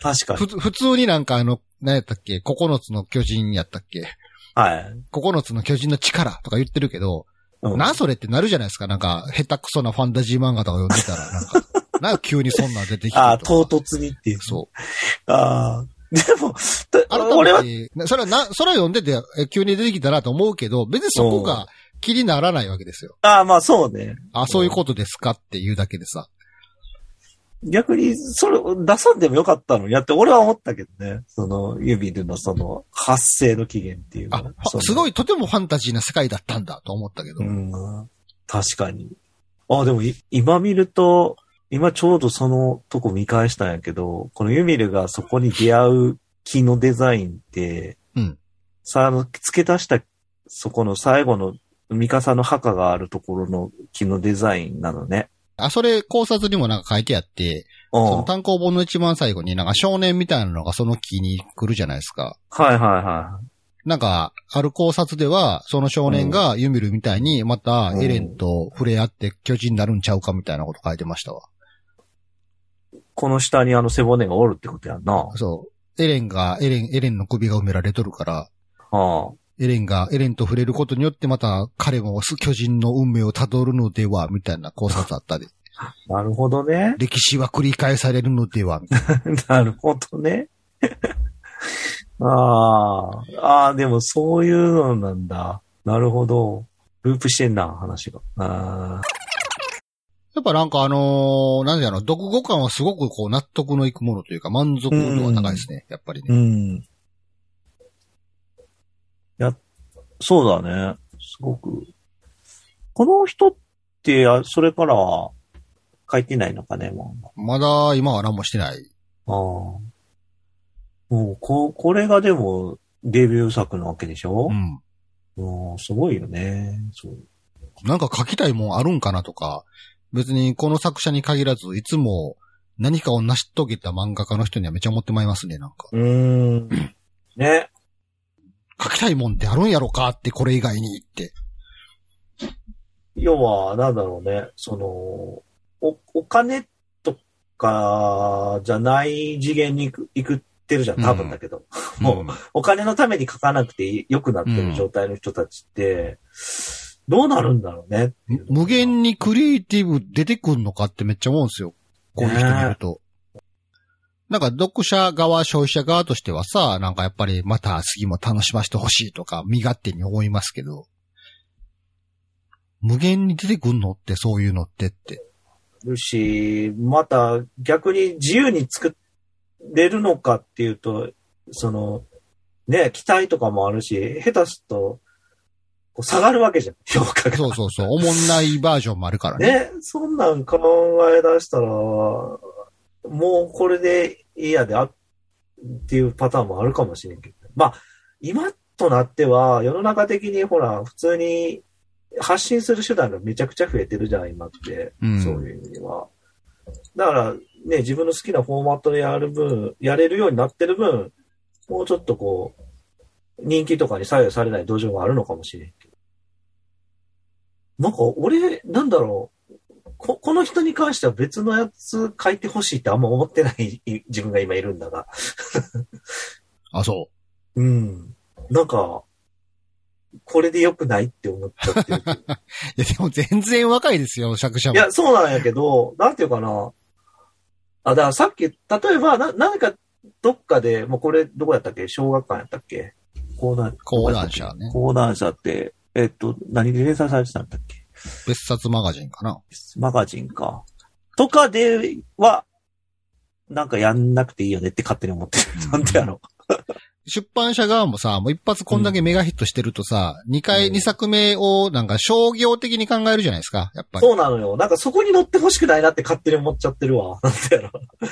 あ、確かに。ふ普通になんかあの、何やったっけ？九つの巨人やったっけ？はい。九つの巨人の力とか言ってるけど、うんなんそれってなるじゃないですか？なんか、下手くそなファンタジー漫画とか読んでたら、なんか、なんか急にそんなん出てきてああ、唐突にっていう。そう。ああ。でも、改俺は、それはな、それは読んでて、え急に出てきたなと思うけど、別にそこが気にならないわけですよ。ああ、まあそうね。あ、そういうことですか？っていうだけでさ。逆に、それを出さんでもよかったのにやって、俺は思ったけどね。その、ユビルのその、発生の起源っていうのあすごい、とてもファンタジーな世界だったんだと思ったけど。うん。確かに。あ、でもい、今見ると、今ちょうどそのとこ見返したんやけど、このユミルがそこに出会う木のデザインって、うん。さあ、あの、付け足した、そこの最後の、ミカサの墓があるところの木のデザインなのね。あ、それ考察にもなんか書いてあって、そのうん。単行本の一番最後になんか少年みたいなのがその木に来るじゃないですか。はいはいはなんか、ある考察では、その少年がユミルみたいに、またエレンと触れ合って巨人になるんちゃうかみたいなこと書いてましたわ。い。この下にあの背骨がおるってことやんな。はそう。エレンが、エレン、エレンの首が埋められとるから、あ。エレンが、エレンと触れることによってまた彼も巨人の運命をたどるのでは、みたいな考察あったで。なるほどね。歴史は繰り返されるのでは、な なるほどね。ああ、ああ、でもそういうのなんだ。なるほど。ループしてんな、話が。あやっぱなんかあのーなんだろう、読後感はすごくこう納得のいくものというか満足度が高いですね、やっぱりうね。ん。いや、そうだね。すごく。この人って、あそれからは書いてないのかね、もう。まだ今は何もしてない。ああ。もう、こ、これがでも、デビュー作なわけでしょ？う、ん。もう、すごいよね。そう。なんか書きたいもんあるんかなとか、別にこの作者に限らず、いつも何かを成し遂げた漫画家の人にはめちゃ思ってまいりますね、なんか。うーん。ね。書きたいもんってあるんやろかって、これ以外にって。要は、なんだろうね。その、お、お金とか、じゃない次元に行く、行くってるじゃん。多分だけど。もううんお金のために書かなくて良くなってる状態の人たちって、どうなるんだろうね無限にクリエイティブ出てくんのかってめっちゃ思うんですよ。こういう人見ると。なんか読者側、消費者側としてはさ、なんかやっぱりまた次も楽しませてほしいとか身勝手に思いますけど、無限に出てくんのってそういうのってって。るし、また逆に自由に作れるのかっていうと、その、ね、期待とかもあるし、下手すると、こう下がるわけじゃん、評価が。そうそうそう、おもんないバージョンもあるからね。ね、そんなん考え出したら、もうこれでいいやであっていうパターンもあるかもしれんけど。まあ、今となっては、世の中的にほら、普通に発信する手段がめちゃくちゃ増えてるじゃん、今って。うんそういう意味では。だから、ね、自分の好きなフォーマットでやる分、やれるようになってる分、もうちょっとこう、人気とかに左右されない土壌があるのかもしれんけど。なんか、俺、なんだろう。こ、この人に関しては別のやつ書いてほしいってあんま思ってない 自分が今いるんだが。あ、そうん。なんか、これで良くないって思っちゃってる。う。いや、でも全然若いですよ、作者も。いや、そうなんやけど、なんていうかな。あ、だからさっき、例えば、な、何か、どっかで、もうこれ、どこやったっけ？小学館やったっけ？講談、講談社ね。講談社って、えっと、何で連載されてたんだっけ？別冊マガジンかな。マガジンか。とかでは、なんかやんなくていいよねって勝手に思ってる。なんでやろ出版社側もさ、もう一発こんだけメガヒットしてるとさ、二回、うん二作目をなんか商業的に考えるじゃないですか、やっぱり。そうなのよ。なんかそこに乗ってほしくないなって勝手に思っちゃってるわ。なんでやろ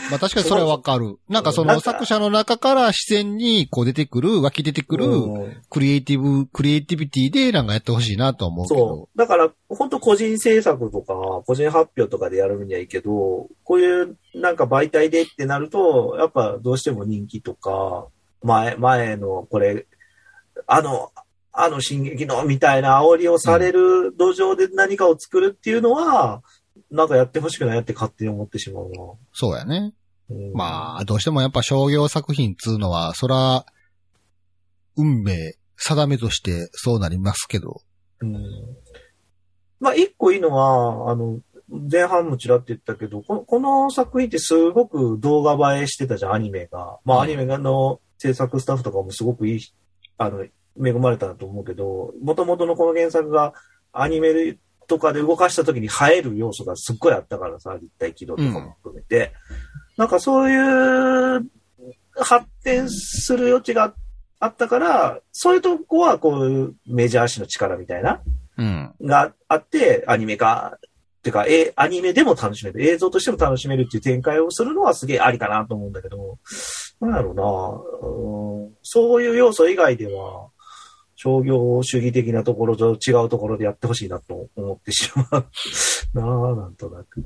まあ確かにそれはわかる。なんかその作者の中から自然にこう出てくる、湧き出てくる、うんクリエイティブ、クリエイティビティでなんかやってほしいなと思うけどそ。う。だから、本当個人制作とか、個人発表とかでやる分にはいいけど、こういうなんか媒体でってなると、やっぱどうしても人気とか、前、前のこれ、あの、あの進撃のみたいな煽りをされる土壌で何かを作るっていうのは、なんかやってほしくないって勝手に思ってしまうな。そうやね。うんまあ、どうしてもやっぱ商業作品っつうのは、そら、運命、定めとしてそうなりますけど。うんまあ、一個いいのは、あの、前半もちらって言ったけど、このこの作品ってすごく動画映えしてたじゃん、アニメが。まあ、うんアニメの制作スタッフとかもすごくいい、あの、恵まれたなと思うけど、元々のこの原作がアニメとかで動かした時に映える要素がすっごいあったからさ、立体軌道とかも含めて。なんかそういう発展する余地があったから、そういうとこはこういうメジャー誌の力みたいなうん。があって、アニメ化、ってか、え、アニメでも楽しめる、映像としても楽しめるっていう展開をするのはすげえありかなと思うんだけど、なんだろうな、そういう要素以外では、商業主義的なところと違うところでやってほしいなと思ってしまう なあ、なんとなく。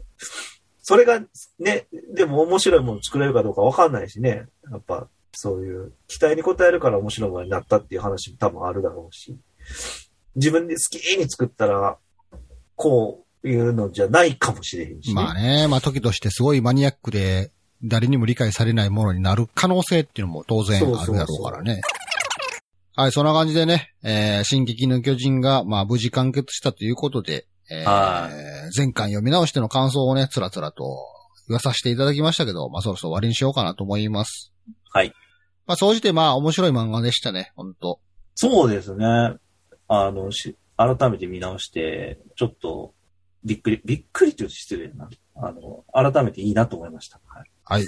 それがね、でも面白いもの作れるかどうかわかんないしね。やっぱ、そういう期待に応えるから面白いものになったっていう話も多分あるだろうし。自分で好きに作ったら、こういうのじゃないかもしれへんし、ね。まあね、まあ時としてすごいマニアックで、誰にも理解されないものになる可能性っていうのも当然あるだろうからね。はい、そんな感じでね、えー、進撃の巨人が、まあ無事完結したということで、えーは前回読み直しての感想をね、つらつらと言わさせていただきましたけど、まあそろそろ終わりにしようかなと思います。はい。まあ総じてまあ面白い漫画でしたね、本当そうですね。あの、し、改めて見直して、ちょっと、びっくり、びっくりって言うと失礼な。あの、改めていいなと思いました。はい。はい。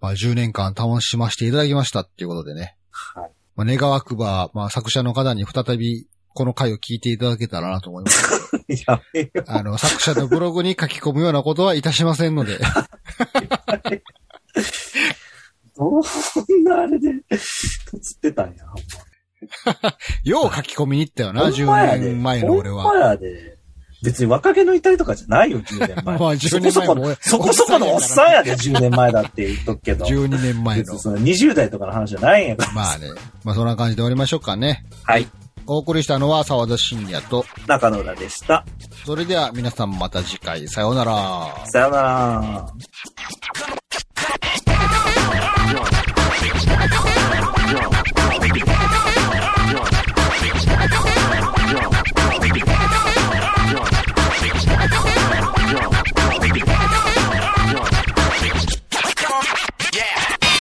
まあ10年間楽しませていただきましたっていうことでね。はい。まあ、願わくば、まあ作者の方に再びこの回を聞いていただけたらなと思います。やめよあの、作者のブログに書き込むようなことはいたしませんので。どんなあれで、とつってたんや、ほん よう書き込みに行ったよな、ま。10年前の俺ほんまは。やで。別に若気の至りとかじゃないよ、10年前。まあ、10年前そこそこの、そこそこのおっさんやで、10年前だって言っとくけど。12年前の。その20代とかの話じゃないんやから。まあね。まあ、そんな感じで終わりましょうかね。はい。お送りしたのは沢田信也と中野浦でした。それでは皆さんまた次回、さようなら。さようなら。